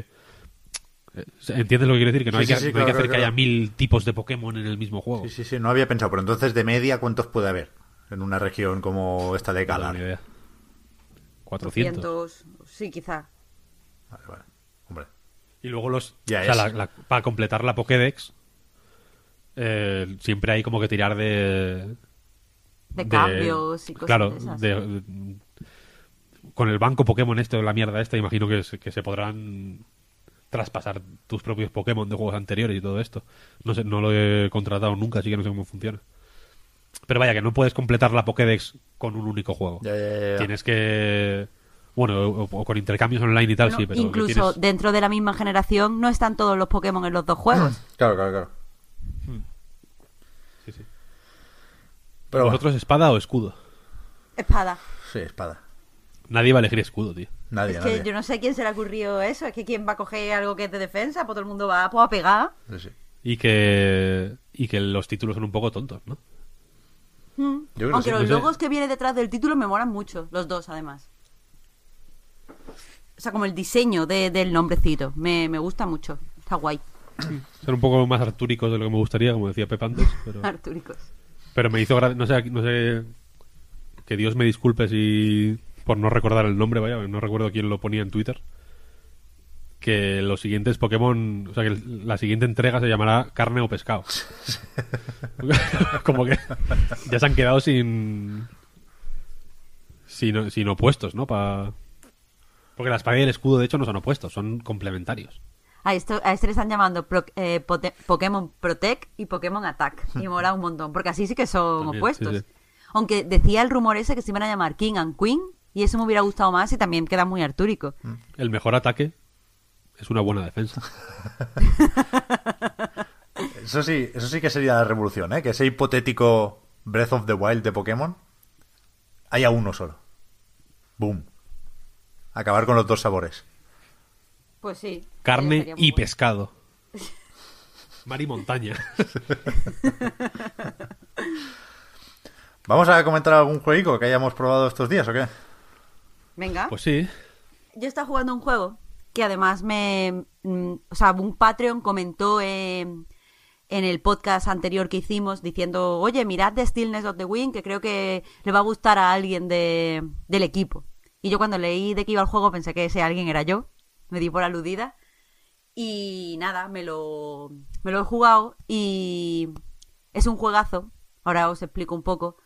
eh, ¿Entiendes lo que quiero decir? Que no Sí, hay que, sí, sí, no hay que claro, hacer claro, que haya mil tipos de Pokémon en el mismo juego. Sí, sí, sí, no había pensado. Pero entonces, de media, ¿cuántos puede haber en una región como esta de No tengo Galar? ni idea. 400. 200, sí, quizá. Vale, vale. Hombre. Y luego los... Ya o sea, es. la- la- para completar la Pokédex eh, siempre hay como que tirar de... De cambios y cosas Claro, de esas. de- de- con el banco Pokémon este o la mierda esta, imagino que se, que se podrán traspasar tus propios Pokémon de juegos anteriores y todo esto. No sé, no lo he contratado nunca, así que no sé cómo funciona. Pero vaya, que no puedes completar la Pokédex con un único juego. Ya, ya, ya, ya. Tienes que... Bueno, o, o con intercambios online y tal, Bueno, sí, pero... incluso tienes- dentro de la misma generación no están todos los Pokémon en los dos juegos. Claro, claro, claro. Sí, sí. Pero bueno, ¿Vosotros espada o escudo? Espada. sí, espada. Nadie va a elegir escudo, tío. Nadie, Es que nadie. yo no sé a quién se le ha ocurrido eso. Es que quién va a coger algo que es de defensa, pues todo el mundo va pues, a pegar. Sí, sí. Y que, y que los títulos son un poco tontos, ¿no? Mm. Yo creo que Aunque los No sé. logos que vienen detrás del título me molan mucho, los dos además. O sea, como el diseño de- del nombrecito, me, me gusta mucho, está guay. Son un poco más artúricos de lo que me gustaría, como decía Pep antes, pero, Artúricos. Pero me hizo gra- no sé, no sé que Dios me disculpe si por no recordar el nombre, vaya, no recuerdo quién lo ponía en Twitter. Que los siguientes Pokémon, o sea, que la siguiente entrega se llamará carne o pescado. como que ya se han quedado sin sin, sin opuestos, ¿no? Pa... Porque la espada y el escudo, de hecho, no son opuestos, son complementarios. A, esto, a este le están llamando Pro- eh, Pote- Pokémon Protect y Pokémon Attack. Y mola un montón, porque así sí que son También, opuestos. sí, sí. Aunque decía el rumor ese que se iban a llamar King and Queen, y eso me hubiera gustado más y también queda muy artúrico. El mejor ataque es una buena defensa. Eso sí, eso sí que sería la revolución, ¿eh? Que ese hipotético Breath of the Wild de Pokémon haya uno solo. Boom. Acabar con los dos sabores. Pues sí. Carne y bueno. pescado. Mar y montaña. ¿Vamos a comentar algún jueguico que hayamos probado estos días o qué? Venga. Pues sí. Yo estaba jugando un juego que además me... mm, O sea, un Patreon comentó eh, en el podcast anterior que hicimos diciendo, oye, mirad The Stillness of the Wind, que creo que le va a gustar a alguien de, del equipo. Y yo cuando leí de qué iba el juego pensé que ese alguien era yo. Me di por aludida. Y nada, me lo, me lo he jugado y es un juegazo. Ahora os explico un poco.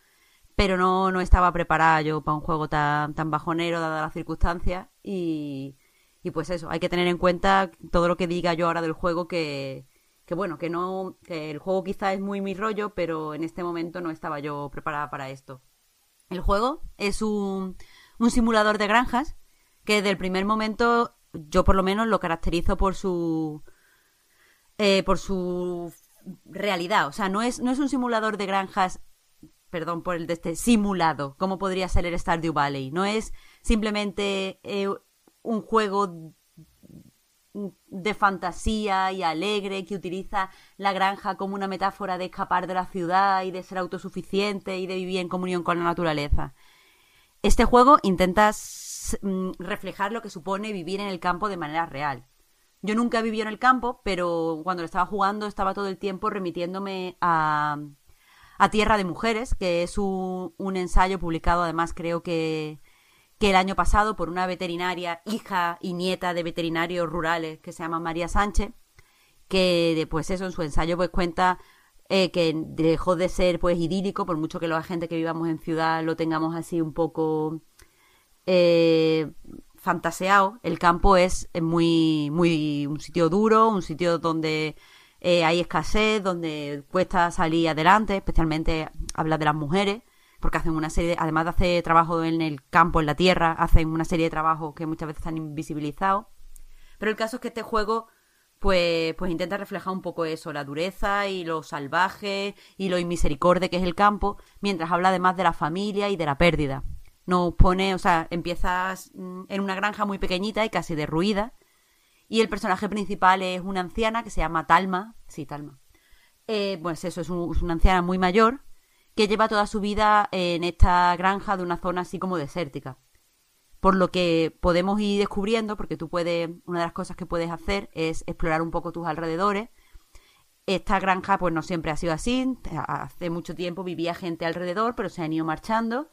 Pero no, no estaba preparada yo para un juego tan, tan bajonero, dadas las circunstancias. Y, y pues eso, hay que tener en cuenta todo lo que diga yo ahora del juego, que, que bueno, que no, que el juego quizá es muy mi rollo, pero en este momento no estaba yo preparada para esto. El juego es un, un simulador de granjas que desde el primer momento yo por lo menos lo caracterizo por su eh, por su realidad. O sea, no es, no es un simulador de granjas, perdón por el de este, simulado, como podría ser el Stardew Valley. No es simplemente eh, un juego de fantasía y alegre que utiliza la granja como una metáfora de escapar de la ciudad y de ser autosuficiente y de vivir en comunión con la naturaleza. Este juego intenta s- mm, reflejar lo que supone vivir en el campo de manera real. Yo nunca he vivido en el campo, pero cuando lo estaba jugando estaba todo el tiempo remitiéndome a, a Tierra de Mujeres, que es un, ensayo publicado además creo que, que el año pasado por una veterinaria, hija y nieta de veterinarios rurales que se llama María Sánchez, que pues eso en su ensayo pues cuenta eh, que dejó de ser pues idílico, por mucho que la gente que vivamos en ciudad lo tengamos así un poco eh, fantaseado, el campo es muy, muy un sitio duro, un sitio donde eh, hay escasez, donde cuesta salir adelante, especialmente habla de las mujeres, porque hacen una serie, de- además de hacer trabajo en el campo, en la tierra, hacen una serie de trabajos que muchas veces están invisibilizados. Pero el caso es que este juego pues, pues intenta reflejar un poco eso, la dureza y lo salvaje y lo inmisericorde que es el campo, mientras habla además de la familia y de la pérdida. Nos pone, o sea, empiezas mm, en una granja muy pequeñita y casi derruida, y el personaje principal es una anciana que se llama Talma, sí, Talma. Eh, pues eso, es, es una anciana muy mayor que lleva toda su vida en esta granja de una zona así como desértica por lo que podemos ir descubriendo, porque tú puedes, una de las cosas que puedes hacer es explorar un poco tus alrededores. Esta granja pues no siempre ha sido así, hace mucho tiempo vivía gente alrededor, pero se han ido marchando.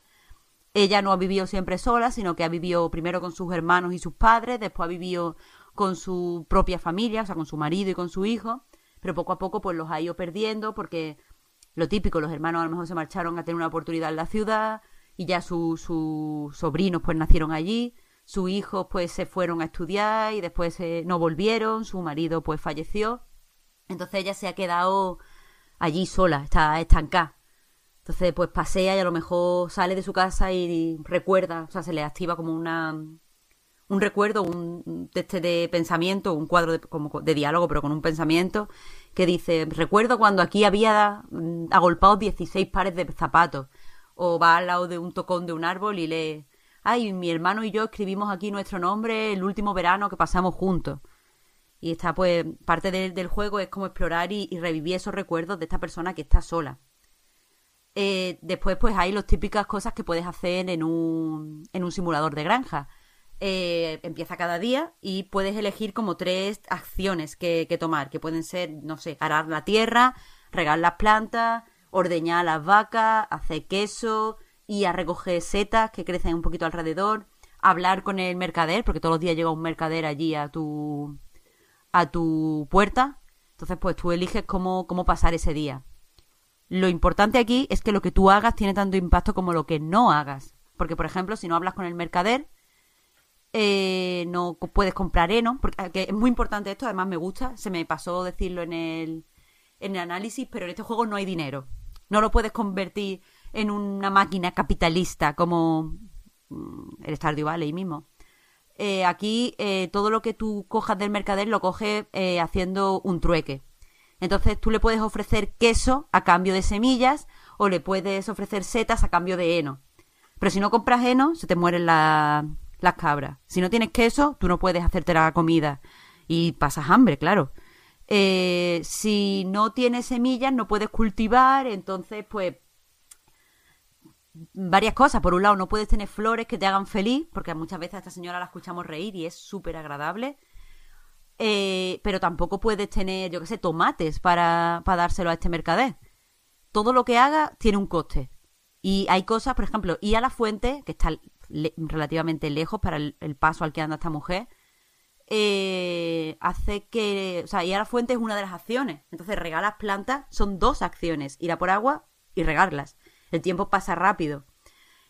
Ella no ha vivido siempre sola, sino que ha vivido primero con sus hermanos y sus padres, después ha vivido con su propia familia, o sea, con su marido y con su hijo, pero poco a poco pues los ha ido perdiendo porque lo típico, los hermanos a lo mejor se marcharon a tener una oportunidad en la ciudad y ya su- sus sobrinos pues nacieron allí, sus hijos pues se fueron a estudiar y después eh, no volvieron, su marido pues falleció, entonces ella se ha quedado allí sola, está estancada. Entonces pues pasea y a lo mejor sale de su casa y recuerda, o sea, se le activa como una un recuerdo, un este de pensamiento, un cuadro de, como de diálogo, pero con un pensamiento que dice, recuerdo cuando aquí había mm, agolpados 16 pares de zapatos, o va al lado de un tocón de un árbol y lee, ay, mi hermano y yo escribimos aquí nuestro nombre el último verano que pasamos juntos. Y está, pues, parte del juego es como explorar y, revivir esos recuerdos de esta persona que está sola. Eh, después, pues, hay las típicas cosas que puedes hacer en un, en un simulador de granja. Eh, empieza cada día y puedes elegir como tres acciones que, que, tomar, que pueden ser, no sé, arar la tierra, regar las plantas, ordeñar las vacas, hacer queso, y a recoger setas que crecen un poquito alrededor, hablar con el mercader, porque todos los días llega un mercader allí a tu, a tu puerta. Entonces, pues tú eliges cómo, cómo pasar ese día. Lo importante aquí es que lo que tú hagas tiene tanto impacto como lo que no hagas. Porque, por ejemplo, si no hablas con el mercader, eh, no puedes comprar heno. Porque es muy importante esto, además me gusta. Se me pasó decirlo en el, en el análisis, pero en este juego no hay dinero. No lo puedes convertir en una máquina capitalista como mm, el Stardew Valley mismo. Eh, aquí eh, todo lo que tú cojas del mercader lo coges eh, haciendo un trueque. Entonces tú le puedes ofrecer queso a cambio de semillas o le puedes ofrecer setas a cambio de heno. Pero si no compras heno, se te mueren las cabras. Si no tienes queso, tú no puedes hacerte la comida y pasas hambre, claro. si no tienes semillas, no puedes cultivar, entonces pues varias cosas. Por un lado, no puedes tener flores que te hagan feliz, porque muchas veces a esta señora la escuchamos reír y es súper agradable. Eh, pero tampoco puedes tener, yo qué sé, tomates para, para dárselo a este mercader. Todo lo que haga tiene un coste. Y hay cosas, por ejemplo, ir a la fuente, que está relativamente lejos para el, paso al que anda esta mujer, eh, hace que. O sea, ir a la fuente es una de las acciones. Entonces, regalas plantas son dos acciones: ir a por agua y regarlas el tiempo pasa rápido.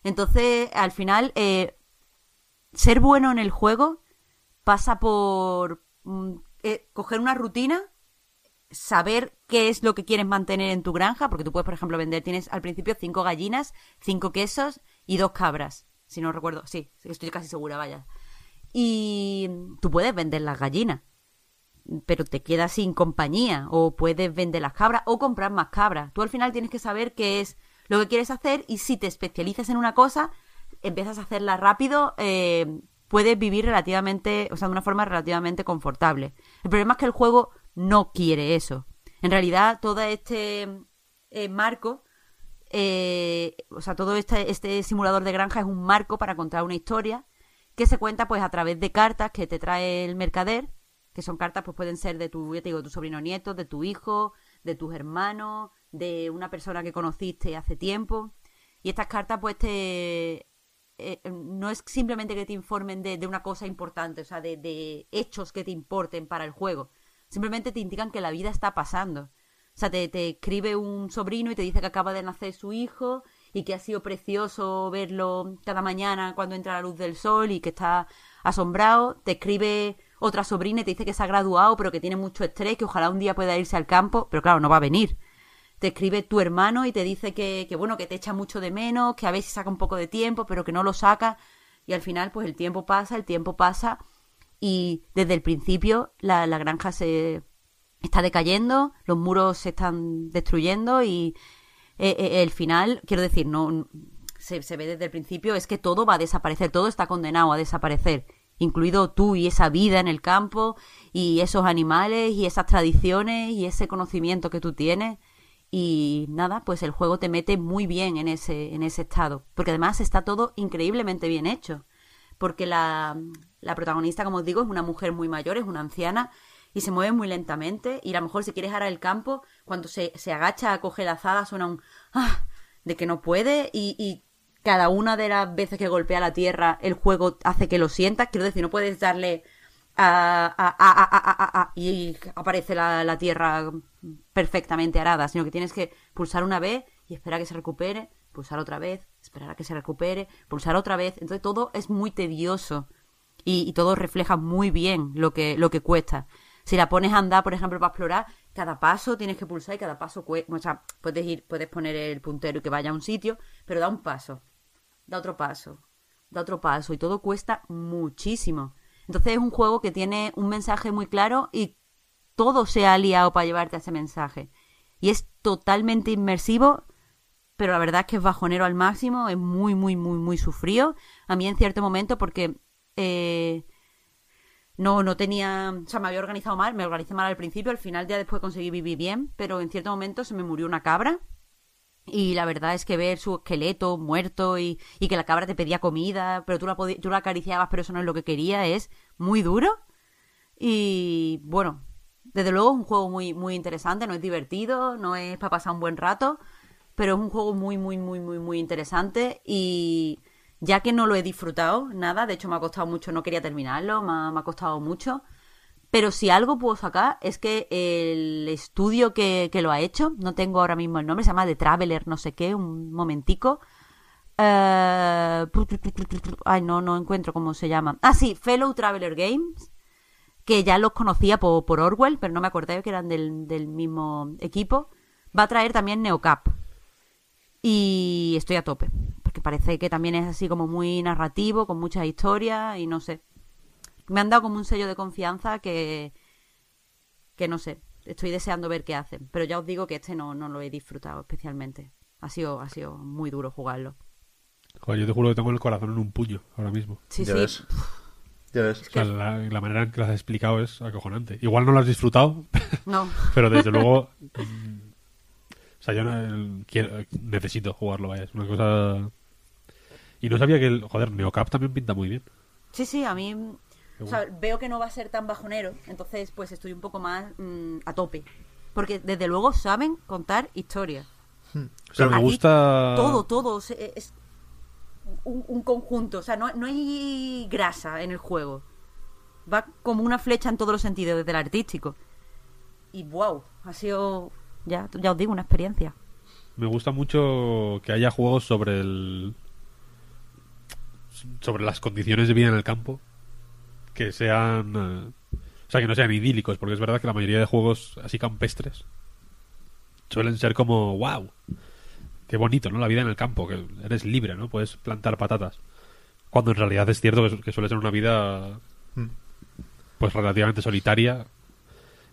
Entonces, al final, eh, ser bueno en el juego pasa por eh, coger una rutina, saber qué es lo que quieres mantener en tu granja, porque tú puedes, por ejemplo, vender, tienes al principio cinco gallinas, cinco quesos y dos cabras, si no recuerdo, sí, estoy casi segura, vaya. Y tú puedes vender las gallinas, pero te quedas sin compañía, o puedes vender las cabras o comprar más cabras. Tú al final tienes que saber qué es lo que quieres hacer y si te especializas en una cosa, empiezas a hacerla rápido, eh, puedes vivir relativamente, o sea, de una forma relativamente confortable. El problema es que el juego no quiere eso. En realidad, todo este eh, marco, eh, o sea, todo este, este simulador de granja es un marco para contar una historia que se cuenta pues a través de cartas que te trae el mercader, que son cartas pues pueden ser de tu, ya te digo, tu sobrino nieto, de tu hijo, de tus hermanos, de una persona que conociste hace tiempo. Y estas cartas, pues, te. Eh, no es simplemente que te informen de, una cosa importante, o sea, de, hechos que te importen para el juego. Simplemente te indican que la vida está pasando. O sea, te, te escribe un sobrino y te dice que acaba de nacer su hijo y que ha sido precioso verlo cada mañana cuando entra la luz del sol y que está asombrado. Te escribe otra sobrina y te dice que se ha graduado pero que tiene mucho estrés, que ojalá un día pueda irse al campo, pero claro, no va a venir te escribe tu hermano y te dice que, bueno, que te echa mucho de menos, que a veces saca un poco de tiempo, pero que no lo saca. Y al final, pues el tiempo pasa, el tiempo pasa. Y desde el principio la, granja se está decayendo, los muros se están destruyendo y eh, eh, el final, quiero decir, no se, se ve desde el principio, es que todo va a desaparecer, todo está condenado a desaparecer incluido tú y esa vida en el campo y esos animales y esas tradiciones y ese conocimiento que tú tienes y nada, pues el juego te mete muy bien en ese, en ese estado. Porque además está todo increíblemente bien hecho. Porque la, la protagonista, como os digo, es una mujer muy mayor, es una anciana y se mueve muy lentamente. Y a lo mejor si quieres arar el campo, cuando se, se agacha a coger la azada suena un ¡ah! de que no puede. Y, y cada una de las veces que golpea la tierra, el juego hace que lo sientas. Quiero decir, no puedes darle y aparece la, la, tierra perfectamente arada, sino que tienes que pulsar una vez y esperar a que se recupere, pulsar otra vez, esperar a que se recupere, pulsar otra vez. Entonces todo es muy tedioso y, todo refleja muy bien lo que, lo que cuesta. Si la pones a andar, por ejemplo, para explorar, cada paso tienes que pulsar y cada paso cuesta. O sea, puedes ir, puedes poner el puntero y que vaya a un sitio, pero da un paso, da otro paso, da otro paso y todo cuesta muchísimo. Entonces es un juego que tiene un mensaje muy claro y todo se ha aliado para llevarte a ese mensaje. Y es totalmente inmersivo, pero la verdad es que es bajonero al máximo, es muy, muy, muy, muy sufrido. A mí en cierto momento porque... Eh, no, no tenía, o sea, me había organizado mal, me organizé mal al principio, al final ya después conseguí vivir bien, pero en cierto momento se me murió una cabra y la verdad es que ver su esqueleto muerto y, y que la cabra te pedía comida, pero tú la, tú la acariciabas, pero eso no es lo que quería, es muy duro. Y bueno, desde luego es un juego muy, muy interesante, no es divertido, no es para pasar un buen rato, pero es un juego muy, muy, muy, muy, muy interesante y ya que no lo he disfrutado nada, de hecho me ha costado mucho, no quería terminarlo, me ha, me ha costado mucho, pero si algo puedo sacar es que el estudio que, que, lo ha hecho, no tengo ahora mismo el nombre, se llama The Traveler, no sé qué, un momentico. Uh, ay, no, no encuentro cómo se llama. Ah, sí, Fellow Traveler Games, que ya los conocía por, por Orwell, pero no me acordé que eran del, del, mismo equipo. Va a traer también Neocap. Y estoy a tope, porque parece que también es así como muy narrativo, con muchas historias y no sé me han dado como un sello de confianza que, que no sé, estoy deseando ver qué hacen. Pero ya os digo que este no, no lo he disfrutado especialmente. Ha sido, ha sido muy duro jugarlo. Joder, yo te juro que tengo el corazón en un puño ahora mismo. Sí, Ya sí. ves. Ya ves. O sea, la, la manera en que lo has explicado es acojonante. Igual no lo has disfrutado, No. pero desde luego. mm, o sea, yo no- quiero- necesito jugarlo, vaya. Es una cosa. Y no sabía que el. Joder, Neocap también pinta muy bien. Sí, sí, a mí. O sea, veo que no va a ser tan bajonero. Entonces, pues estoy un poco más mm, a tope. Porque desde luego saben contar historias. O sea, me gusta. Todo, todo. Es un, un conjunto. O sea, no, no hay grasa en el juego. Va como una flecha en todos los sentidos, desde el artístico. Y wow, ha sido, ya, ya os digo, una experiencia. Me gusta mucho que haya juegos sobre el. sobre las condiciones de vida en el campo. Que sean. eh, o sea, que no sean idílicos, porque es verdad que la mayoría de juegos así campestres suelen ser como. ¡Wow! Qué bonito, ¿no? La vida en el campo, que eres libre, ¿no? Puedes plantar patatas. Cuando en realidad es cierto que, su- que suele ser una vida. pues relativamente solitaria.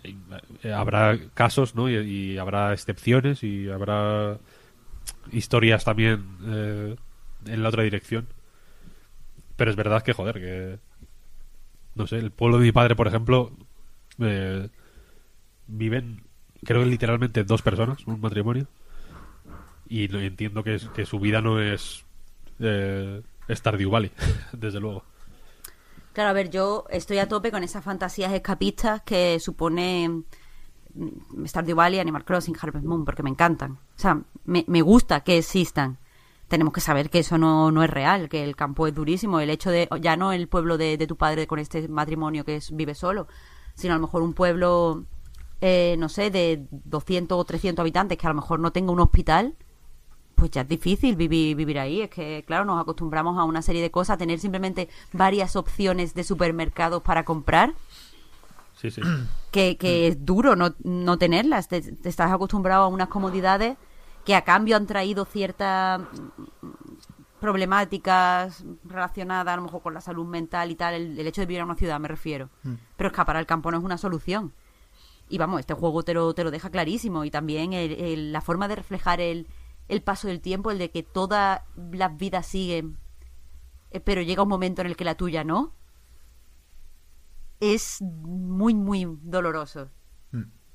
Y, eh, habrá casos, ¿no? Y, y habrá excepciones y habrá historias también eh, en la otra dirección. Pero es verdad que, joder, que... No sé, el pueblo de mi padre, por ejemplo, eh, viven, creo que literalmente dos personas, un matrimonio. Y entiendo que, que su vida no es eh, Stardew Valley, desde luego. Claro, a ver, yo estoy a tope con esas fantasías escapistas que supone mm, Stardew Valley, Animal Crossing, Harvest Moon, porque me encantan. O sea, me, me gusta que existan. Tenemos que saber que eso no, no es real, que el campo es durísimo. El hecho de, ya no el pueblo de, de tu padre con este matrimonio que es, vive solo, sino a lo mejor un pueblo, eh, no sé, de 200 o 300 habitantes que a lo mejor no tenga un hospital, pues ya es difícil vivir, vivir ahí. Es que, claro, nos acostumbramos a una serie de cosas, a tener simplemente varias opciones de supermercados para comprar, Sí, sí. que, que es duro no, no tenerlas. Te, te estás acostumbrado a unas comodidades que a cambio han traído ciertas mm, problemáticas relacionadas a lo mejor con la salud mental y tal, el, el hecho de vivir en una ciudad me refiero. Pero escapar al campo no es una solución. Y vamos, este juego te lo, te lo deja clarísimo. Y también el- el- la forma de reflejar el, el paso del tiempo, el de que todas las vidas siguen, eh, pero llega un momento en el que la tuya no, es muy, muy doloroso.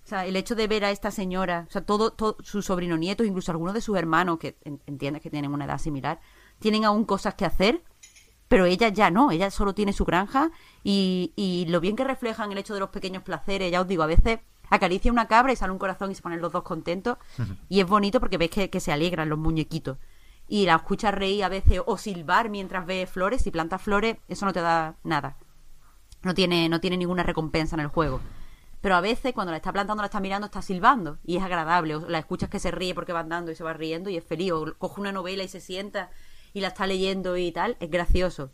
O sea, el hecho de ver a esta señora, o sea, todo, todo sus sobrino nietos, incluso algunos de sus hermanos, que en- entiendes que tienen una edad similar, tienen aún cosas que hacer, pero ella ya no, ella solo tiene su granja y, y lo bien que reflejan el hecho de los pequeños placeres, ya os digo, a veces acaricia una cabra y sale un corazón y se ponen los dos contentos y es bonito porque ves que, que se alegran los muñequitos. Y la escuchas reír a veces o silbar mientras ves flores, y plantas flores, eso no te da nada. No tiene, no tiene ninguna recompensa en el juego. Pero a veces cuando la está plantando, la está mirando, está silbando y es agradable. O la escuchas que se ríe porque va andando y se va riendo y es feliz. O coge una novela y se sienta y la está leyendo y tal, es gracioso.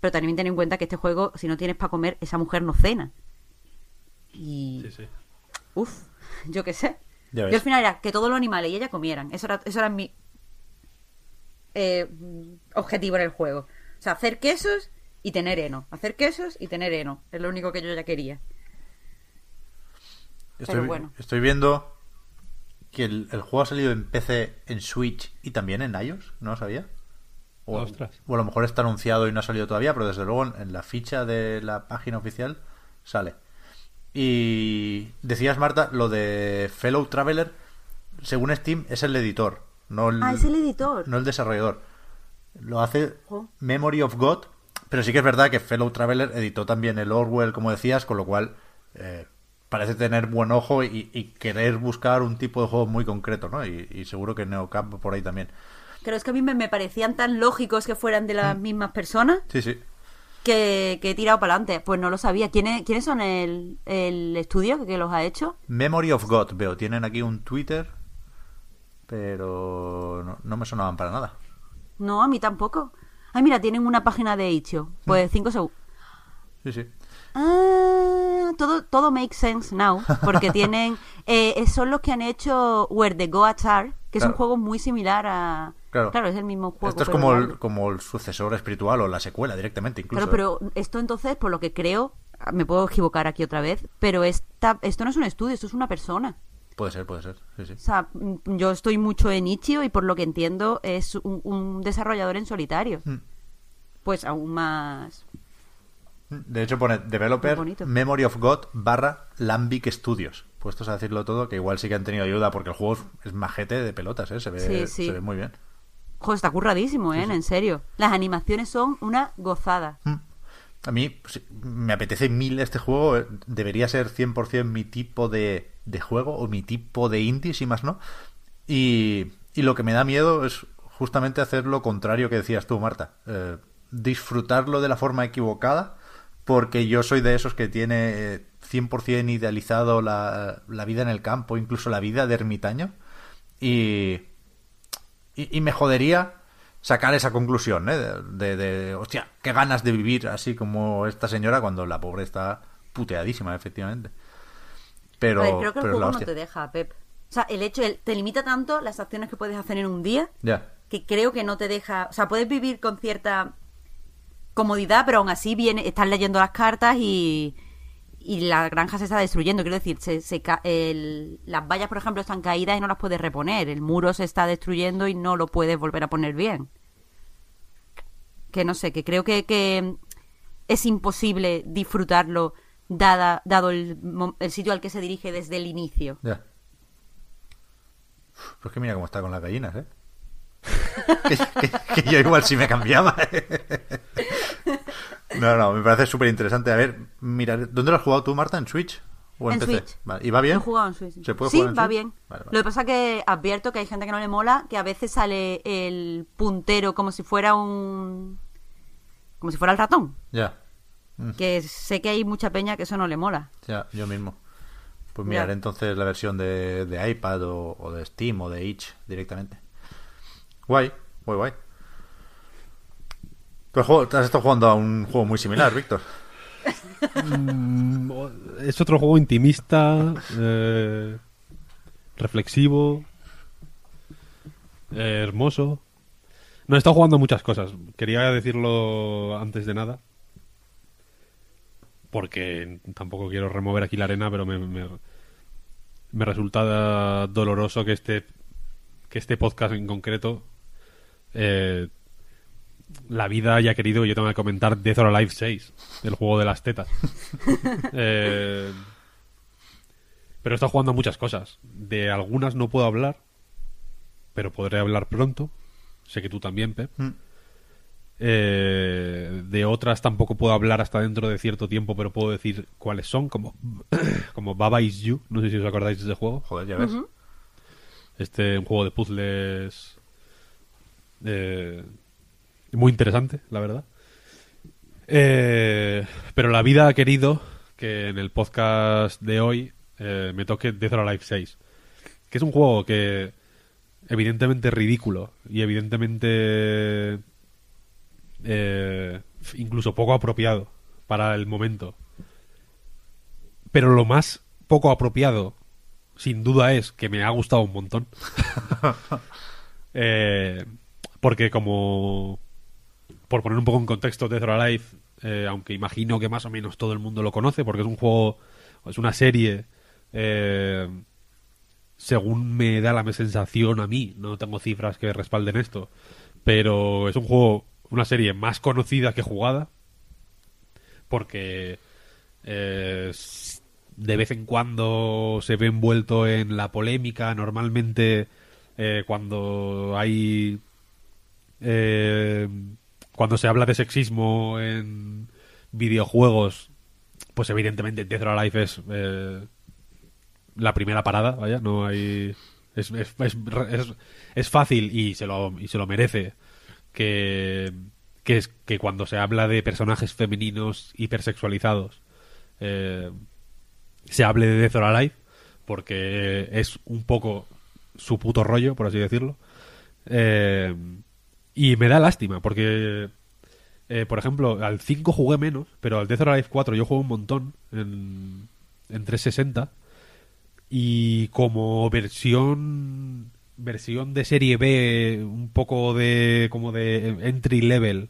Pero también ten en cuenta que este juego, si no tienes para comer, esa mujer no cena. Y. Sí, sí. Uf, yo qué sé. Yo al final era que todos los animales y ella comieran. Eso era, eso era mi eh, objetivo en el juego. O sea, hacer quesos y tener heno. Hacer quesos y tener heno. Es lo único que yo ya quería. Estoy, Pero bueno. estoy viendo que el, el juego ha salido en PC, en Switch y también en iOS, ¿no lo sabía? O, Ostras. o a lo mejor está anunciado y no ha salido todavía, pero desde luego en, en la ficha de la página oficial sale. Y decías, Marta, lo de Fellow Traveler, según Steam, es el editor, no el, Ah, es el editor. no el desarrollador. Lo hace. Memory of God, pero sí que es verdad que Fellow Traveler editó también el Orwell, como decías, con lo cual eh, parece tener buen ojo y, y querer buscar un tipo de juego muy concreto, ¿no? Y, y seguro que Neocamp por ahí también. Pero es que a mí me, me parecían tan lógicos que fueran de las mismas personas Sí, sí. que, que he tirado para adelante. Pues no lo sabía. ¿Quiénes, ¿quiénes son el, el estudio que los ha hecho? Memory of God, veo. Tienen aquí un Twitter, pero no, no me sonaban para nada. No, a mí tampoco. Ay, mira, tienen una página de Itch.io. Pues cinco segundos. Sí, sí. Ah, todo, todo makes sense now, porque tienen, eh, son los que han hecho Where the Goats Are, que es Claro. un juego muy similar a... Claro. es el mismo juego. Esto es como el, como el sucesor espiritual o la secuela directamente, incluso. Claro, pero esto entonces, por lo que creo, me puedo equivocar aquí otra vez, pero esta, esto no es un estudio, esto es una persona. Puede ser, puede ser. Sí, sí. O sea, mm, yo estoy mucho en Itch.io y por lo que entiendo es un, un desarrollador en solitario. Mm. Pues aún más... De hecho pone Developer. Memory of God barra Lambic Studios. Puestos a decirlo todo, que igual sí que han tenido ayuda porque el juego es, majete de pelotas, ¿eh? Se ve, Sí, sí. se ve muy bien. Joder, está curradísimo, ¿eh? En serio. Las animaciones son una gozada. Mm. A mí pues, me apetece mil este juego. eh, Debería ser 100% mi tipo de, de juego o mi tipo de indie, si más no. Y, y lo que me da miedo es justamente hacer lo contrario que decías tú, Marta. Eh, disfrutarlo de la forma equivocada, porque yo soy de esos que tiene eh, 100% idealizado la, la vida en el campo, incluso la vida de ermitaño. Y, y, y me jodería sacar esa conclusión, ¿eh? De, de, de, hostia, qué ganas de vivir así como esta señora cuando la pobre está puteadísima, efectivamente. Pero, A ver, creo que el pero es la juego no te deja, Pep. O sea, el hecho, el- te limita tanto las acciones que puedes hacer en un día Ya. que creo que no te deja. O sea, puedes vivir con cierta comodidad, pero aún así viene, estás leyendo las cartas y, y la granja se está destruyendo. Quiero decir, se, se las vallas, por ejemplo, están caídas y no las puedes reponer. El muro se está destruyendo y no lo puedes volver a poner bien. Que no sé, que creo que, que es imposible disfrutarlo dada, dado el, el sitio al que se dirige desde el inicio. Ya. Uf, Pues que mira cómo está con las gallinas, ¿eh? Que, que- que yo igual sí me cambiaba. no, no, me parece súper interesante. A ver, mira, ¿dónde lo has jugado tú, Marta? ¿En Switch? ¿O en, En PC? Switch. Vale, ¿Y va bien? He jugado en Switch. ¿Se puede sí, jugar en va Switch? bien. Vale, vale. Lo que pasa que advierto que hay gente que no le mola, que a veces sale el puntero como si fuera un... como si fuera el ratón. Ya, Mm. Que sé que hay mucha peña que eso no le mola. ya, yo mismo. Pues miraré Ya. entonces la versión de, de iPad o, o de Steam o de itch directamente. Guay, guay, guay. ¿Tú has estado jugando a un juego muy similar, Víctor? Mm, es otro juego intimista, eh, reflexivo, eh, hermoso. No, he estado jugando muchas cosas. Quería decirlo antes de nada. Porque tampoco quiero remover aquí la arena, pero me, me, me resulta doloroso que este, que este podcast en concreto eh, la vida haya querido que yo tenga que comentar Death or Alive 6, el juego de las tetas. Eh, pero he estado jugando a muchas cosas. De algunas no puedo hablar, pero podré hablar pronto. Sé que tú también, Pep. Mm. Eh, de otras tampoco puedo hablar hasta dentro de cierto tiempo, pero puedo decir cuáles son, como, como Baba Is You. No sé si os acordáis de ese juego. Joder, ya ves. Este un juego de puzzles eh, muy interesante, la verdad. Eh, pero la vida ha querido que en el podcast de hoy eh, me toque Death or Alive 6. Que es un juego que evidentemente es ridículo y evidentemente eh, incluso poco apropiado para el momento. Pero lo más poco apropiado, sin duda, es que me ha gustado un montón. Eh, porque como... Por poner un poco en contexto Death or Alive, eh, aunque imagino que más o menos todo el mundo lo conoce, porque es un juego, es una serie, eh, según me da la sensación a mí, no tengo cifras que respalden esto, pero es un juego, una serie más conocida que jugada, porque eh, de vez en cuando se ve envuelto en la polémica. Normalmente eh, cuando hay... eh, cuando se habla de sexismo en videojuegos, pues evidentemente Death or Alive es eh, la primera parada, vaya, no hay... Es, es, es, es- fácil y se lo, y se lo merece que, que, es, que cuando se habla de personajes femeninos hipersexualizados eh, se hable de Death or Alive porque es un poco su puto rollo, por así decirlo. Eh, y me da lástima porque, eh, por ejemplo, al 5 jugué menos, pero al Death or Alive 4 yo juego un montón en, en 360 y como versión versión de serie B un poco de como de entry level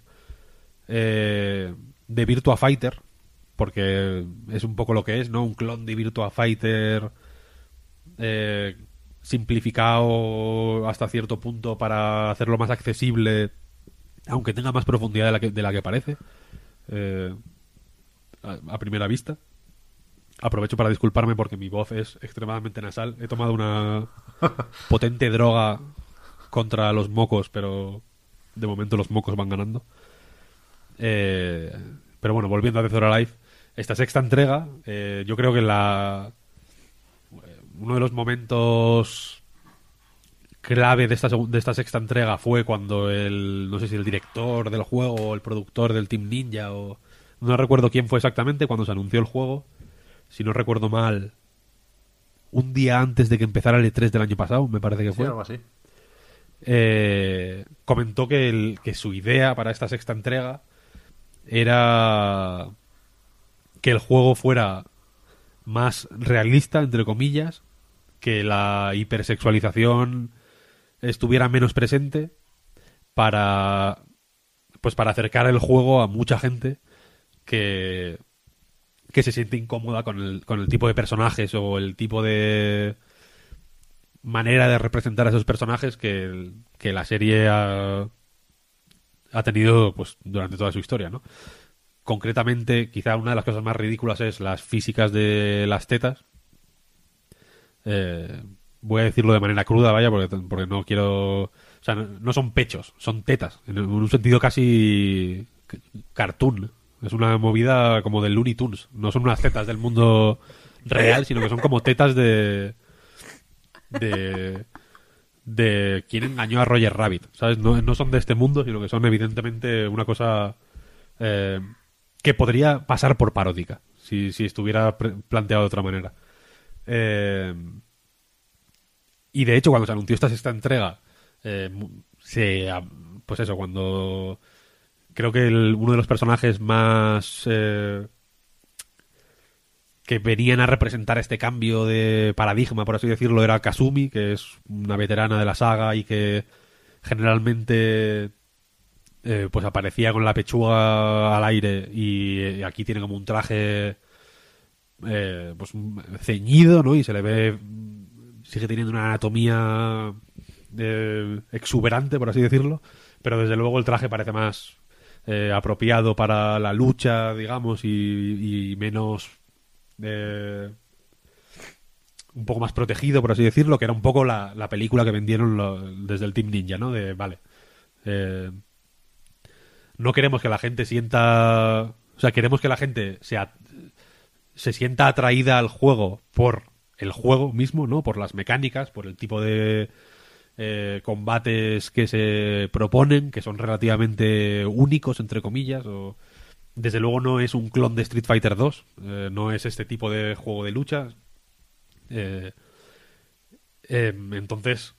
eh, de Virtua Fighter porque es un poco lo que es no un clon de Virtua Fighter eh, simplificado hasta cierto punto para hacerlo más accesible aunque tenga más profundidad de la que, de la que parece eh, a, a primera vista Aprovecho para disculparme porque mi voz es extremadamente nasal. He tomado una potente droga contra los mocos, pero de momento los mocos van ganando. Eh, pero bueno, volviendo a Death or Alive, esta sexta entrega, eh, yo creo que la uno de los momentos clave de esta, de esta sexta entrega fue cuando el, no sé si el director del juego o el productor del Team Ninja o no recuerdo quién fue exactamente cuando se anunció el juego, si no recuerdo mal, un día antes de que empezara el E3 del año pasado, me parece que Sí, fue algo así. eh, comentó que, el- que su idea para esta sexta entrega era que el juego fuera más realista, entre comillas, que la hipersexualización estuviera menos presente para pues para acercar el juego a mucha gente que que se siente incómoda con el, con el tipo de personajes o el tipo de manera de representar a esos personajes que, que la serie ha, ha tenido pues durante toda su historia, ¿no? Concretamente, quizá una de las cosas más ridículas es las físicas de las tetas. Eh, voy a decirlo de manera cruda, vaya, porque, porque no quiero... O sea, no, son pechos, son tetas, en un sentido casi cartoon. Es una movida como del Looney Tunes. No son unas tetas del mundo real, sino que son como tetas de... de de quién engañó a Roger Rabbit, ¿sabes? No, no son de este mundo, sino que son evidentemente una cosa eh, que podría pasar por paródica, si, si estuviera planteado de otra manera. Eh, y de hecho, cuando se anunció esta sexta entrega, eh, se, ah, pues eso, cuando creo que uno de los personajes más eh, que venían a representar este cambio de paradigma, por así decirlo, era Kasumi, que es una veterana de la saga y que generalmente eh, pues aparecía con la pechuga al aire y eh, aquí tiene como un traje eh, pues un- ceñido, ¿no? Y se le ve mm, sigue teniendo una anatomía eh, exuberante, por así decirlo, pero desde luego el traje parece más eh, apropiado para la lucha, digamos, y, menos eh, un poco más protegido, por así decirlo, que era un poco la, la película que vendieron desde el Team Ninja, ¿no? De, vale, eh, no queremos que la gente sienta... O sea, queremos que la gente sea, se sienta atraída al juego por el juego mismo, ¿no? Por las mecánicas, por el tipo de eh, combates que se proponen, que son relativamente únicos, entre comillas, o... Desde luego no es un clon de Street Fighter 2, eh, no es este tipo de juego de lucha. Eh, em, entonces,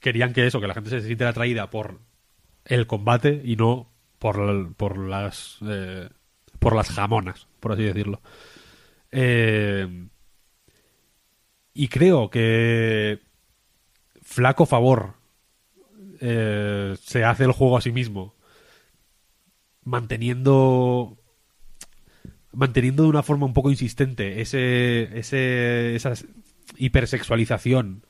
querían que eso, que la gente se sintiera atraída por el combate y no por, por las eh, por las jamonas, por así decirlo. Eh, y creo que flaco favor eh, se hace el juego a sí mismo manteniendo manteniendo de una forma un poco insistente ese, ese esa hipersexualización.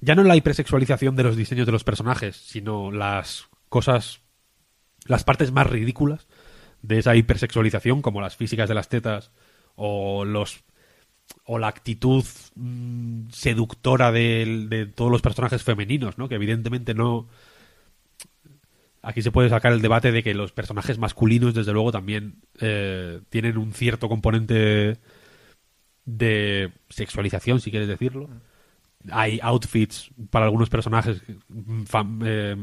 Ya no la hipersexualización de los diseños de los personajes sino las cosas las partes más ridículas de esa hipersexualización como las físicas de las tetas o los o la actitud mm, seductora de, todos los personajes femeninos, ¿no? Que evidentemente no aquí se puede sacar el debate de que los personajes masculinos, desde luego, también eh, tienen un cierto componente de sexualización, si quieres decirlo. Hay outfits para algunos personajes mm, eh,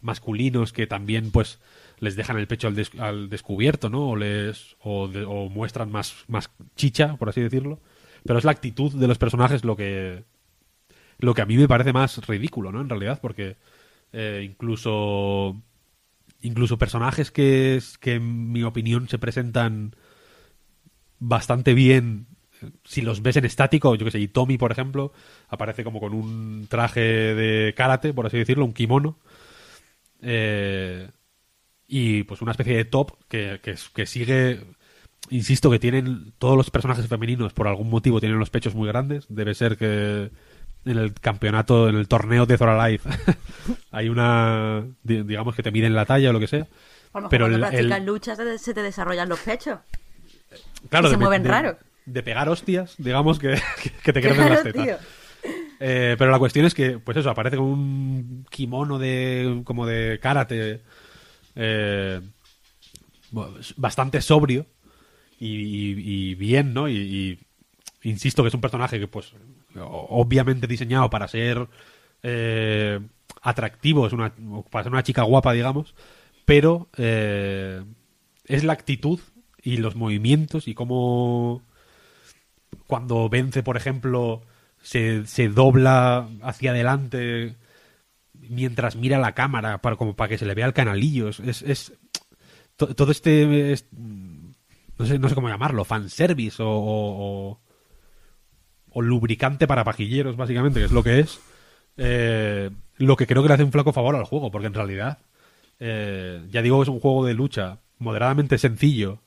masculinos que también, pues, les dejan el pecho al, des- al descubierto, ¿no? O les o, muestran más, más chicha, por así decirlo. Pero es la actitud de los personajes lo que lo que a mí me parece más ridículo, ¿no? En realidad, porque eh, incluso incluso personajes que, que en mi opinión se presentan bastante bien si los ves en estático, yo que sé, y Tommy, por ejemplo, aparece como con un traje de karate, por así decirlo, un kimono, eh, y pues una especie de top que, que, que sigue, insisto, que tienen todos los personajes femeninos, por algún motivo, tienen los pechos muy grandes, debe ser que en el campeonato, en el torneo de Zora Life, hay una, di- digamos que te miden la talla o lo que sea. A lo mejor Pero cuando el- practicas el- lucha se, te desarrollan los pechos. Claro, Y se de, mueven de- raro. De pegar hostias, digamos que, que, te crecen las Claro, tetas. tío. Eh, pero la cuestión es que, pues eso, aparece con un kimono de como de karate eh, bastante sobrio y, bien, ¿no? Y, insisto que es un personaje que, pues, obviamente diseñado para ser eh, atractivo, es una, para ser una chica guapa, digamos, pero eh, es la actitud y los movimientos y cómo cuando vence, por ejemplo, se, se dobla hacia adelante mientras mira la cámara para, como para que se le vea el canalillo. Es, es, es- to- todo este es- no sé, no sé cómo llamarlo, fanservice o, o, lubricante para pajilleros, básicamente, que es lo que es. eh, lo que creo que le hace un flaco favor al juego, porque en realidad, eh, ya digo es un juego de lucha moderadamente sencillo,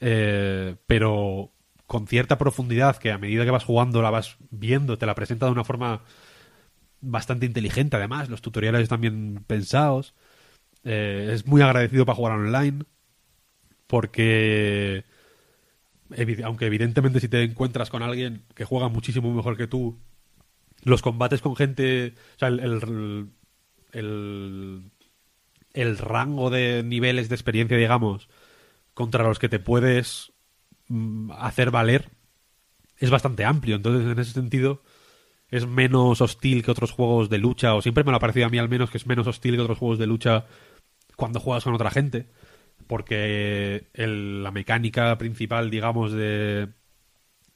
eh, pero con cierta profundidad que a medida que vas jugando la vas viendo, te la presenta de una forma bastante inteligente además, los tutoriales están bien pensados, Eh, es muy agradecido para jugar online porque aunque evidentemente si te encuentras con alguien que juega muchísimo mejor que tú, los combates con gente, o sea, el, el, el, el rango de niveles de experiencia, digamos, contra los que te puedes mm, hacer valer es bastante amplio. Entonces, en ese sentido, es menos hostil que otros juegos de lucha, o siempre me lo ha parecido a mí al menos que es menos hostil que otros juegos de lucha cuando juegas con otra gente. Porque la mecánica principal, digamos, de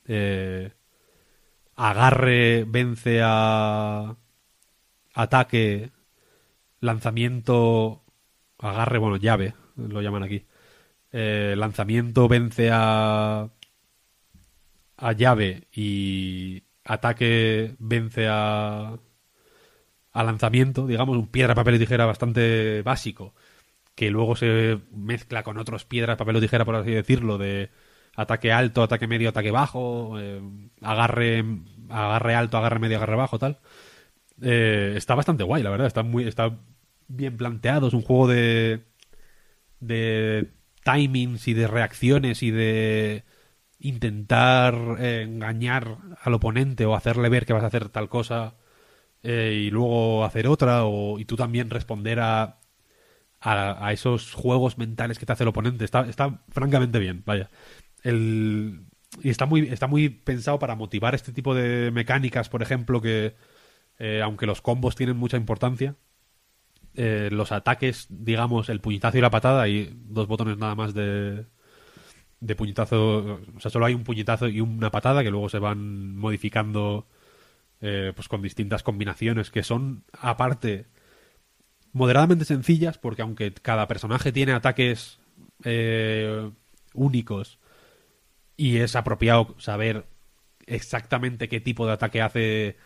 eh, agarre, vence a ataque, lanzamiento, agarre, bueno, llave, lo llaman aquí. Eh, lanzamiento vence a a llave y ataque vence a a lanzamiento, digamos, un piedra, papel y tijera bastante básico, que luego se mezcla con otros piedra, papel o tijera, por así decirlo, de ataque alto, ataque medio, ataque bajo, eh, agarre, agarre alto, agarre medio, agarre bajo, tal. Eh, está bastante guay, la verdad, está muy, está bien planteado, es un juego de de timings y de reacciones y de intentar eh, engañar al oponente o hacerle ver que vas a hacer tal cosa eh, y luego hacer otra o, y tú también responder a, a, esos juegos mentales que te hace el oponente. Está, está francamente bien vaya. El, y está muy está muy pensado para motivar este tipo de mecánicas por ejemplo que eh, aunque los combos tienen mucha importancia los ataques, digamos, el puñetazo y la patada, y dos botones nada más de, de puñetazo, o sea, solo hay un puñetazo y una patada que luego se van modificando eh, pues con distintas combinaciones que son, aparte, moderadamente sencillas, porque aunque cada personaje tiene ataques eh, únicos y es apropiado saber exactamente qué tipo de ataque hace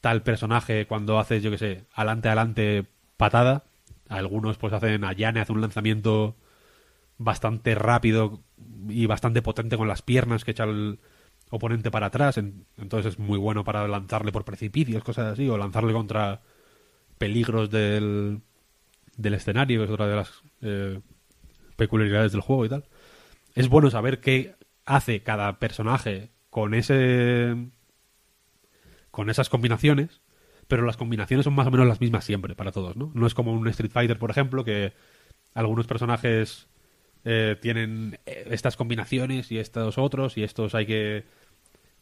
tal personaje cuando haces, yo que sé, adelante, adelante, patada. Algunos pues hacen a Yane, hace un lanzamiento bastante rápido y bastante potente con las piernas que echa el oponente para atrás. En- entonces es muy bueno para lanzarle por precipicios, cosas así, o lanzarle contra peligros del, del escenario, que es otra de las eh, peculiaridades del juego y tal. Es bueno saber qué, hace cada personaje con ese con esas combinaciones, pero las combinaciones son más o menos las mismas siempre para todos, ¿no? No es como un Street Fighter, por ejemplo, que algunos personajes eh, tienen eh, estas combinaciones y estos otros, y estos hay que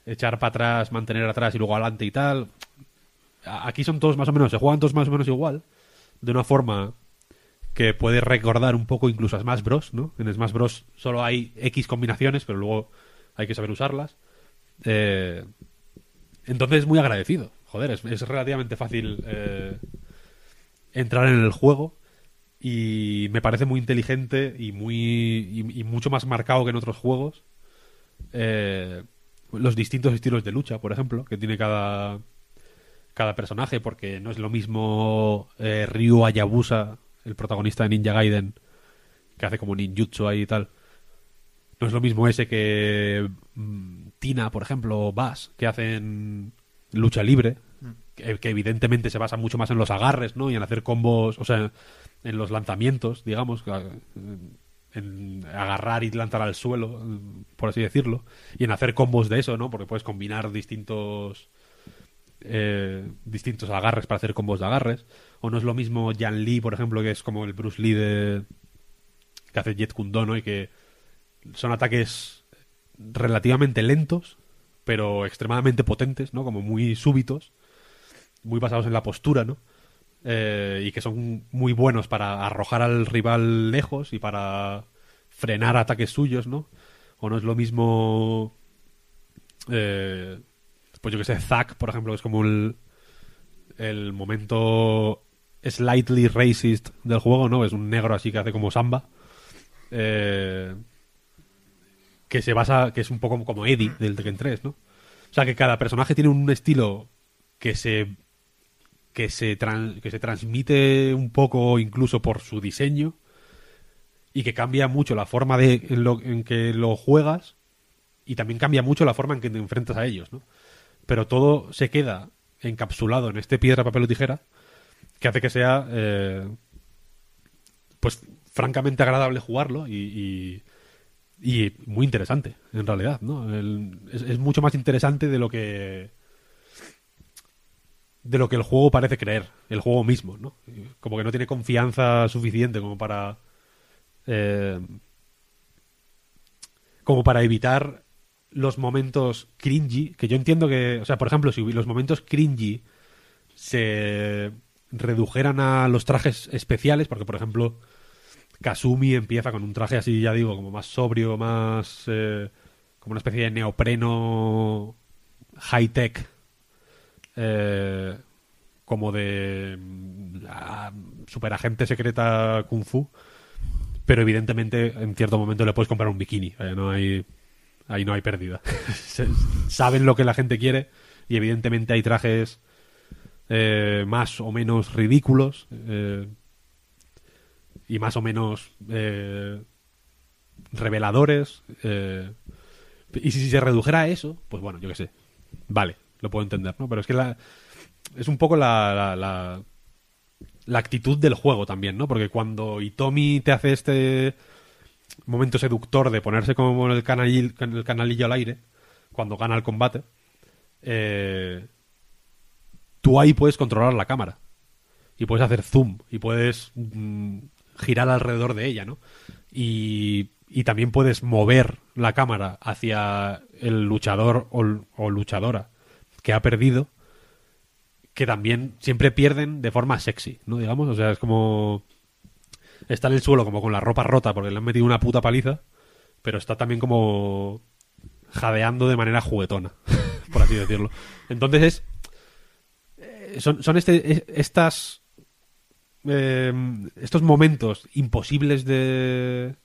echar para atrás, mantener atrás y luego adelante y tal. Aquí son todos más o menos, se juegan todos más o menos igual, de una forma que puede recordar un poco incluso a Smash Bros, ¿no? En Smash Bros solo hay X combinaciones, pero luego hay que saber usarlas. Eh, entonces es muy agradecido. Joder, es, es relativamente fácil eh, entrar en el juego y me parece muy inteligente y muy y, y mucho más marcado que en otros juegos. Eh, los distintos estilos de lucha, por ejemplo, que tiene cada cada personaje, porque no es lo mismo eh, Ryu Hayabusa, el protagonista de Ninja Gaiden, que hace como ninjutsu ahí y tal. No es lo mismo ese que mm, Tina, por ejemplo, o Bass, que hacen lucha libre, que, que evidentemente se basa mucho más en los agarres, ¿no? Y en hacer combos, o sea, en los lanzamientos, digamos, en agarrar y lanzar al suelo, por así decirlo, y en hacer combos de eso, ¿no? Porque puedes combinar distintos eh, distintos agarres para hacer combos de agarres. O no es lo mismo Jan Lee, por ejemplo, que es como el Bruce Lee de... que hace Jet Kundo, ¿no? Y que son ataques relativamente lentos, pero extremadamente potentes, ¿no? Como muy súbitos, muy basados en la postura, ¿no? Eh, y que son muy buenos para arrojar al rival lejos y para frenar ataques suyos, ¿no? O no es lo mismo... Eh, pues yo que sé, Zack, por ejemplo, es como el, el momento slightly racist del juego, ¿no? Es un negro así que hace como samba. Eh, que se basa, que es un poco como Eddie del Tekken 3, ¿no? O sea, que cada personaje tiene un estilo que se que se, que se transmite un poco incluso por su diseño y que cambia mucho la forma de en, lo- en que lo juegas y también cambia mucho la forma en que te enfrentas a ellos, ¿no? Pero todo se queda encapsulado en este piedra, papel o tijera que hace que sea eh, pues francamente agradable jugarlo y, y, muy interesante en realidad, ¿no? Es mucho más interesante de lo que de lo que el juego parece creer, el juego mismo, ¿no? Como que no tiene confianza suficiente como para eh, como para evitar los momentos cringy, que yo entiendo que, o sea, por ejemplo, si los momentos cringy se redujeran a los trajes especiales, porque por ejemplo Kasumi empieza con un traje así, ya digo, como más sobrio, más eh, como una especie de neopreno high tech, eh, como de ah, superagente secreta kung fu, pero evidentemente en cierto momento le puedes comprar un bikini, eh, no hay ahí no hay pérdida. Saben lo que la gente quiere y evidentemente hay trajes eh, más o menos ridículos eh, y más o menos eh, reveladores. eh, y si, si se redujera a eso, pues bueno, yo qué sé. Vale, lo puedo entender, ¿no? Pero es que la, es un poco la, la, actitud del juego también, ¿no? Porque cuando Itomi te hace este momento seductor de ponerse como el, el canalillo al aire, cuando gana el combate, eh, tú ahí puedes controlar la cámara. Y puedes hacer zoom. Y puedes mm, girar alrededor de ella, ¿no? Y, y también puedes mover la cámara hacia el luchador o luchadora que ha perdido. Que también siempre pierden de forma sexy, ¿no? Digamos, o sea, es como está en el suelo como con la ropa rota porque le han metido una puta paliza, pero está también como jadeando de manera juguetona, por así decirlo. Entonces es eh, son, son este, es- estas eh, estos momentos imposibles de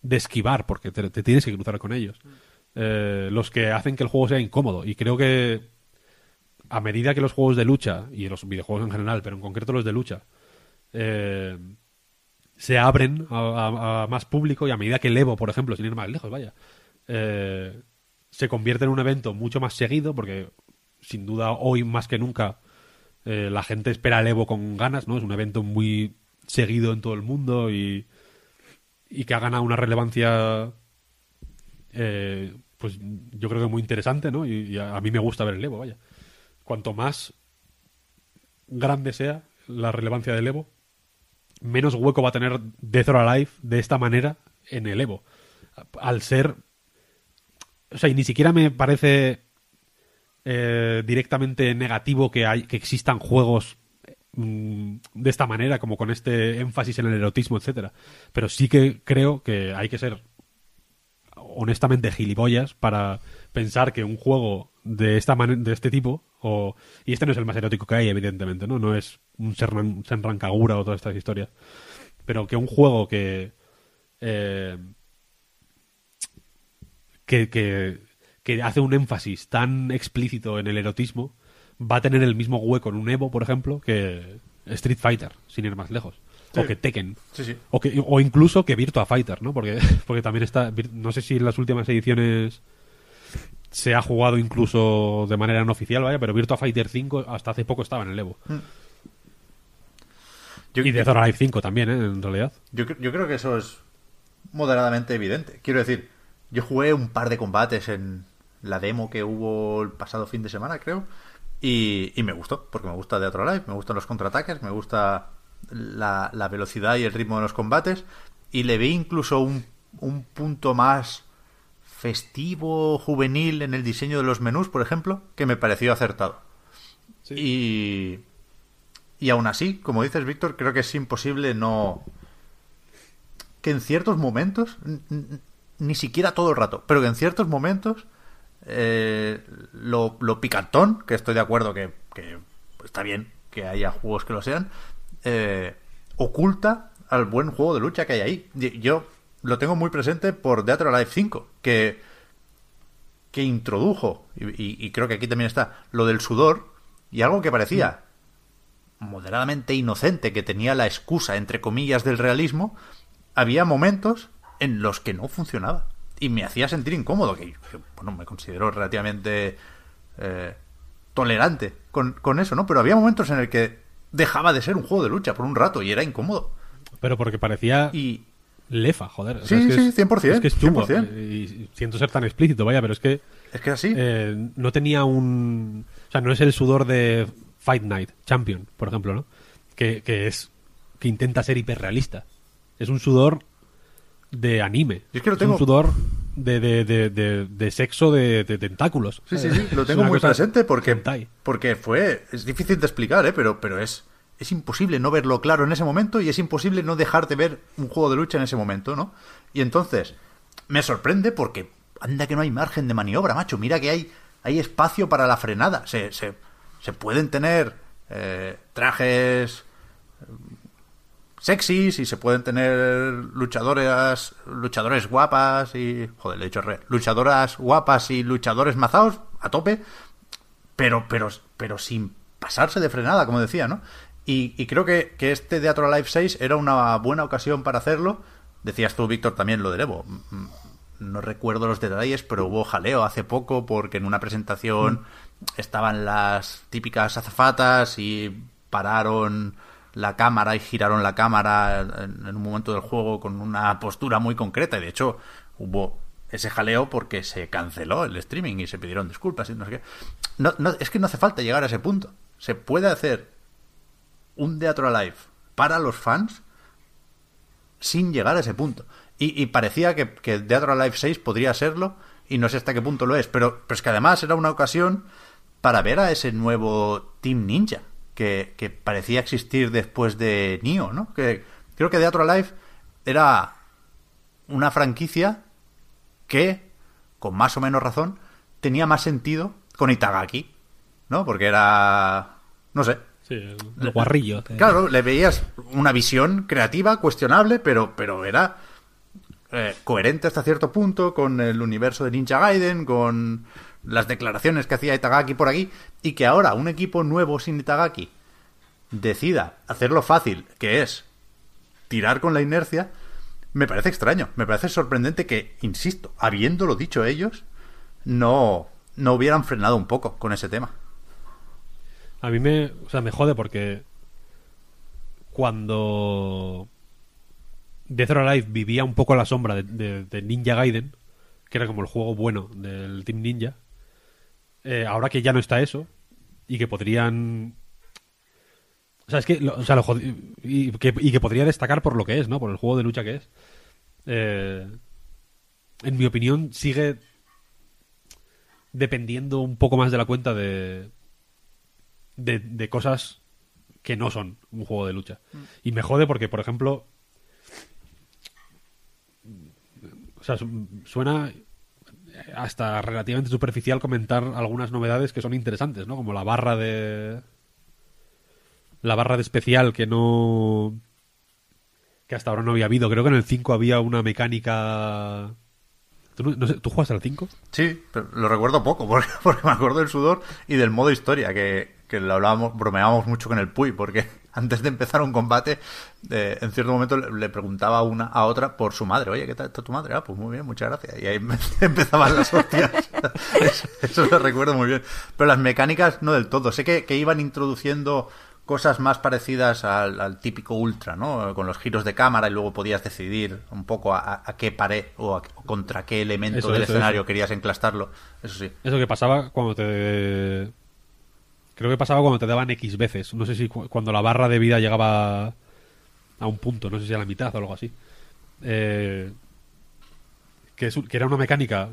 de esquivar porque te tienes que cruzar con ellos eh, los que hacen que el juego sea incómodo y creo que a medida que los juegos de lucha y los videojuegos en general pero en concreto los de lucha eh, se abren a, más público y a medida que el Evo, por ejemplo, sin ir más lejos, vaya, eh, se convierte en un evento mucho más seguido porque sin duda hoy más que nunca la gente espera el Evo con ganas, ¿no? Es un evento muy seguido en todo el mundo y, y que ha ganado una relevancia eh, pues yo creo que muy interesante, ¿no? Y, a mí me gusta ver el Evo, vaya. Cuanto más grande sea la relevancia del Evo, menos hueco va a tener Death or Alive de esta manera en el Evo. Al ser. O sea, y ni siquiera me parece eh, directamente negativo que, hay, que existan juegos mm, de esta manera, como con este énfasis en el erotismo, etcétera. Pero sí que creo que hay que ser honestamente gilipollas para pensar que un juego de esta mane- de este tipo o y este no es el más erótico que hay evidentemente no no es un Senran, Kagura o todas estas historias pero que un juego que eh, que, que que hace un énfasis tan explícito en el erotismo va a tener el mismo hueco en un Evo por ejemplo que Street Fighter sin ir más lejos. O que Tekken Sí, sí. o, que, o incluso que Virtua Fighter, ¿no? Porque, porque también está. No sé si en las últimas ediciones se ha jugado incluso de manera no oficial, vaya, pero Virtua Fighter 5 hasta hace poco estaba en el Evo. Yo, Y Death or Alive 5 también, ¿eh? En realidad. Yo, yo creo que eso es moderadamente evidente. Quiero decir, yo jugué un par de combates en la demo que hubo el pasado fin de semana, creo, y, y me gustó, porque me gusta Death or Alive, me gustan los contraataques, me gusta la, la velocidad y el ritmo de los combates, y le vi incluso un, un punto más festivo, juvenil en el diseño de los menús, por ejemplo, que me pareció acertado. Y, y aún así, como dices, Víctor, creo que es imposible no. que en ciertos momentos, ni siquiera todo el rato, pero que en ciertos momentos, eh, lo, lo picantón, que estoy de acuerdo que, que está bien que haya juegos que lo sean, eh, oculta al buen juego de lucha que hay ahí. Yo lo tengo muy presente por Death or Alive 5, que, que introdujo, y, creo que aquí también está, lo del sudor, y algo que parecía moderadamente inocente, que tenía la excusa, entre comillas, del realismo, había momentos en los que no funcionaba. Y me hacía sentir incómodo, que que, bueno, me considero relativamente eh, tolerante con, con eso, ¿no? Pero había momentos en el que dejaba de ser un juego de lucha por un rato y era incómodo. Pero porque parecía Y lefa, joder. O Sí, sea, es que sí, es- 100%, Es que es chungo. 100%. Y siento ser tan explícito, vaya, pero es que es que así. eh, no tenía un... O sea, no es el sudor de Fight Night Champion, por ejemplo, ¿no? Que, que es... que intenta ser hiperrealista. Es un sudor de anime. Yo es que lo un tengo- sudor de, de, de, de- de sexo de, de tentáculos. Sí, sí, sí, lo tengo muy presente porque, hentai. porque fue. Es difícil de explicar, ¿eh? Pero, pero es, es imposible no verlo claro en ese momento y es imposible no dejar de ver un juego de lucha en ese momento, ¿no? Y entonces, me sorprende porque anda que no hay margen de maniobra, macho. Mira que hay, hay espacio para la frenada. Se, se, se pueden tener eh, trajes sexys y se pueden tener luchadoras luchadores guapas y joder le he dicho re luchadoras guapas y luchadores mazaos a tope pero pero pero sin pasarse de frenada como decía no y, y creo que, que este Teatro Live 6 era una buena ocasión para hacerlo. Decías tú Víctor también lo de Evo. Mm, no recuerdo los detalles pero hubo jaleo hace poco porque en una presentación estaban las típicas azafatas y pararon la cámara y giraron la cámara en, un momento del juego con una postura muy concreta y de hecho hubo ese jaleo porque se canceló el streaming y se pidieron disculpas y no sé qué. No, no, es que no hace falta llegar a ese punto. Se puede hacer un Teatro Live para los fans sin llegar a ese punto. Y, y parecía que, que Teatro Live 6 podría serlo y no sé hasta qué punto lo es, pero, pero es que además era una ocasión para ver a ese nuevo Team Ninja que, que parecía existir después de Nioh, ¿no? Que creo que Teatro Live era una franquicia que, con más o menos razón, tenía más sentido con Itagaki, ¿no? Porque era, no sé, Sí, el, el guarrillo. eh. Claro, le veías una visión creativa, cuestionable, pero, pero era eh, coherente hasta cierto punto con el universo de Ninja Gaiden, con las declaraciones que hacía Itagaki por aquí, y que ahora un equipo nuevo sin Itagaki decida hacerlo fácil, que es tirar con la inercia, me parece extraño, me parece sorprendente que, insisto, habiéndolo dicho ellos, no, no hubieran frenado un poco con ese tema. A mí me, o sea, me jode porque cuando Death or Alive vivía un poco a la sombra de, Ninja Gaiden, que era como el juego bueno del Team Ninja, eh, ahora que ya no está eso, y que podrían... O sea, es que, lo- o sea, lo y, que, y que podría destacar por lo que es, ¿no? Por el juego de lucha que es. Eh, en mi opinión, sigue dependiendo un poco más de la cuenta de, de, de cosas que no son un juego de lucha. Y me jode porque, por ejemplo, o sea, su- suena hasta relativamente superficial comentar algunas novedades que son interesantes, ¿no? Como la barra de la barra de especial que no que hasta ahora no había habido. Creo que en el 5 había una mecánica ¿Tú, no- sé, ¿tú juegas al 5? Sí, pero lo recuerdo poco, porque, porque me acuerdo del sudor y del modo historia, que, que lo hablábamos, bromeábamos mucho con el Puy, porque antes de empezar un combate, eh, en cierto momento le, preguntaba una a otra por su madre, oye, ¿qué tal está tu madre? Ah, pues muy bien, muchas gracias. Y ahí empezaban las hostias. eso, eso lo recuerdo muy bien. Pero las mecánicas no del todo. Sé que, que iban introduciendo cosas más parecidas al, al típico ultra, ¿no? Con los giros de cámara y luego podías decidir un poco a, a- a qué pared o a- contra qué elemento Eso, del eso, escenario eso. querías enclastarlo. Eso sí. Eso que pasaba cuando te... Creo que pasaba cuando te daban X veces. No sé si cu- cuando la barra de vida llegaba a un punto, no sé si a la mitad o algo así. Eh, que, es un- que era una mecánica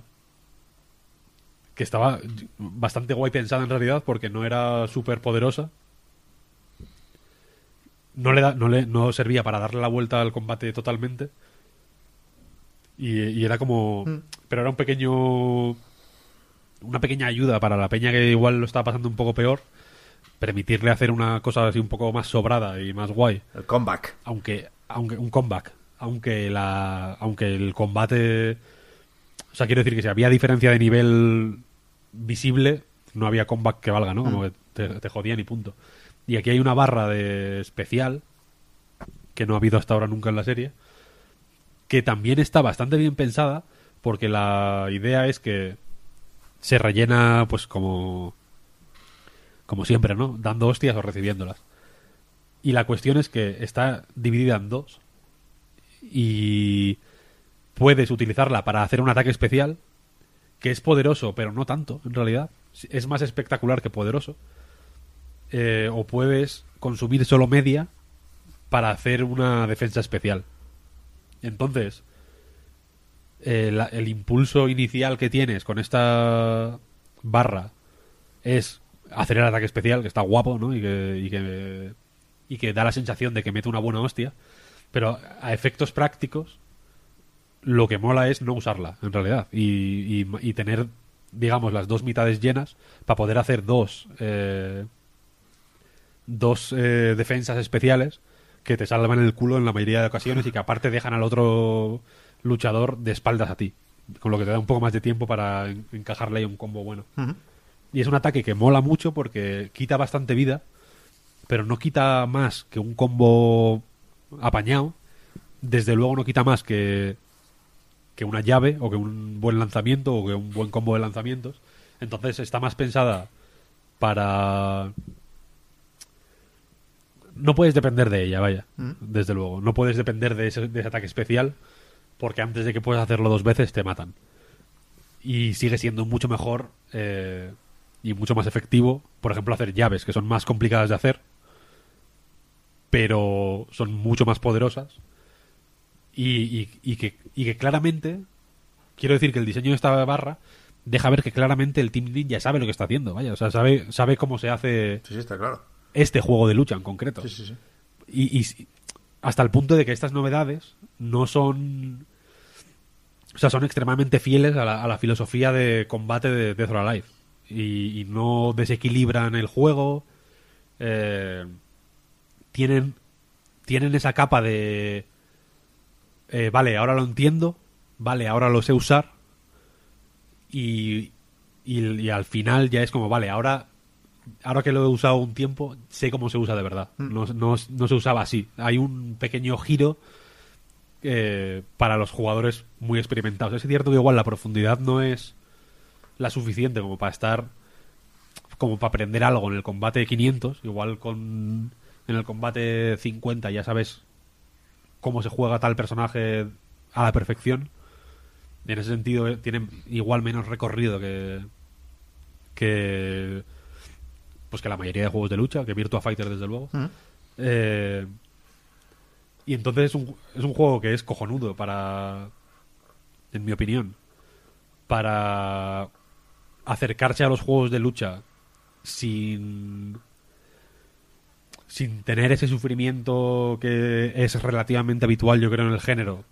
que estaba bastante guay pensada en realidad porque no era súper poderosa. No, le da- no, le, no servía para darle la vuelta al combate totalmente. Y, y era como... Pero era un pequeño una pequeña ayuda para la peña que igual lo está pasando un poco peor, permitirle hacer una cosa así un poco más sobrada y más guay, El comeback. aunque aunque un comeback, aunque la aunque el combate o sea, quiero decir que si había diferencia de nivel visible, no había comeback que valga, ¿no? Como que te, te jodían y punto. Y aquí hay una barra de especial que no ha habido hasta ahora nunca en la serie, que también está bastante bien pensada porque la idea es que se rellena pues como como siempre, ¿no? Dando hostias o recibiéndolas. Y la cuestión es que está dividida en dos y puedes utilizarla para hacer un ataque especial que es poderoso, pero no tanto, en realidad. Es más espectacular que poderoso. Eh, o puedes consumir solo media para hacer una defensa especial. Entonces, eh, el impulso inicial que tienes con esta barra es hacer el ataque especial, que está guapo, ¿no? Y que, y que, y que da la sensación de que mete una buena hostia. Pero a efectos prácticos, lo que mola es no usarla, en realidad. Y, y- y tener, digamos, las dos mitades llenas para poder hacer dos, eh, dos eh, defensas especiales que te salvan el culo en la mayoría de ocasiones y que aparte dejan al otro luchador de espaldas a ti. Con lo que te da un poco más de tiempo para en- encajarle ahí un combo bueno. Y es un ataque que mola mucho porque quita bastante vida, pero no quita más que un combo apañado. Desde luego no quita más que, que una llave o que un buen lanzamiento o que un buen combo de lanzamientos. Entonces está más pensada para... No puedes depender de ella, vaya. Desde luego. No puedes depender de ese, de ese ataque especial porque antes de que puedas hacerlo dos veces te matan. Y sigue siendo mucho mejor eh, y mucho más efectivo, por ejemplo, hacer llaves que son más complicadas de hacer, pero son mucho más poderosas y, y- y que, y que claramente, quiero decir que el diseño de esta barra deja ver que claramente el Team Ninja sabe lo que está haciendo, vaya, o sea, sabe, sabe cómo se hace Sí, sí, está claro. este juego de lucha en concreto. Sí. Y, y hasta el punto de que estas novedades no son. O sea, son extremadamente fieles a la, a la filosofía de combate de Death or Alive. Y, y no desequilibran el juego. eh, tienen, tienen esa capa de. eh, vale, ahora lo entiendo. Vale, ahora lo sé usar. Y, y, y al final ya es como, vale, ahora ahora que lo he usado un tiempo, sé cómo se usa de verdad. No, no- no se usaba así. Hay un pequeño giro eh, para los jugadores muy experimentados. Es cierto que igual la profundidad no es la suficiente como para estar como para aprender algo en el combate 500, igual con en el combate 50 ya sabes cómo se juega tal personaje a la perfección, En ese sentido, eh, tiene igual menos recorrido que. que. Pues que la mayoría de juegos de lucha, que Virtua Fighter, desde luego. Mm. Eh, y entonces es un, es un juego que es cojonudo para. En mi opinión. Para acercarse a los juegos de lucha sin sin tener ese sufrimiento que es relativamente habitual yo creo en el género.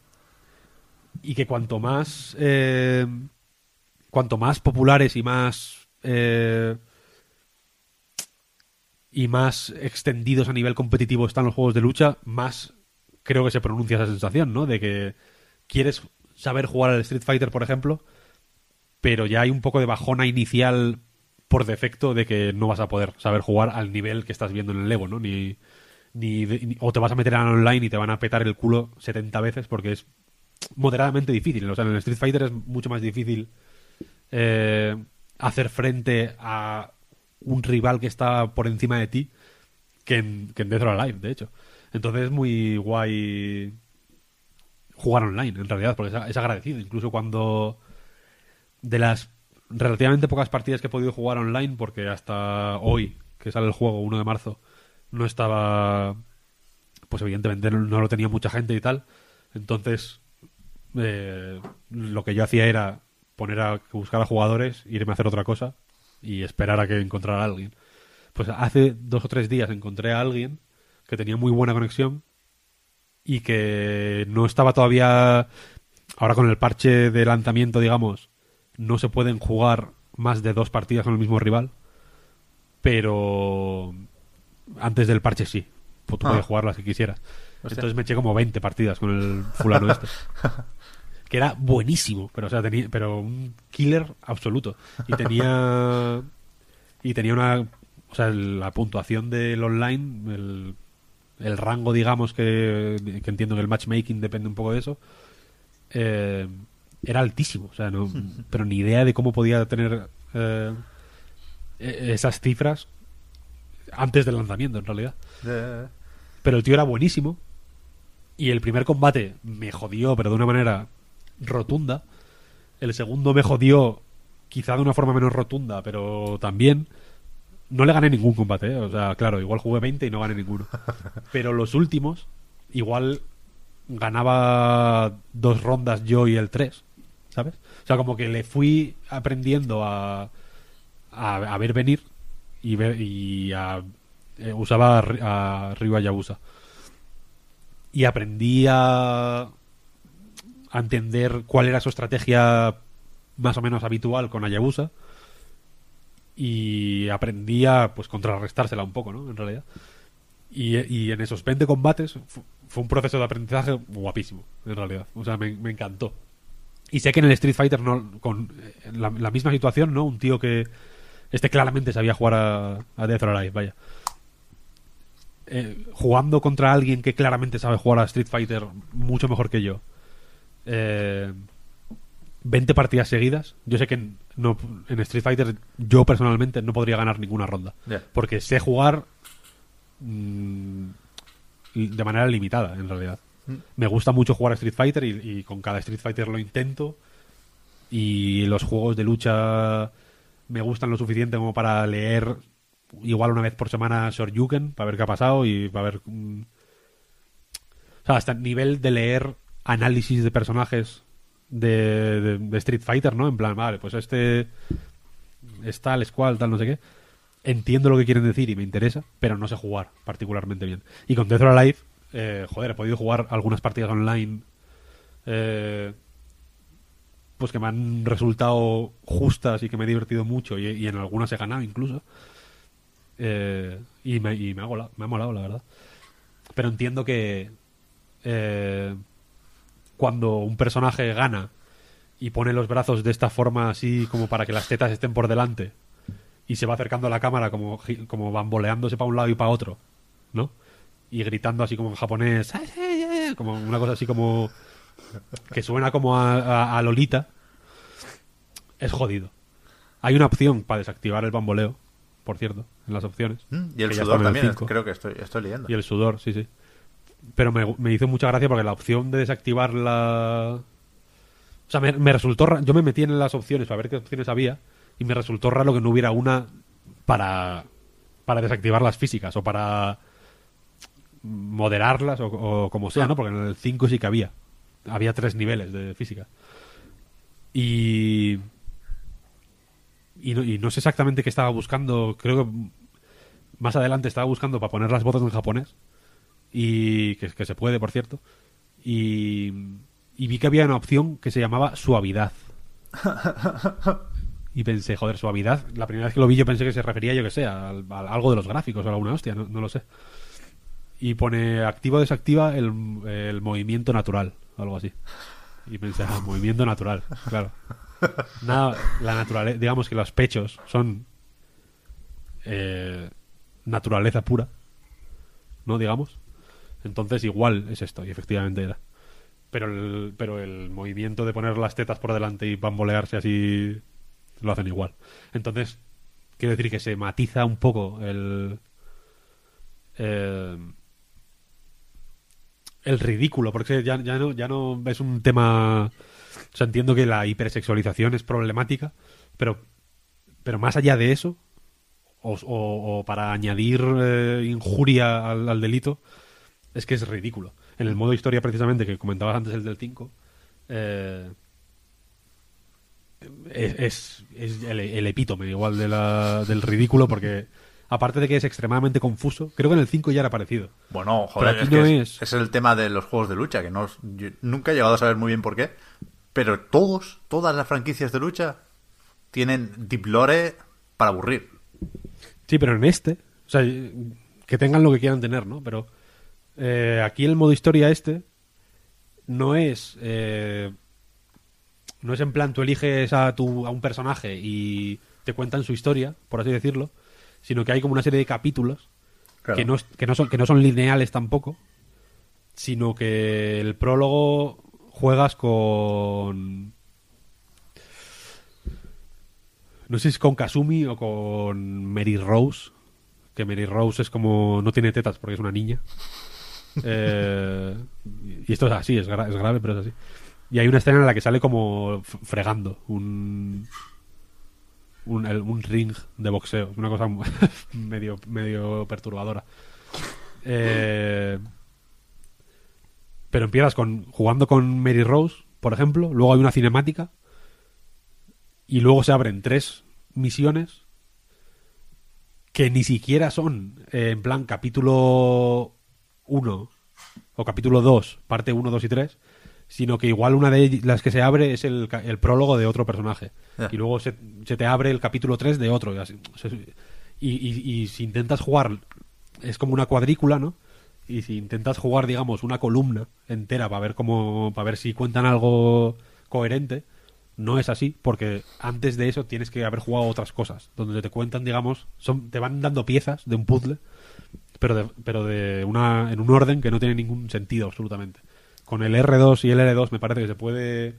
Y que cuanto más eh, cuanto más populares y más eh, y más extendidos a nivel competitivo están los juegos de lucha más creo que se pronuncia esa sensación no de que quieres saber jugar al Street Fighter por ejemplo pero ya hay un poco de bajona inicial por defecto de que no vas a poder saber jugar al nivel que estás viendo en el Evo, ¿no? Ni, ni, o te vas a meter en online y te van a petar el culo 70 veces porque es moderadamente difícil. O sea, en el Street Fighter es mucho más difícil eh, hacer frente a un rival que está por encima de ti que en, que en Death or Alive, de hecho. Entonces es muy guay jugar online, en realidad, porque es agradecido. Incluso cuando de las relativamente pocas partidas que he podido jugar online, porque hasta hoy, que sale el juego, 1 de marzo, no estaba. Pues evidentemente no, lo tenía mucha gente y tal. Entonces, eh, lo que yo hacía era poner a buscar a jugadores, irme a hacer otra cosa y esperar a que encontrara a alguien. Pues hace dos o tres días encontré a alguien que tenía muy buena conexión y que no estaba todavía. Ahora con el parche de lanzamiento, digamos, no se pueden jugar más de dos partidas con el mismo rival, pero antes del parche sí, pues tú Ah. podías jugar las que quisieras. Hostia. Entonces me eché como 20 partidas con el fulano este. que era buenísimo, pero o sea, tenía, pero un killer absoluto. Y tenía y tenía una o sea, la puntuación del online, el, el rango, digamos, que, que entiendo que el matchmaking depende un poco de eso, eh, era altísimo. O sea, no, pero ni idea de cómo podía tener eh, e- esas cifras antes del lanzamiento, en realidad. Pero el tío era buenísimo. Y el primer combate me jodió, pero de una manera rotunda. El segundo me jodió, quizá de una forma menos rotunda, pero también. No le gané ningún combate, ¿eh? O sea, claro, igual jugué 20 y no gané ninguno. Pero los últimos, igual ganaba dos rondas yo y el 3, ¿sabes? O sea, como que le fui aprendiendo a, a, ver venir y, ver, y a, eh, usaba a, a Ryu. Y aprendí a, entender cuál era su estrategia más o menos habitual con Hayabusa y aprendí a pues contrarrestársela un poco, ¿no? En realidad. Y, y en esos 20 combates fu- fue un proceso de aprendizaje guapísimo, en realidad. O sea, me, me encantó. Y sé que en el Street Fighter, no, con eh, la, la misma situación, ¿no? Un tío que este claramente sabía jugar a, a Death or Alive, vaya. Eh, jugando contra alguien que claramente sabe jugar a Street Fighter mucho mejor que yo. Eh, 20 partidas seguidas. Yo sé que en, no, en Street Fighter yo personalmente no podría ganar ninguna ronda. Porque sé jugar mm, de manera limitada, en realidad. Me gusta mucho jugar a Street Fighter y, con cada Street Fighter lo intento. Y los juegos de lucha me gustan lo suficiente como para leer igual una vez por semana Shoryuken para ver qué ha pasado y para ver... mm, o sea, hasta el nivel de leer análisis de personajes de Street Fighter, ¿no? En plan, vale, pues este es tal, es cual, tal, no sé qué. Entiendo lo que quieren decir y me interesa, pero no sé jugar particularmente bien. Y con Death or Alive, eh, joder, he podido jugar algunas partidas online eh, pues que me han resultado justas y que me he divertido mucho y, en algunas he ganado incluso. Eh, y me, ha molado, me ha molado, la verdad. Pero entiendo que eh, cuando un personaje gana y pone los brazos de esta forma así como para que las tetas estén por delante y se va acercando a la cámara como, como bamboleándose para un lado y para otro, ¿no? Y gritando así como en japonés, como una cosa así como que suena como a, a- a Lolita, es jodido. Hay una opción para desactivar el bamboleo, por cierto, en las opciones. Mm, Y el sudor el también, creo que estoy, estoy leyendo. Y el sudor, sí, sí. Pero me, me hizo mucha gracia porque la opción de desactivar la... O sea, me, me resultó. ra- Yo me metí en las opciones para ver qué opciones había y me resultó raro que no hubiera una para, para desactivar las físicas o para moderarlas o, o como sea, ¿no? Porque en el 5 sí que había. Había tres niveles de física. Y. Y no, y no sé exactamente qué estaba buscando. Creo que más adelante estaba buscando para poner las voces en japonés. Y que, que se puede, por cierto. Y, y vi que había una opción que se llamaba suavidad. Y pensé, joder, suavidad. La primera vez que lo vi yo pensé que se refería, yo que sé, a, a algo de los gráficos o a alguna hostia, no, no lo sé. Y pone activa o desactiva el, el movimiento natural, algo así. Y pensé, ah, movimiento natural, claro. La naturaleza, digamos que los pechos son eh, naturaleza pura, ¿no? Digamos. Entonces igual es esto, y efectivamente era. Pero el, pero el movimiento de poner las tetas por delante y bambolearse así lo hacen igual. Entonces, quiero decir que se matiza un poco el. eh, el ridículo, porque ya, ya, no, ya no es un tema. O sea, entiendo que la hipersexualización es problemática, pero, pero más allá de eso, o, para añadir eh, injuria al, delito, es que es ridículo. En el modo historia, precisamente, que comentabas antes, el del 5, eh, es, es- el, epítome igual de del ridículo, porque aparte de que es extremadamente confuso, creo que en el 5 ya era parecido. Bueno, joder, Pero es aquí que no es, es. es el tema de los juegos de lucha, que no, yo nunca he llegado a saber muy bien por qué, pero todos, todas las franquicias de lucha tienen Deep Lore para aburrir. Sí, pero en este, o sea, que tengan lo que quieran tener, ¿no? Pero eh, aquí el modo historia este no es eh, no es en plan tú eliges a tu a un personaje y te cuentan su historia, por así decirlo, sino que hay como una serie de capítulos Claro. que no que no son que no son lineales tampoco, sino que el prólogo juegas con no sé si es con Kasumi o con Mary Rose. Que Mary Rose es como. No tiene tetas porque es una niña. Eh, y esto es así, es, gra- es grave, pero es así. Y hay una escena en la que sale como fregando un. Un, el- un ring de boxeo. Una cosa medio, medio perturbadora. Eh, pero empiezas con jugando con Mary Rose, por ejemplo. Luego hay una cinemática y luego se abren tres misiones que ni siquiera son eh, en plan capítulo 1 o capítulo 2, parte 1, 2 y 3, sino que igual una de las que se abre es el, el prólogo de otro personaje. Y luego se, se te abre el capítulo 3 de otro. Y, así. O sea, y, y- y si intentas jugar, es como una cuadrícula, ¿no? Y si intentas jugar, digamos, una columna entera para ver cómo, para ver si cuentan algo coherente, no es así, porque antes de eso tienes que haber jugado otras cosas, donde te cuentan, digamos, son, te van dando piezas de un puzzle, pero de, pero de una, en un orden que no tiene ningún sentido absolutamente. Con el R2 y el L2 me parece que se puede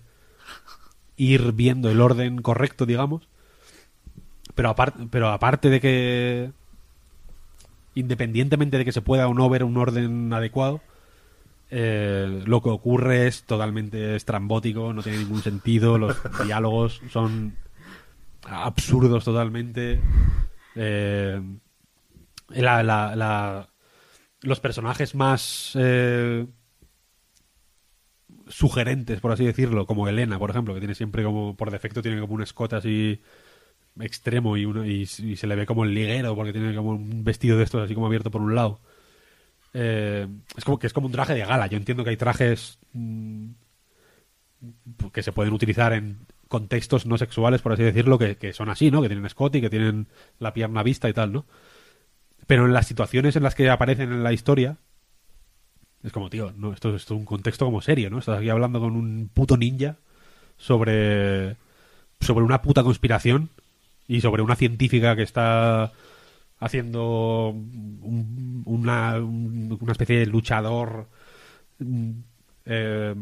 ir viendo el orden correcto, digamos, pero aparte, pero aparte de que independientemente de que se pueda o no ver un orden adecuado, eh, lo que ocurre es totalmente estrambótico, no tiene ningún sentido, los diálogos son absurdos totalmente. eh, la- la- la- los personajes más eh, sugerentes, por así decirlo, como Elena, por ejemplo, que tiene siempre como, por defecto, tiene como un escote así extremo y, uno, y, y se le ve como el liguero porque tiene como un vestido de estos así como abierto por un lado. Eh, es como que es como un traje de gala. Yo entiendo que hay trajes mm, que se pueden utilizar en contextos no sexuales, por así decirlo, que, que son así, ¿no? Que tienen escote y que tienen la pierna vista y tal, ¿no? Pero en las situaciones en las que aparecen en la historia, es como, tío, no, esto, esto es un contexto como serio, ¿no? Estás aquí hablando con un puto ninja sobre, sobre una puta conspiración y sobre una científica que está haciendo un- una, un- una especie de luchador mm, eh,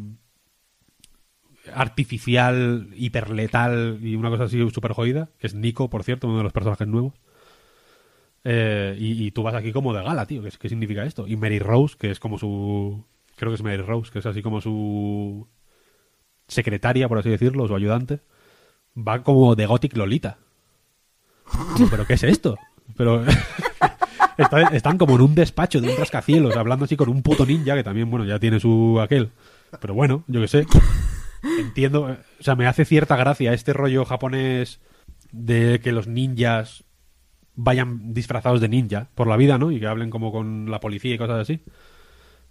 artificial, hiperletal y una cosa así súper jodida, que es Nico, por cierto, uno de los personajes nuevos. Eh, y, tú vas aquí como de gala, tío. ¿Qué, significa esto? Y Mary Rose, que es como su. Creo que es Mary Rose, que es así como su. secretaria, por así decirlo, su ayudante, va como de Gothic Lolita. ¿Pero qué es esto? Pero está- están como en un despacho de un rascacielos, hablando así con un puto ninja, que también, bueno, ya tiene su aquel. Pero bueno, yo qué sé. Entiendo, o sea, me hace cierta gracia este rollo japonés de que los ninjas vayan disfrazados de ninja por la vida, ¿no? Y que hablen como con la policía y cosas así.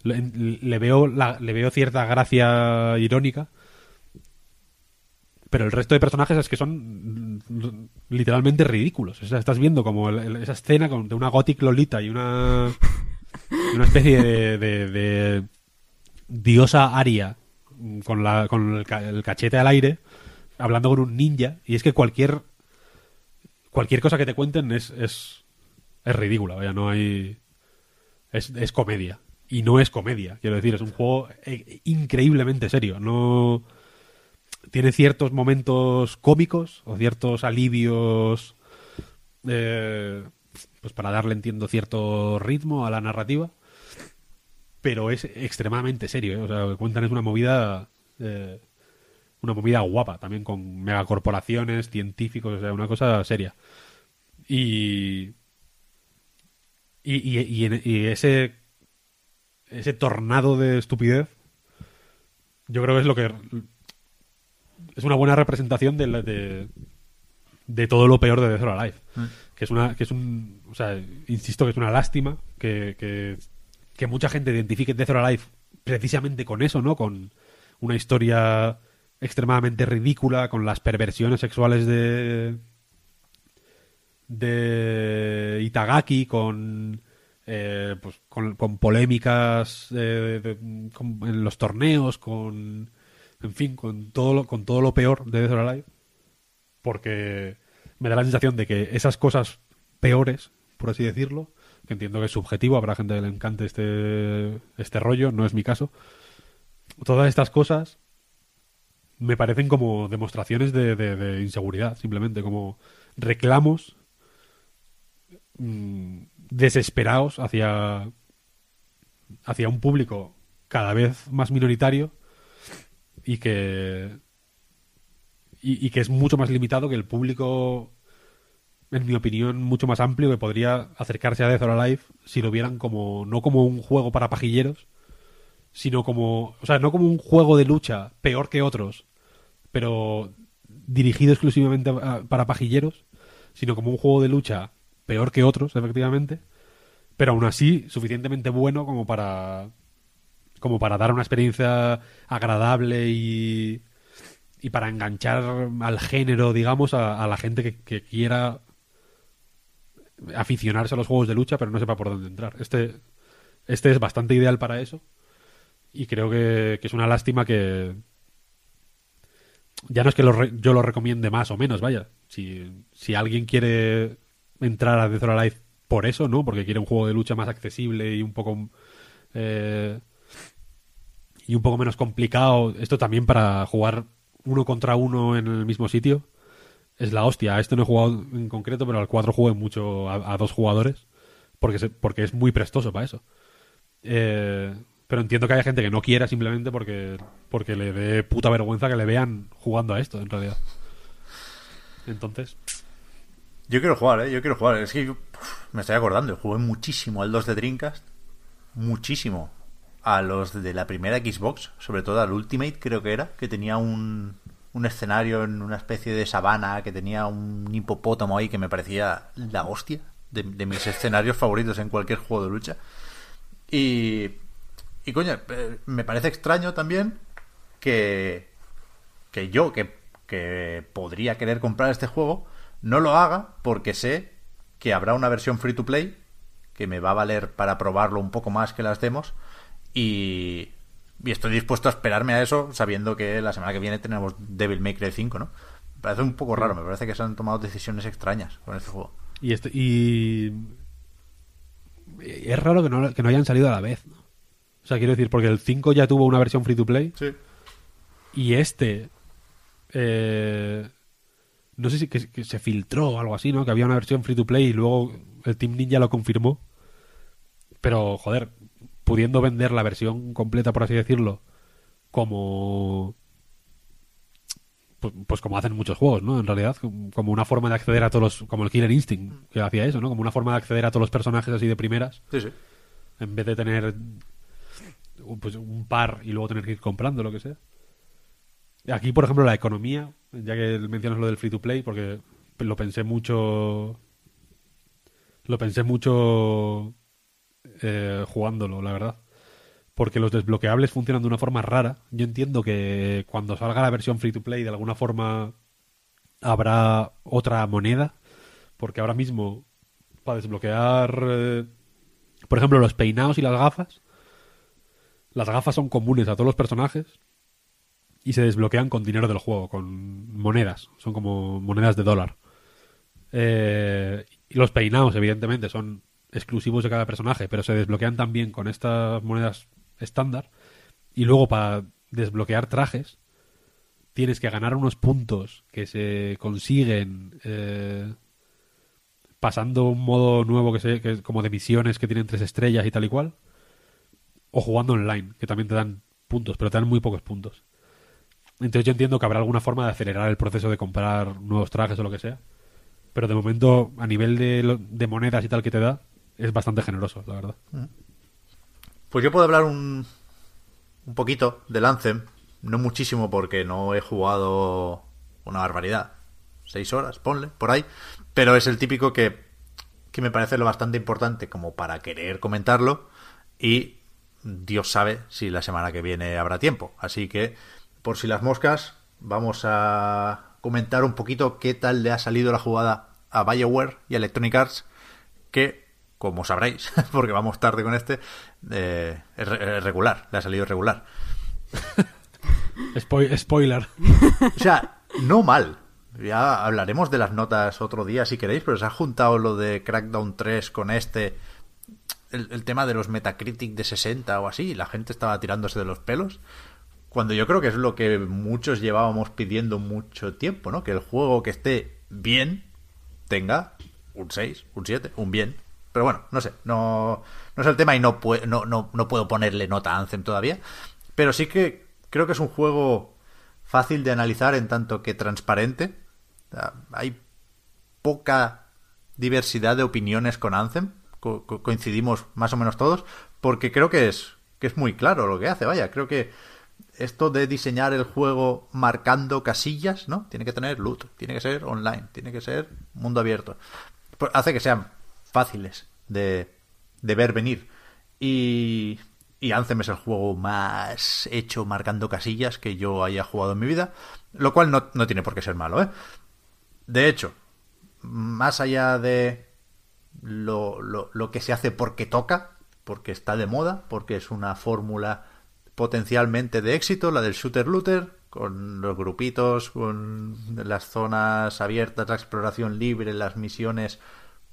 Le, veo la- le veo cierta gracia irónica. Pero el resto de personajes es que son mm, literalmente ridículos. Estás viendo como esa escena con, de una gothic lolita y una una especie de, de- de diosa aria con, la, con el, el cachete al aire hablando con un ninja y es que cualquier cualquier cosa que te cuenten es es, es ridícula vaya no hay es, es comedia y no es comedia quiero decir es un juego eh, increíblemente serio no tiene ciertos momentos cómicos o ciertos alivios eh, pues para darle entiendo cierto ritmo a la narrativa pero es extremadamente serio ¿eh? o sea lo que cuentan es una movida eh, una movida guapa también con megacorporaciones científicos o sea una cosa seria y y, y, y en- y ese ese tornado de estupidez yo creo que es lo que es una buena representación de, la- de, de todo lo peor de Death or Alive. Que es una, que es un, o sea, insisto que es una lástima que, que, que mucha gente identifique Death or Alive precisamente con eso, ¿no? Con una historia extremadamente ridícula, con las perversiones sexuales de de Itagaki, con eh, pues con, con polémicas eh, con- en los torneos, con en fin, con todo lo, con todo lo peor de Death or porque me da la sensación de que esas cosas peores, por así decirlo, que entiendo que es subjetivo, habrá gente que le encante este, este rollo, no es mi caso, todas estas cosas me parecen como demostraciones de, inseguridad, simplemente como reclamos mm, desesperados hacia hacia un público cada vez más minoritario y que y, y que es mucho más limitado que el público en mi opinión mucho más amplio que podría acercarse a Death or Alive si lo vieran como no como un juego para pajilleros sino como o sea no como un juego de lucha peor que otros pero dirigido exclusivamente para pajilleros sino como un juego de lucha peor que otros efectivamente pero aún así suficientemente bueno como para como para dar una experiencia agradable y, y para enganchar al género, digamos, a, a la gente que, que quiera aficionarse a los juegos de lucha, pero no sepa por dónde entrar. Este, este es bastante ideal para eso y creo que, que es una lástima que ya no es que lo yo lo recomiende más o menos, vaya. Si, si alguien quiere entrar a Death or Alive por eso, ¿no? Porque quiere un juego de lucha más accesible y un poco... eh, y un poco menos complicado. Esto también para jugar uno contra uno en el mismo sitio es la hostia. A este no he jugado en concreto, pero al 4 jugué mucho a, a dos jugadores porque, se- porque es muy prestoso para eso. Eh, pero entiendo que haya gente que no quiera simplemente porque, porque le dé puta vergüenza que le vean jugando a esto, en realidad. Entonces, Yo quiero jugar, ¿eh? Yo quiero jugar. Es que yo, me estoy acordando. Jugué muchísimo al 2 de Dreamcast. Muchísimo. A los de la primera Xbox. Sobre todo al Ultimate, creo que era. Que tenía un, un escenario en una especie de sabana. Que tenía un hipopótamo ahí que me parecía la hostia. De, de mis escenarios favoritos en cualquier juego de lucha. Y. Y coño, eh, me parece extraño también que. Que yo, que, que podría querer comprar este juego, no lo haga porque sé que habrá una versión free to play que me va a valer para probarlo un poco más que las demos y, y estoy dispuesto a esperarme a eso sabiendo que la semana que viene tenemos Devil May Cry 5, ¿no? Me parece un poco raro, me parece que se han tomado decisiones extrañas con este juego. Y, este, y es raro que no, que no hayan salido a la vez. ¿no? O sea, quiero decir, porque el 5 ya tuvo una versión free to play Sí. y este eh, no sé si que, que se filtró o algo así, ¿no? Que había una versión free to play y luego el Team Ninja lo confirmó. Pero, joder, pudiendo vender la versión completa, por así decirlo, como pues, pues como hacen muchos juegos, ¿no? En realidad, como una forma de acceder a todos los, como el Killer Instinct, que hacía eso, ¿no? Como una forma de acceder a todos los personajes así de primeras, Sí, sí. en vez de tener pues, un par y luego tener que ir comprando lo que sea. Aquí, por ejemplo, la economía, ya que mencionas lo del free to play, porque lo pensé mucho. Lo pensé mucho eh, jugándolo, la verdad. Porque los desbloqueables funcionan de una forma rara. Yo entiendo que cuando salga la versión free to play, de alguna forma habrá otra moneda. Porque ahora mismo, para desbloquear, eh, por ejemplo, los peinados y las gafas, las gafas son comunes a todos los personajes y se desbloquean con dinero del juego, con monedas. Son como monedas de dólar. Eh, y los peinados, evidentemente, son exclusivos de cada personaje, pero se desbloquean también con estas monedas estándar. Y luego para desbloquear trajes, tienes que ganar unos puntos que se consiguen eh, pasando un modo nuevo que, se, que es como de misiones que tienen tres estrellas y tal y cual. O jugando online, que también te dan puntos, pero te dan muy pocos puntos. Entonces yo entiendo que habrá alguna forma de acelerar el proceso de comprar nuevos trajes o lo que sea. Pero de momento, a nivel de, de monedas y tal que te da, es bastante generoso, la verdad. Pues yo puedo hablar un, un poquito del Anthem. No muchísimo porque no he jugado una barbaridad. Seis horas, ponle, por ahí. Pero es el típico que, que me parece lo bastante importante como para querer comentarlo. Y Dios sabe si la semana que viene habrá tiempo. Así que, por si las moscas, vamos a comentar un poquito qué tal le ha salido la jugada a BioWare y a Electronic Arts. Que, como sabréis, porque vamos tarde con este, eh, es re- es regular, le ha salido regular. Spoil- spoiler. O sea, no mal. Ya hablaremos de las notas otro día si queréis, pero se ha juntado lo de Crackdown 3 con este. El, tema de los Metacritic de 60 o así, y la gente estaba tirándose de los pelos. Cuando yo creo que es lo que muchos llevábamos pidiendo mucho tiempo, ¿no? Que el juego que esté bien tenga un 6, un 7, un bien. Pero bueno, no sé, no, no es el tema y no, pue- no, no, no puedo ponerle nota a Anthem todavía. Pero sí que creo que es un juego fácil de analizar en tanto que transparente. Sea, Hay poca diversidad de opiniones con Anthem. Co- co- coincidimos más o menos todos. Porque creo que es, que es muy claro lo que hace. Vaya, creo que esto de diseñar el juego marcando casillas, ¿no? Tiene que tener loot, tiene que ser online, tiene que ser mundo abierto. Pues hace que sean fáciles de, de ver venir. Y, y es el juego más hecho marcando casillas que yo haya jugado en mi vida. Lo cual no, no tiene por qué ser malo, ¿eh? De hecho, más allá de lo, lo, lo que se hace porque toca, porque está de moda, porque es una fórmula potencialmente de éxito, la del shooter looter, con los grupitos, con las zonas abiertas, la exploración libre, las misiones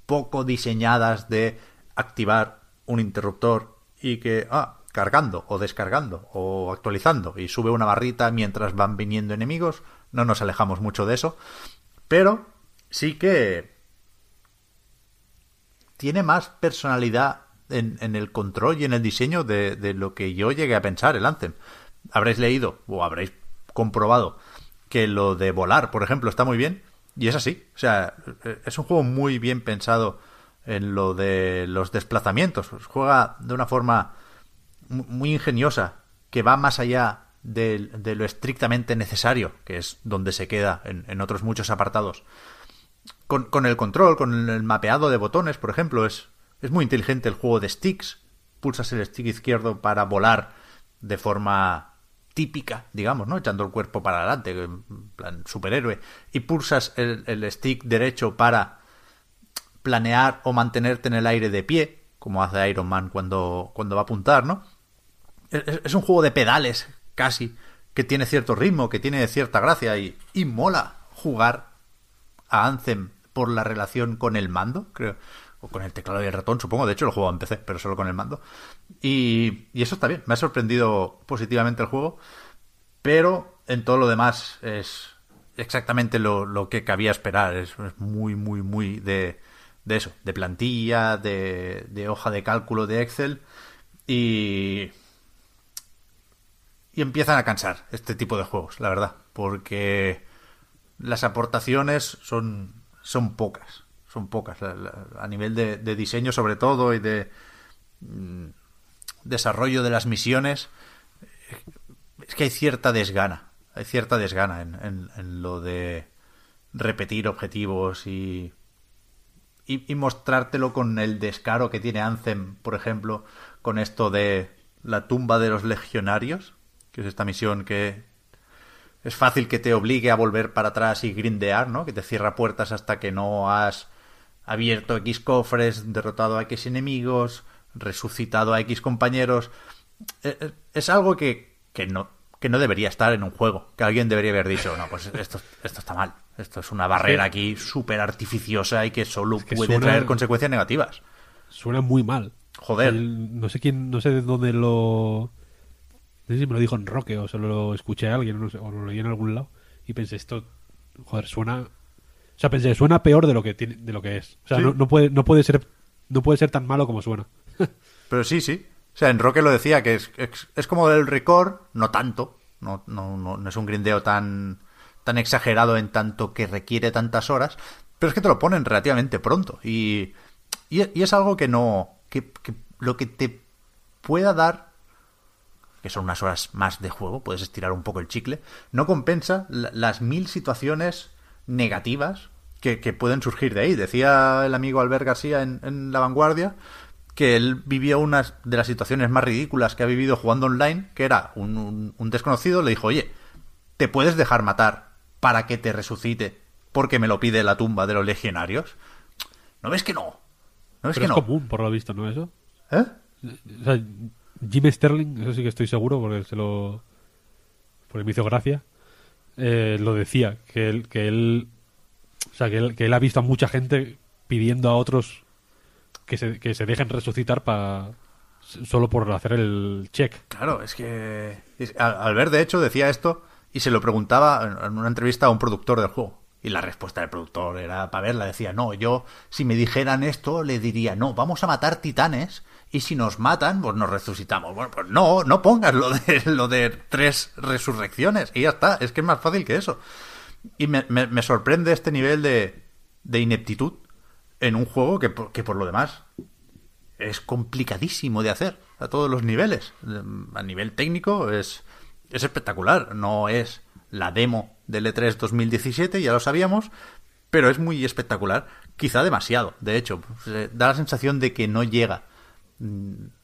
poco diseñadas de activar un interruptor y que, ah, cargando o descargando o actualizando y sube una barrita mientras van viniendo enemigos, no nos alejamos mucho de eso, pero sí que tiene más personalidad en, el control y en el diseño de, lo que yo llegué a pensar el Anthem. Habréis leído o habréis comprobado que lo de volar, por ejemplo, está muy bien. Y es así. O sea, es un juego muy bien pensado en lo de los desplazamientos. Juega de una forma mu- muy ingeniosa que va más allá de, de lo estrictamente necesario, que es donde se queda en, en otros muchos apartados. Con, con el control, con el mapeado de botones, por ejemplo, es, es muy inteligente el juego de sticks. Pulsas el stick izquierdo para volar de forma típica, digamos, ¿no? Echando el cuerpo para adelante, en plan superhéroe. Y pulsas el, el stick derecho para planear o mantenerte en el aire de pie, como hace Iron Man cuando, cuando va a apuntar, ¿no? Es, es un juego de pedales, casi, que tiene cierto ritmo, que tiene cierta gracia y, y mola jugar a Anthem por la relación con el mando, creo. O con el teclado y el ratón, supongo. De hecho, lo juego en PC, pero solo con el mando. Y, eso está bien. Me ha sorprendido positivamente el juego. Pero en todo lo demás es exactamente lo, que cabía esperar. Es, es muy, muy, muy de, de eso. De plantilla, de, de hoja de cálculo de Excel. Y, y empiezan a cansar este tipo de juegos, la verdad. Porque las aportaciones son, son pocas. Son pocas. A nivel de, diseño, sobre todo, y de mm, desarrollo de las misiones, es que hay cierta desgana. Hay cierta desgana en, en, lo de repetir objetivos y, y, y, mostrártelo con el descaro que tiene Anthem, por ejemplo, con esto de la tumba de los legionarios, que es esta misión que es fácil que te obligue a volver para atrás y grindear, ¿no? Que te cierra puertas hasta que no has abierto X cofres, derrotado a X enemigos, resucitado a X compañeros. Eh, eh, es algo que, que, no, que no debería estar en un juego. Que alguien debería haber dicho, no, pues esto, esto está mal. Esto es una barrera aquí súper artificiosa y que solo puede traer consecuencias negativas. Suena muy mal. Joder. no sé quién, no sé de dónde lo no sé si me lo dijo en Roque o se lo escuché a alguien o lo leí en algún lado y pensé, esto, joder, suena... O sea, pensé, suena peor de lo que, tiene, de lo que es. O sea, no, puede, no, puede ser, no puede ser tan malo como suena. Pero sí, sí. O sea, en Roque lo decía, que es, es, como el record, no tanto. No, no, no, es un grindeo tan, tan exagerado en tanto que requiere tantas horas. Pero es que te lo ponen relativamente pronto. Y, y, es algo que no... Que, que lo que te pueda dar que son unas horas más de juego, puedes estirar un poco el chicle, no compensa las mil situaciones negativas que, pueden surgir de ahí. Decía el amigo Albert García en, La Vanguardia que él vivió una de las situaciones más ridículas que ha vivido jugando online, que era un, desconocido, le dijo, oye, ¿te puedes dejar matar para que te resucite porque me lo pide la tumba de los legionarios? ¿No ves que no? ¿No ves que es común, por lo visto, ¿no? Eso. ¿Eh? O sea, Jim Sterling, eso sí que estoy seguro porque se lo porque me hizo gracia, eh, lo decía, que él, que él, o sea, que él, que él ha visto a mucha gente pidiendo a otros que se, que se dejen resucitar para solo por hacer el check. Claro, es que al ver de hecho decía esto y se lo preguntaba en una entrevista a un productor del juego. Y la respuesta del productor era para verla, decía, no, yo si me dijeran esto le diría, no, vamos a matar titanes y si nos matan, pues nos resucitamos. Bueno, pues no, no pongas lo de, lo de tres resurrecciones y ya está, es que es más fácil que eso. Y me, me, sorprende este nivel de, de ineptitud en un juego que, que por lo demás es complicadísimo de hacer a todos los niveles. A nivel técnico es, es espectacular, no es la demo del E3 2017, ya lo sabíamos, pero es muy espectacular, quizá demasiado, de hecho, da la sensación de que no llega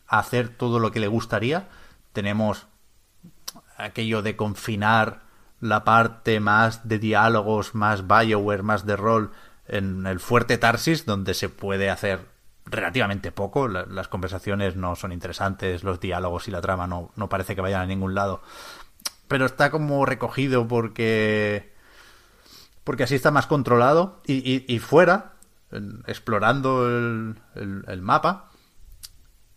hacer todo lo que le gustaría. Tenemos aquello de confinar la parte más de diálogos, más Bioware, más de rol en el fuerte Tarsis, donde se puede hacer relativamente poco. las conversaciones no son interesantes, los diálogos y la trama no, no parece que vayan a ningún lado. Pero está como recogido porque. Porque así está más controlado. Y, y, fuera, explorando el, el mapa,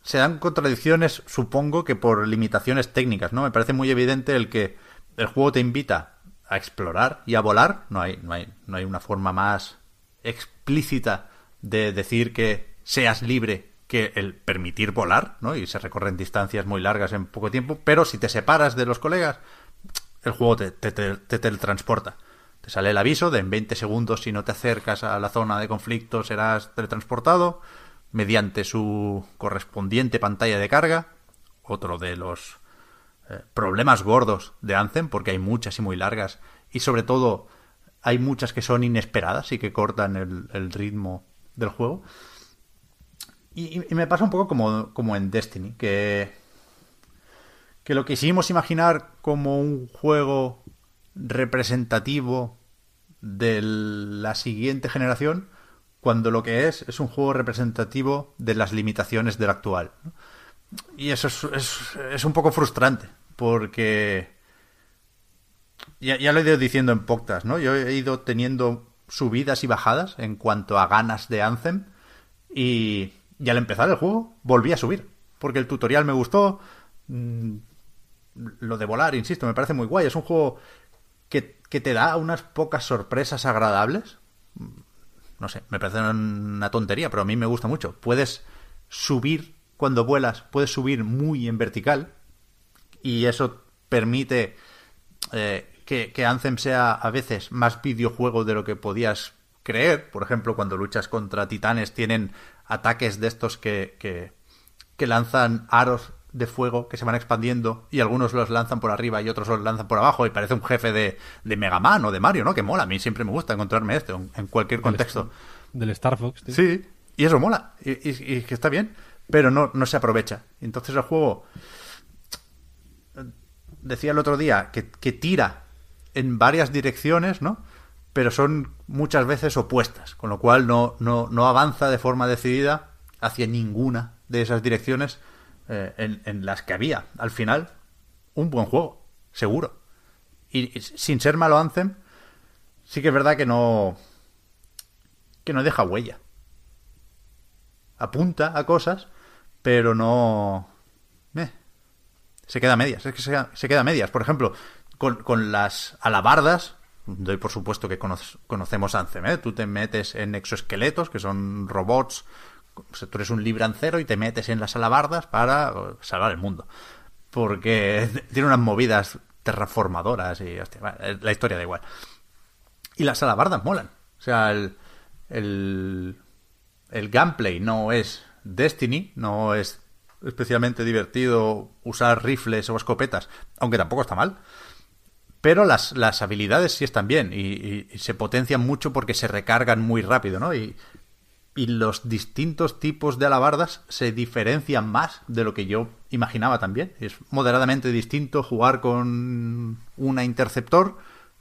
se dan contradicciones, supongo que por limitaciones técnicas, ¿no? Me parece muy evidente el que el juego te invita a explorar y a volar. No hay, no hay, no hay una forma más explícita de decir que seas libre que el permitir volar, ¿no? Y se recorren distancias muy largas en poco tiempo, pero si te separas de los colegas, el juego te, te, te, te teletransporta. Te sale el aviso de en 20 segundos si no te acercas a la zona de conflicto serás teletransportado mediante su correspondiente pantalla de carga, otro de los eh, problemas gordos de Anthem, porque hay muchas y muy largas, y sobre todo hay muchas que son inesperadas y que cortan el, ritmo del juego. Y, me pasa un poco como, como en Destiny, que, que lo quisimos imaginar como un juego representativo de la siguiente generación, cuando lo que es es un juego representativo de las limitaciones del actual. Y eso es, un poco frustrante, porque ya, lo he ido diciendo en podcast, ¿no? Yo he ido teniendo subidas y bajadas en cuanto a ganas de Anthem y, y al empezar el juego volví a subir, porque el tutorial me gustó, mm, lo de volar, insisto, me parece muy guay, es un juego que, que te da unas pocas sorpresas agradables, no sé, me parece una tontería, pero a mí me gusta mucho. Puedes subir cuando vuelas, puedes subir muy en vertical y eso permite eh, que, que Anthem sea a veces más videojuego de lo que podías creer. Por ejemplo, cuando luchas contra titanes tienen ataques de estos que, que, que lanzan aros de fuego que se van expandiendo y algunos los lanzan por arriba y otros los lanzan por abajo y parece un jefe de, de Mega Man o de Mario, ¿no? Que mola. A mí siempre me gusta encontrarme esto en cualquier contexto. Del Star Fox. tío. Sí, y eso mola. Y, y- y que está bien, pero no, no se aprovecha. Entonces el juego, decía el otro día, que, que tira en varias direcciones, ¿no? Pero son muchas veces opuestas, con lo cual no, no, no avanza de forma decidida hacia ninguna de esas direcciones eh, en, las que había. Al final, un buen juego, seguro. Y, sin ser malo Anthem, sí que es verdad que no que no deja huella. Apunta a cosas, pero no... eh, se queda a medias. Es que se, queda a medias. Por ejemplo, con, con las alabardas, doy por supuesto que cono- conocemos Anthem, ¿eh? Tú te metes en exoesqueletos, que son robots, sea, tú eres un librancero y te metes en las alabardas para eh, salvar el mundo. Porque tiene unas movidas terraformadoras y bueno, la historia da igual. Y las alabardas molan. O sea, el, el, gameplay no es Destiny, no es especialmente divertido usar rifles o escopetas, aunque tampoco está mal. Pero las, las habilidades sí están bien y, y- se potencian mucho porque se recargan muy rápido, ¿no? Y los distintos tipos de alabardas se diferencian más de lo que yo imaginaba también. Es moderadamente distinto jugar con una interceptor,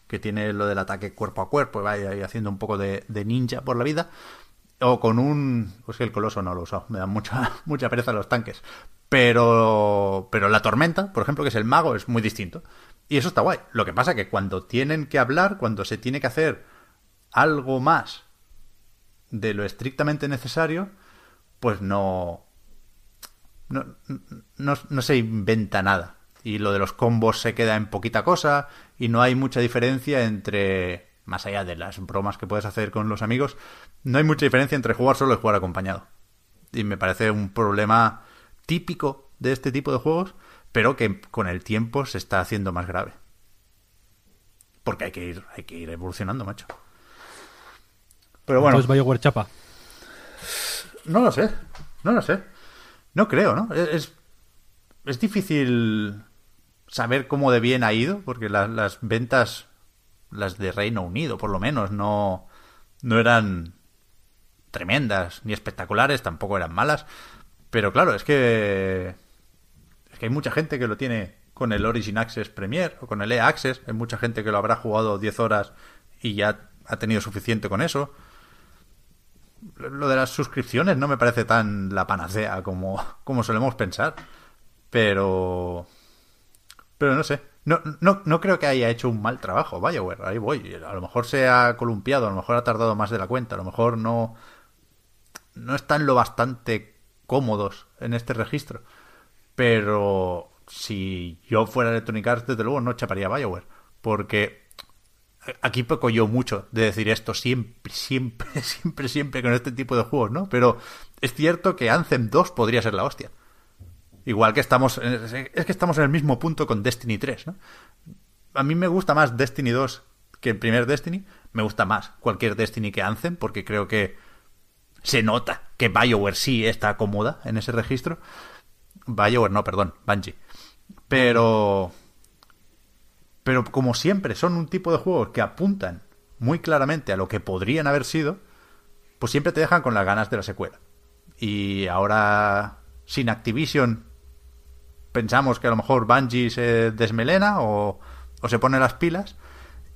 que tiene lo del ataque cuerpo a cuerpo, y ahí haciendo un poco de, de ninja por la vida, o con un... Pues que el coloso no lo uso, me da mucha, mucha pereza los tanques. Pero, pero la tormenta, por ejemplo, que es el mago, es muy distinto. Y eso está guay. Lo que pasa que cuando tienen que hablar, cuando se tiene que hacer algo más de lo estrictamente necesario, pues no, no, no, se inventa nada. Y lo de los combos se queda en poquita cosa y no hay mucha diferencia entre, más allá de las bromas que puedes hacer con los amigos, no hay mucha diferencia entre jugar solo y jugar acompañado. Y me parece un problema típico de este tipo de juegos, pero que con el tiempo se está haciendo más grave. Porque hay que ir, hay que ir evolucionando, macho. Pero bueno. Entonces BioWare chapa. No lo sé, no lo sé. No creo, ¿no? Es, es, difícil saber cómo de bien ha ido, porque la- las ventas, las de Reino Unido, por lo menos, no, no eran tremendas ni espectaculares, tampoco eran malas. Pero claro, es que es que hay mucha gente que lo tiene con el Origin Access Premier o con el EA Access. Hay mucha gente que lo habrá jugado 10 horas y ya ha tenido suficiente con eso lo de las suscripciones no me parece tan la panacea como, como solemos pensar. Pero. Pero no sé. No, no, no creo que haya hecho un mal trabajo. Vaya, ahí voy. A lo mejor se ha columpiado, a lo mejor ha tardado más de la cuenta, a lo mejor no. No están lo bastante cómodos en este registro. Pero si yo fuera Electronic Arts, desde luego no chaparía Bioware. Porque aquí peco yo mucho de decir esto siempre, siempre, siempre, siempre con este tipo de juegos, ¿no? Pero es cierto que Anthem 2 podría ser la hostia. Igual que estamos, es que estamos en el mismo punto con Destiny 3, ¿no? A mí me gusta más Destiny 2 que el primer Destiny. Me gusta más cualquier Destiny que Anthem, porque creo que se nota que BioWare sí está cómoda en ese registro. BioWare, no, perdón, Bungie. Pero pero como siempre son un tipo de juegos que apuntan muy claramente a lo que podrían haber sido, pues siempre te dejan con las ganas de la secuela. Y ahora, sin Activision, pensamos que a lo mejor Bungie se desmelena o, se pone las pilas.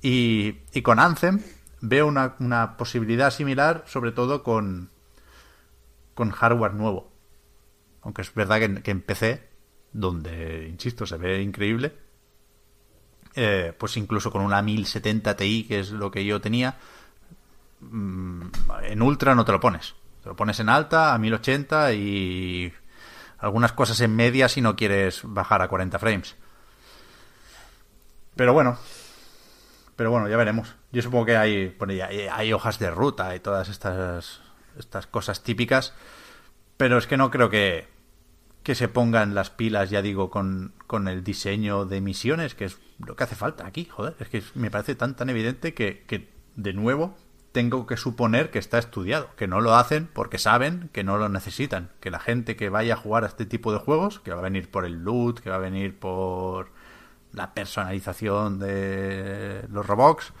Y, y con Anthem veo una, una, posibilidad similar, sobre todo con, con hardware nuevo. Aunque es verdad que, que en PC, donde, insisto, se ve increíble, eh, pues incluso con una 1070 Ti, que es lo que yo tenía, mmm, en ultra no te lo pones. Te lo pones en alta, a 1080 y algunas cosas en media si no quieres bajar a 40 frames. Pero bueno, pero bueno, ya veremos. Yo supongo que hay, bueno, hay, hay hojas de ruta y todas estas, estas cosas típicas, pero es que no creo que, que se pongan las pilas, ya digo, con, con el diseño de misiones, que es lo que hace falta aquí, joder. Es que me parece tan, tan evidente que, que de nuevo, tengo que suponer que está estudiado, que no lo hacen porque saben que no lo necesitan, que la gente que vaya a jugar a este tipo de juegos, que va a venir por el loot, que va a venir por la personalización de los Roblox,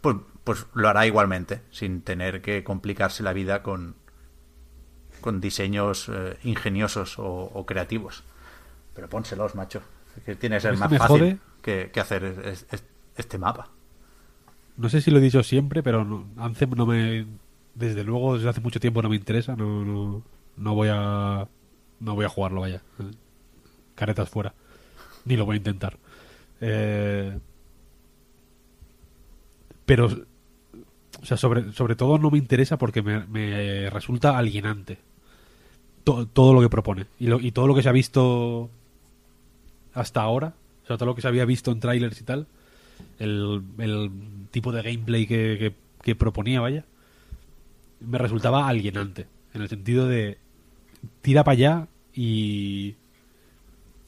pues, pues lo hará igualmente, sin tener que complicarse la vida con, con diseños eh, ingeniosos o, creativos. Pero pónselos, macho. Que tiene que ser más fácil que, hacer este mapa no sé si lo he dicho siempre, pero no, Anthem no me. Desde luego, desde hace mucho tiempo no me interesa. No, no, no voy a. No voy a jugarlo, vaya. Caretas fuera. Ni lo voy a intentar. Eh, pero. O sea, sobre, sobre todo no me interesa porque me, resulta alienante. Todo lo que propone. Y, lo, y todo lo que se ha visto hasta ahora. O sea, todo lo que se había visto en trailers y tal el, tipo de gameplay que, proponía, vaya, me resultaba alienante. En el sentido de tira para allá y.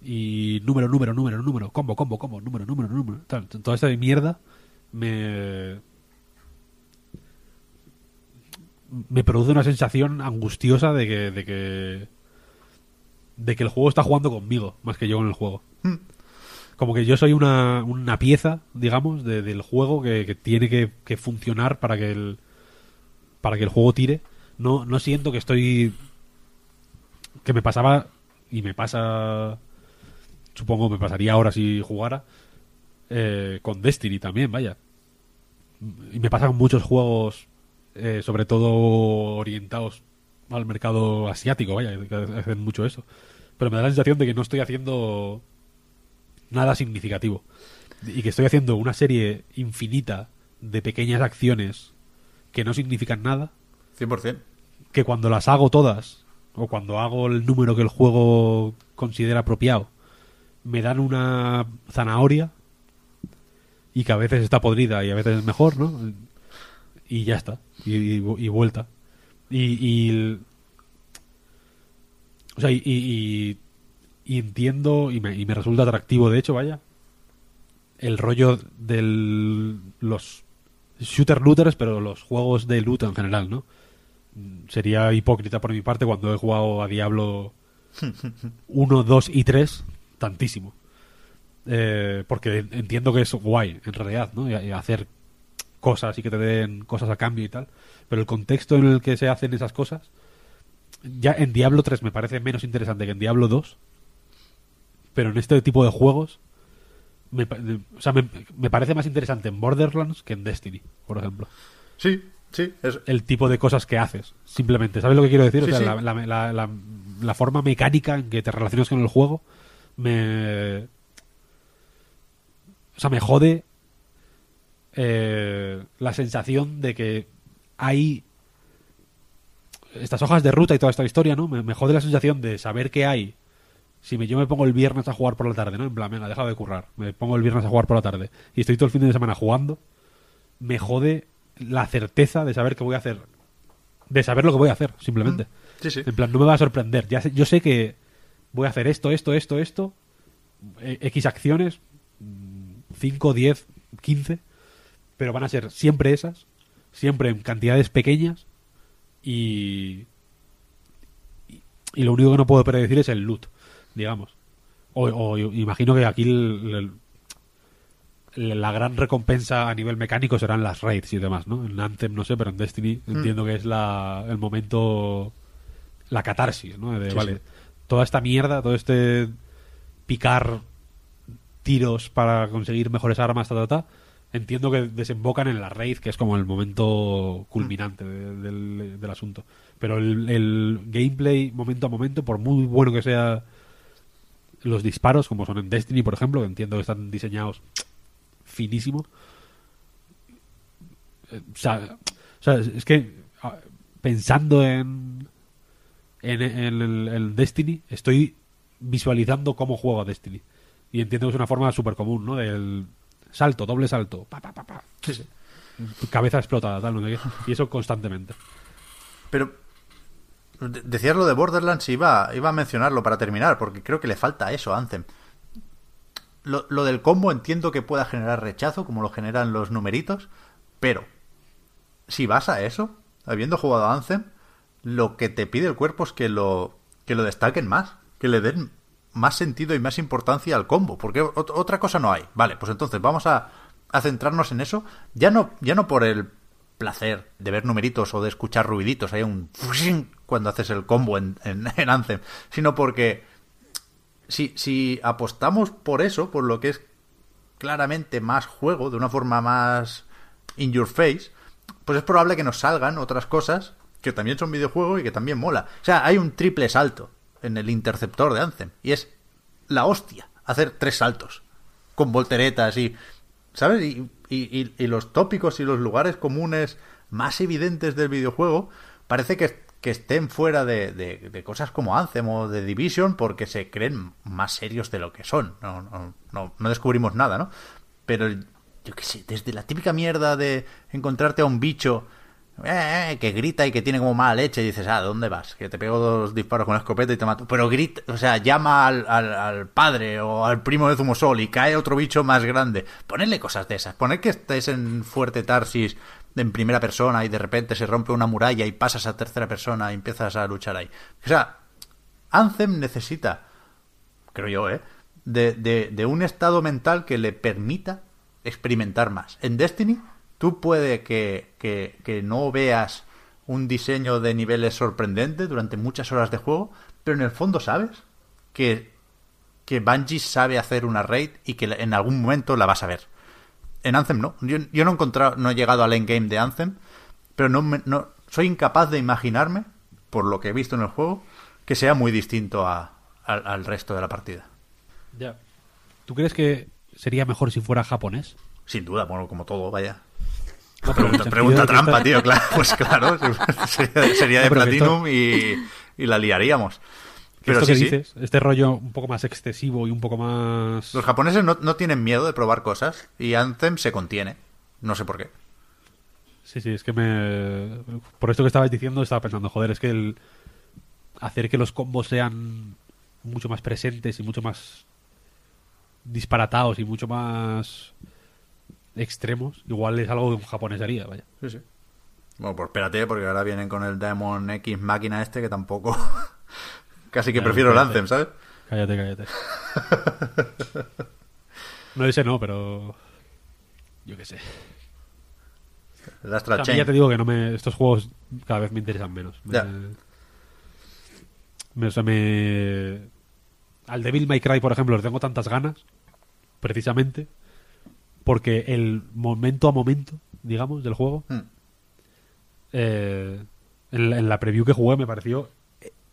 Y número, número, número, número, combo, combo, combo, número, número, número. toda esta mierda me. Me produce una sensación angustiosa de que, de que. de que el juego está jugando conmigo, más que yo con el juego. Hmm como que yo soy una, una pieza, digamos, del juego que, tiene que, funcionar para que el para que el juego tire. No, no siento que estoy que me pasaba y me pasa supongo me pasaría ahora si jugara eh, con Destiny también, vaya. Y me pasa con muchos juegos, eh, sobre todo orientados al mercado asiático, vaya, que hacen mucho eso. Pero me da la sensación de que no estoy haciendo nada significativo. Y que estoy haciendo una serie infinita de pequeñas acciones que no significan nada. 100%. Que cuando las hago todas, o cuando hago el número que el juego considera apropiado, me dan una zanahoria y que a veces está podrida y a veces es mejor, ¿no? Y ya está. Y, vuelta. Y, O sea, y y entiendo y me, y me resulta atractivo, de hecho, vaya, el rollo de los shooter looters, pero los juegos de loot en general, ¿no? Sería hipócrita por mi parte cuando he jugado a Diablo 1, 2 y 3 tantísimo. Eh, porque entiendo que es guay, en realidad, ¿no? Y hacer cosas y que te den cosas a cambio y tal. Pero el contexto en el que se hacen esas cosas, ya en Diablo 3 me parece menos interesante que en Diablo 2 pero en este tipo de juegos me, o sea, me, parece más interesante en Borderlands que en Destiny, por ejemplo. Sí, sí. Es... El tipo de cosas que haces, simplemente. ¿Sabes lo que quiero decir? o sea, la, la, forma mecánica en que te relacionas con el juego me... O sea, me jode eh, la sensación de que hay estas hojas de ruta y toda esta historia, ¿no? Me, me jode la sensación de saber que hay si me, yo me pongo el viernes a jugar por la tarde, ¿no? En plan, venga, deja de currar. Me pongo el viernes a jugar por la tarde y estoy todo el fin de semana jugando, me jode la certeza de saber qué voy a hacer. De saber lo que voy a hacer, simplemente. Mm. Sí, sí. En plan, no me va a sorprender. Ya sé, yo sé que voy a hacer esto, esto, esto, esto. Eh, X acciones, 5, 10, 15. Pero van a ser siempre esas. Siempre en cantidades pequeñas. Y, y lo único que no puedo predecir es el loot digamos. O, imagino que aquí la gran recompensa a nivel mecánico serán las raids y demás, ¿no? En Anthem no sé, pero en Destiny hmm. entiendo que es la, el momento, la catarsis, ¿no? De, vale, toda esta mierda, todo este picar tiros para conseguir mejores armas, ta, ta, ta, entiendo que desembocan en la raid, que es como el momento culminante del, asunto. Pero el, gameplay momento a momento, por muy bueno que sea los disparos, como son en Destiny, por ejemplo, que entiendo que están diseñados finísimo. Eh, o sea, es que ah, pensando en, en, el, Destiny, estoy visualizando cómo juego a Destiny. Y entiendo que es una forma súper común, ¿no? Del salto, doble salto, pa, pa, pa, cabeza explotada, tal, no sé qué. Y eso constantemente. Pero decías lo de Borderlands y iba, iba a mencionarlo para terminar, porque creo que le falta eso a Anthem. Lo, lo del combo entiendo que pueda generar rechazo, como lo generan los numeritos, pero si vas a eso, habiendo jugado a Anthem, lo que te pide el cuerpo es que lo, que lo destaquen más, que le den más sentido y más importancia al combo, porque otra cosa no hay. Vale, pues entonces vamos a, centrarnos en eso, ya no, ya no por el placer de ver numeritos o de escuchar ruiditos, hay un cuando haces el combo en, en, Anthem, sino porque si, si apostamos por eso, por lo que es claramente más juego, de una forma más in your face, pues es probable que nos salgan otras cosas que también son videojuegos y que también mola. O sea, hay un triple salto en el interceptor de Anthem y es la hostia hacer tres saltos con volteretas y ¿sabes? Y, los tópicos y los lugares comunes más evidentes del videojuego parece que, estén fuera de, de, cosas como Anthem o de Division porque se creen más serios de lo que son. No, no, no, no descubrimos nada, ¿no? Pero yo qué sé, desde la típica mierda de encontrarte a un bicho eh, que grita y que tiene como mala leche y dices, ah, ¿dónde vas? Que te pego dos disparos con la escopeta y te mato. Pero grita, o sea, llama al, al, padre o al primo de Zumosol y cae otro bicho más grande. Ponedle cosas de esas. Poned que estés en Fuerte Tarsis en primera persona y de repente se rompe una muralla y pasas a tercera persona y empiezas a luchar ahí. O sea, Anthem necesita, creo yo, ¿eh? De, de, de un estado mental que le permita experimentar más. En Destiny Tú puede que, que, no veas un diseño de niveles sorprendente durante muchas horas de juego, pero en el fondo sabes que, que Bungie sabe hacer una raid y que en algún momento la vas a ver. En Anthem no. Yo, no he encontrado, no he llegado al endgame de Anthem, pero no, no soy incapaz de imaginarme, por lo que he visto en el juego, que sea muy distinto a, al resto de la partida. Ya. ¿Tú crees que sería mejor si fuera japonés? Sin duda, bueno, como todo, vaya pregunta, trampa, tío, claro. Pues claro, sería, de Platinum y, la liaríamos. Pero sí, dices, este rollo un poco más excesivo y un poco más... Los japoneses no, no, tienen miedo de probar cosas y Anthem se contiene. No sé por qué. Sí, sí, es que me... Por esto que estabas diciendo estaba pensando, joder, es que el hacer que los combos sean mucho más presentes y mucho más disparatados y mucho más extremos, igual es algo que un japonés haría, vaya. Sí, sí. Bueno, pues espérate, porque ahora vienen con el Demon X máquina este que tampoco. Casi que prefiero el Anthem, ¿sabes? Cállate, cállate. no, ese no, pero. Yo qué sé. El Astral ya te digo que no me, estos juegos cada vez me interesan menos. Me, me, o sea, me... Al Devil May Cry, por ejemplo, le tengo tantas ganas, precisamente, porque el momento a momento, digamos, del juego, hmm. eh, en, la, preview que jugué me pareció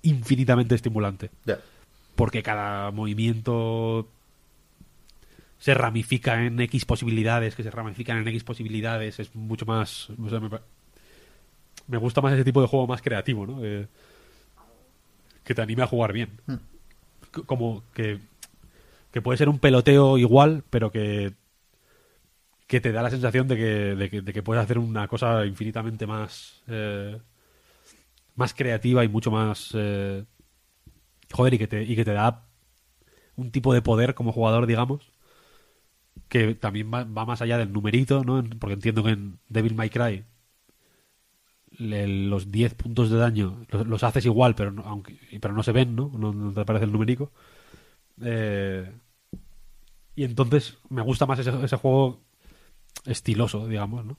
infinitamente estimulante. Porque cada movimiento se ramifica en X posibilidades, que se ramifican en X posibilidades, es mucho más... me, gusta más ese tipo de juego más creativo, ¿no? que te anime a jugar bien. Hmm. Como que, que puede ser un peloteo igual, pero que que te da la sensación de que, de que, puedes hacer una cosa infinitamente más eh, más creativa y mucho más eh, joder y que te y que te da un tipo de poder como jugador digamos que también va, más allá del numerito no porque entiendo que en Devil May Cry los 10 puntos de daño los, haces igual pero no, aunque pero no se ven no no, te aparece el numérico eh, y entonces me gusta más ese juego estiloso, digamos, ¿no?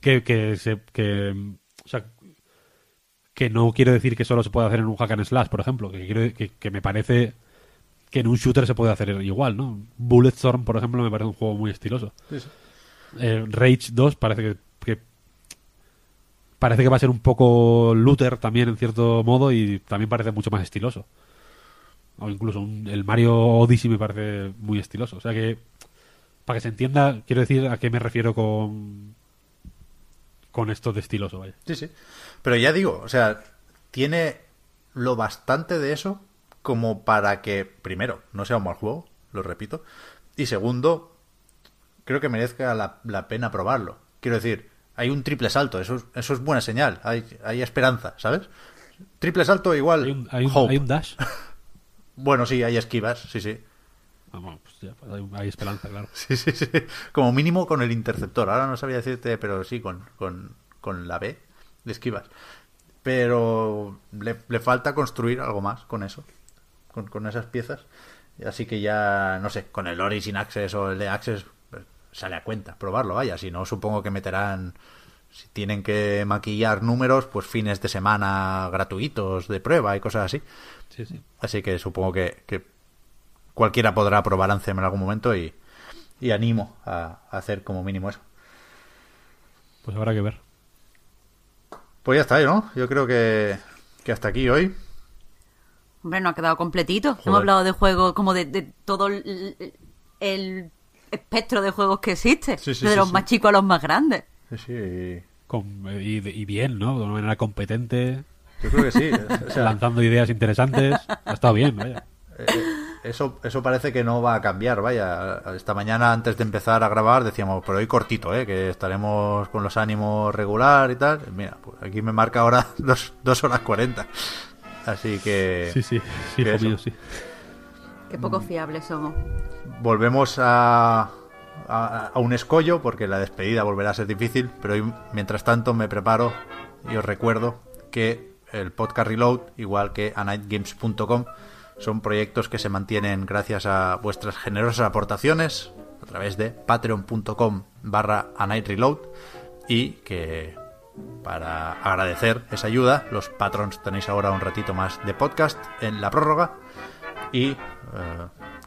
Que, que, se, que, o sea, que no quiero decir que solo se puede hacer en un hack and slash, por ejemplo, que, quiero, que, me parece que en un shooter se puede hacer igual, ¿no? Bulletstorm, por ejemplo, me parece un juego muy estiloso. Eh, Rage 2 parece que, parece que va a ser un poco looter también en cierto modo y también parece mucho más estiloso. O incluso el Mario Odyssey me parece muy estiloso. O sea que para que se entienda, quiero decir a qué me refiero con con esto de estiloso, vaya. Sí, sí. Pero ya digo, o sea, tiene lo bastante de eso como para que, primero, no sea un mal juego, lo repito, y segundo, creo que merezca la, pena probarlo. Quiero decir, hay un triple salto, eso, es- eso es buena señal, hay, hay esperanza, ¿sabes? Triple salto igual. Hay un, hay un- hope. hay un dash. Bueno, sí, hay esquivas, sí, sí. Vamos, pues ya, pues hay, hay esperanza, claro. Sí, sí, sí. Como mínimo con el interceptor. Ahora no sabía decirte, pero sí, con, con, con la B de esquivas. Pero le, le falta construir algo más con eso, con, con esas piezas. Así que ya, no sé, con el Ori sin Access o el de Access pues, sale a cuenta, probarlo, vaya. Si no, supongo que meterán, si tienen que maquillar números, pues fines de semana gratuitos de prueba y cosas así. Sí, sí. Así que supongo que, que cualquiera podrá probar Anthem en algún momento y, y animo a, a hacer como mínimo eso. Pues habrá que ver. Pues ya está, ¿no? Yo creo que, que hasta aquí hoy. Hombre, no ha quedado completito. Joder. Hemos hablado de juegos como de, de todo el, el espectro de juegos que existe. Sí, sí, desde sí, los sí. más chicos a los más grandes. Sí, sí. Con- y, y bien, ¿no? De una manera competente, Yo creo que sí. O sea, lanzando ideas interesantes. Ha estado bien, vaya. eh, eso, eso parece que no va a cambiar, vaya. Esta mañana, antes de empezar a grabar, decíamos, pero hoy cortito, ¿eh? Que estaremos con los ánimos regular y tal. Mira, pues aquí me marca ahora dos, dos horas cuarenta. Así que... Sí, sí. Sí, que mío, sí. Qué poco fiables somos. volvemos a, a, a un escollo porque la despedida volverá a ser difícil, pero hoy, mientras tanto me preparo y os recuerdo que el podcast Reload, igual que anightgames.com, son proyectos que se mantienen gracias a vuestras generosas aportaciones a través de patreon.com barra anightreload y que para agradecer esa ayuda, los patrons tenéis ahora un ratito más de podcast en la prórroga y eh,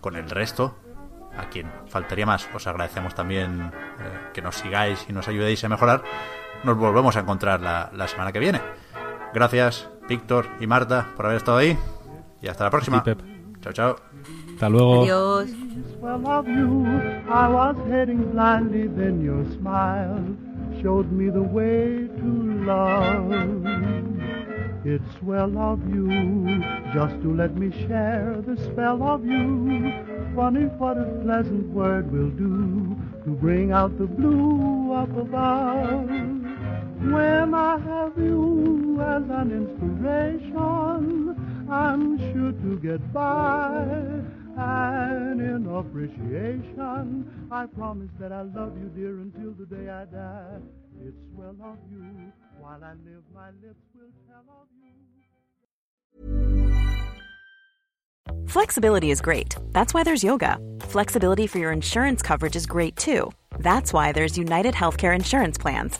con el resto, a quien faltaría más, os agradecemos también eh, que nos sigáis y nos ayudéis a mejorar. Nos volvemos a encontrar la, la semana que viene. Gracias, Víctor y Marta, por haber estado ahí. Y hasta la próxima. Pep. Chao, chao. Hasta luego. Adiós. Well, of you, I was heading blindly, then your smile showed me the way to love. It's well of you just to let me share the spell of you. Funny what a pleasant word will do to bring out the blue up above. When I have you as an inspiration, I'm sure to get by. And in appreciation, I promise that I'll love you, dear, until the day I die. It's well of you. While I live, my lips will tell of you. Flexibility is great. That's why there's yoga. Flexibility for your insurance coverage is great too. That's why there's United Healthcare Insurance Plans.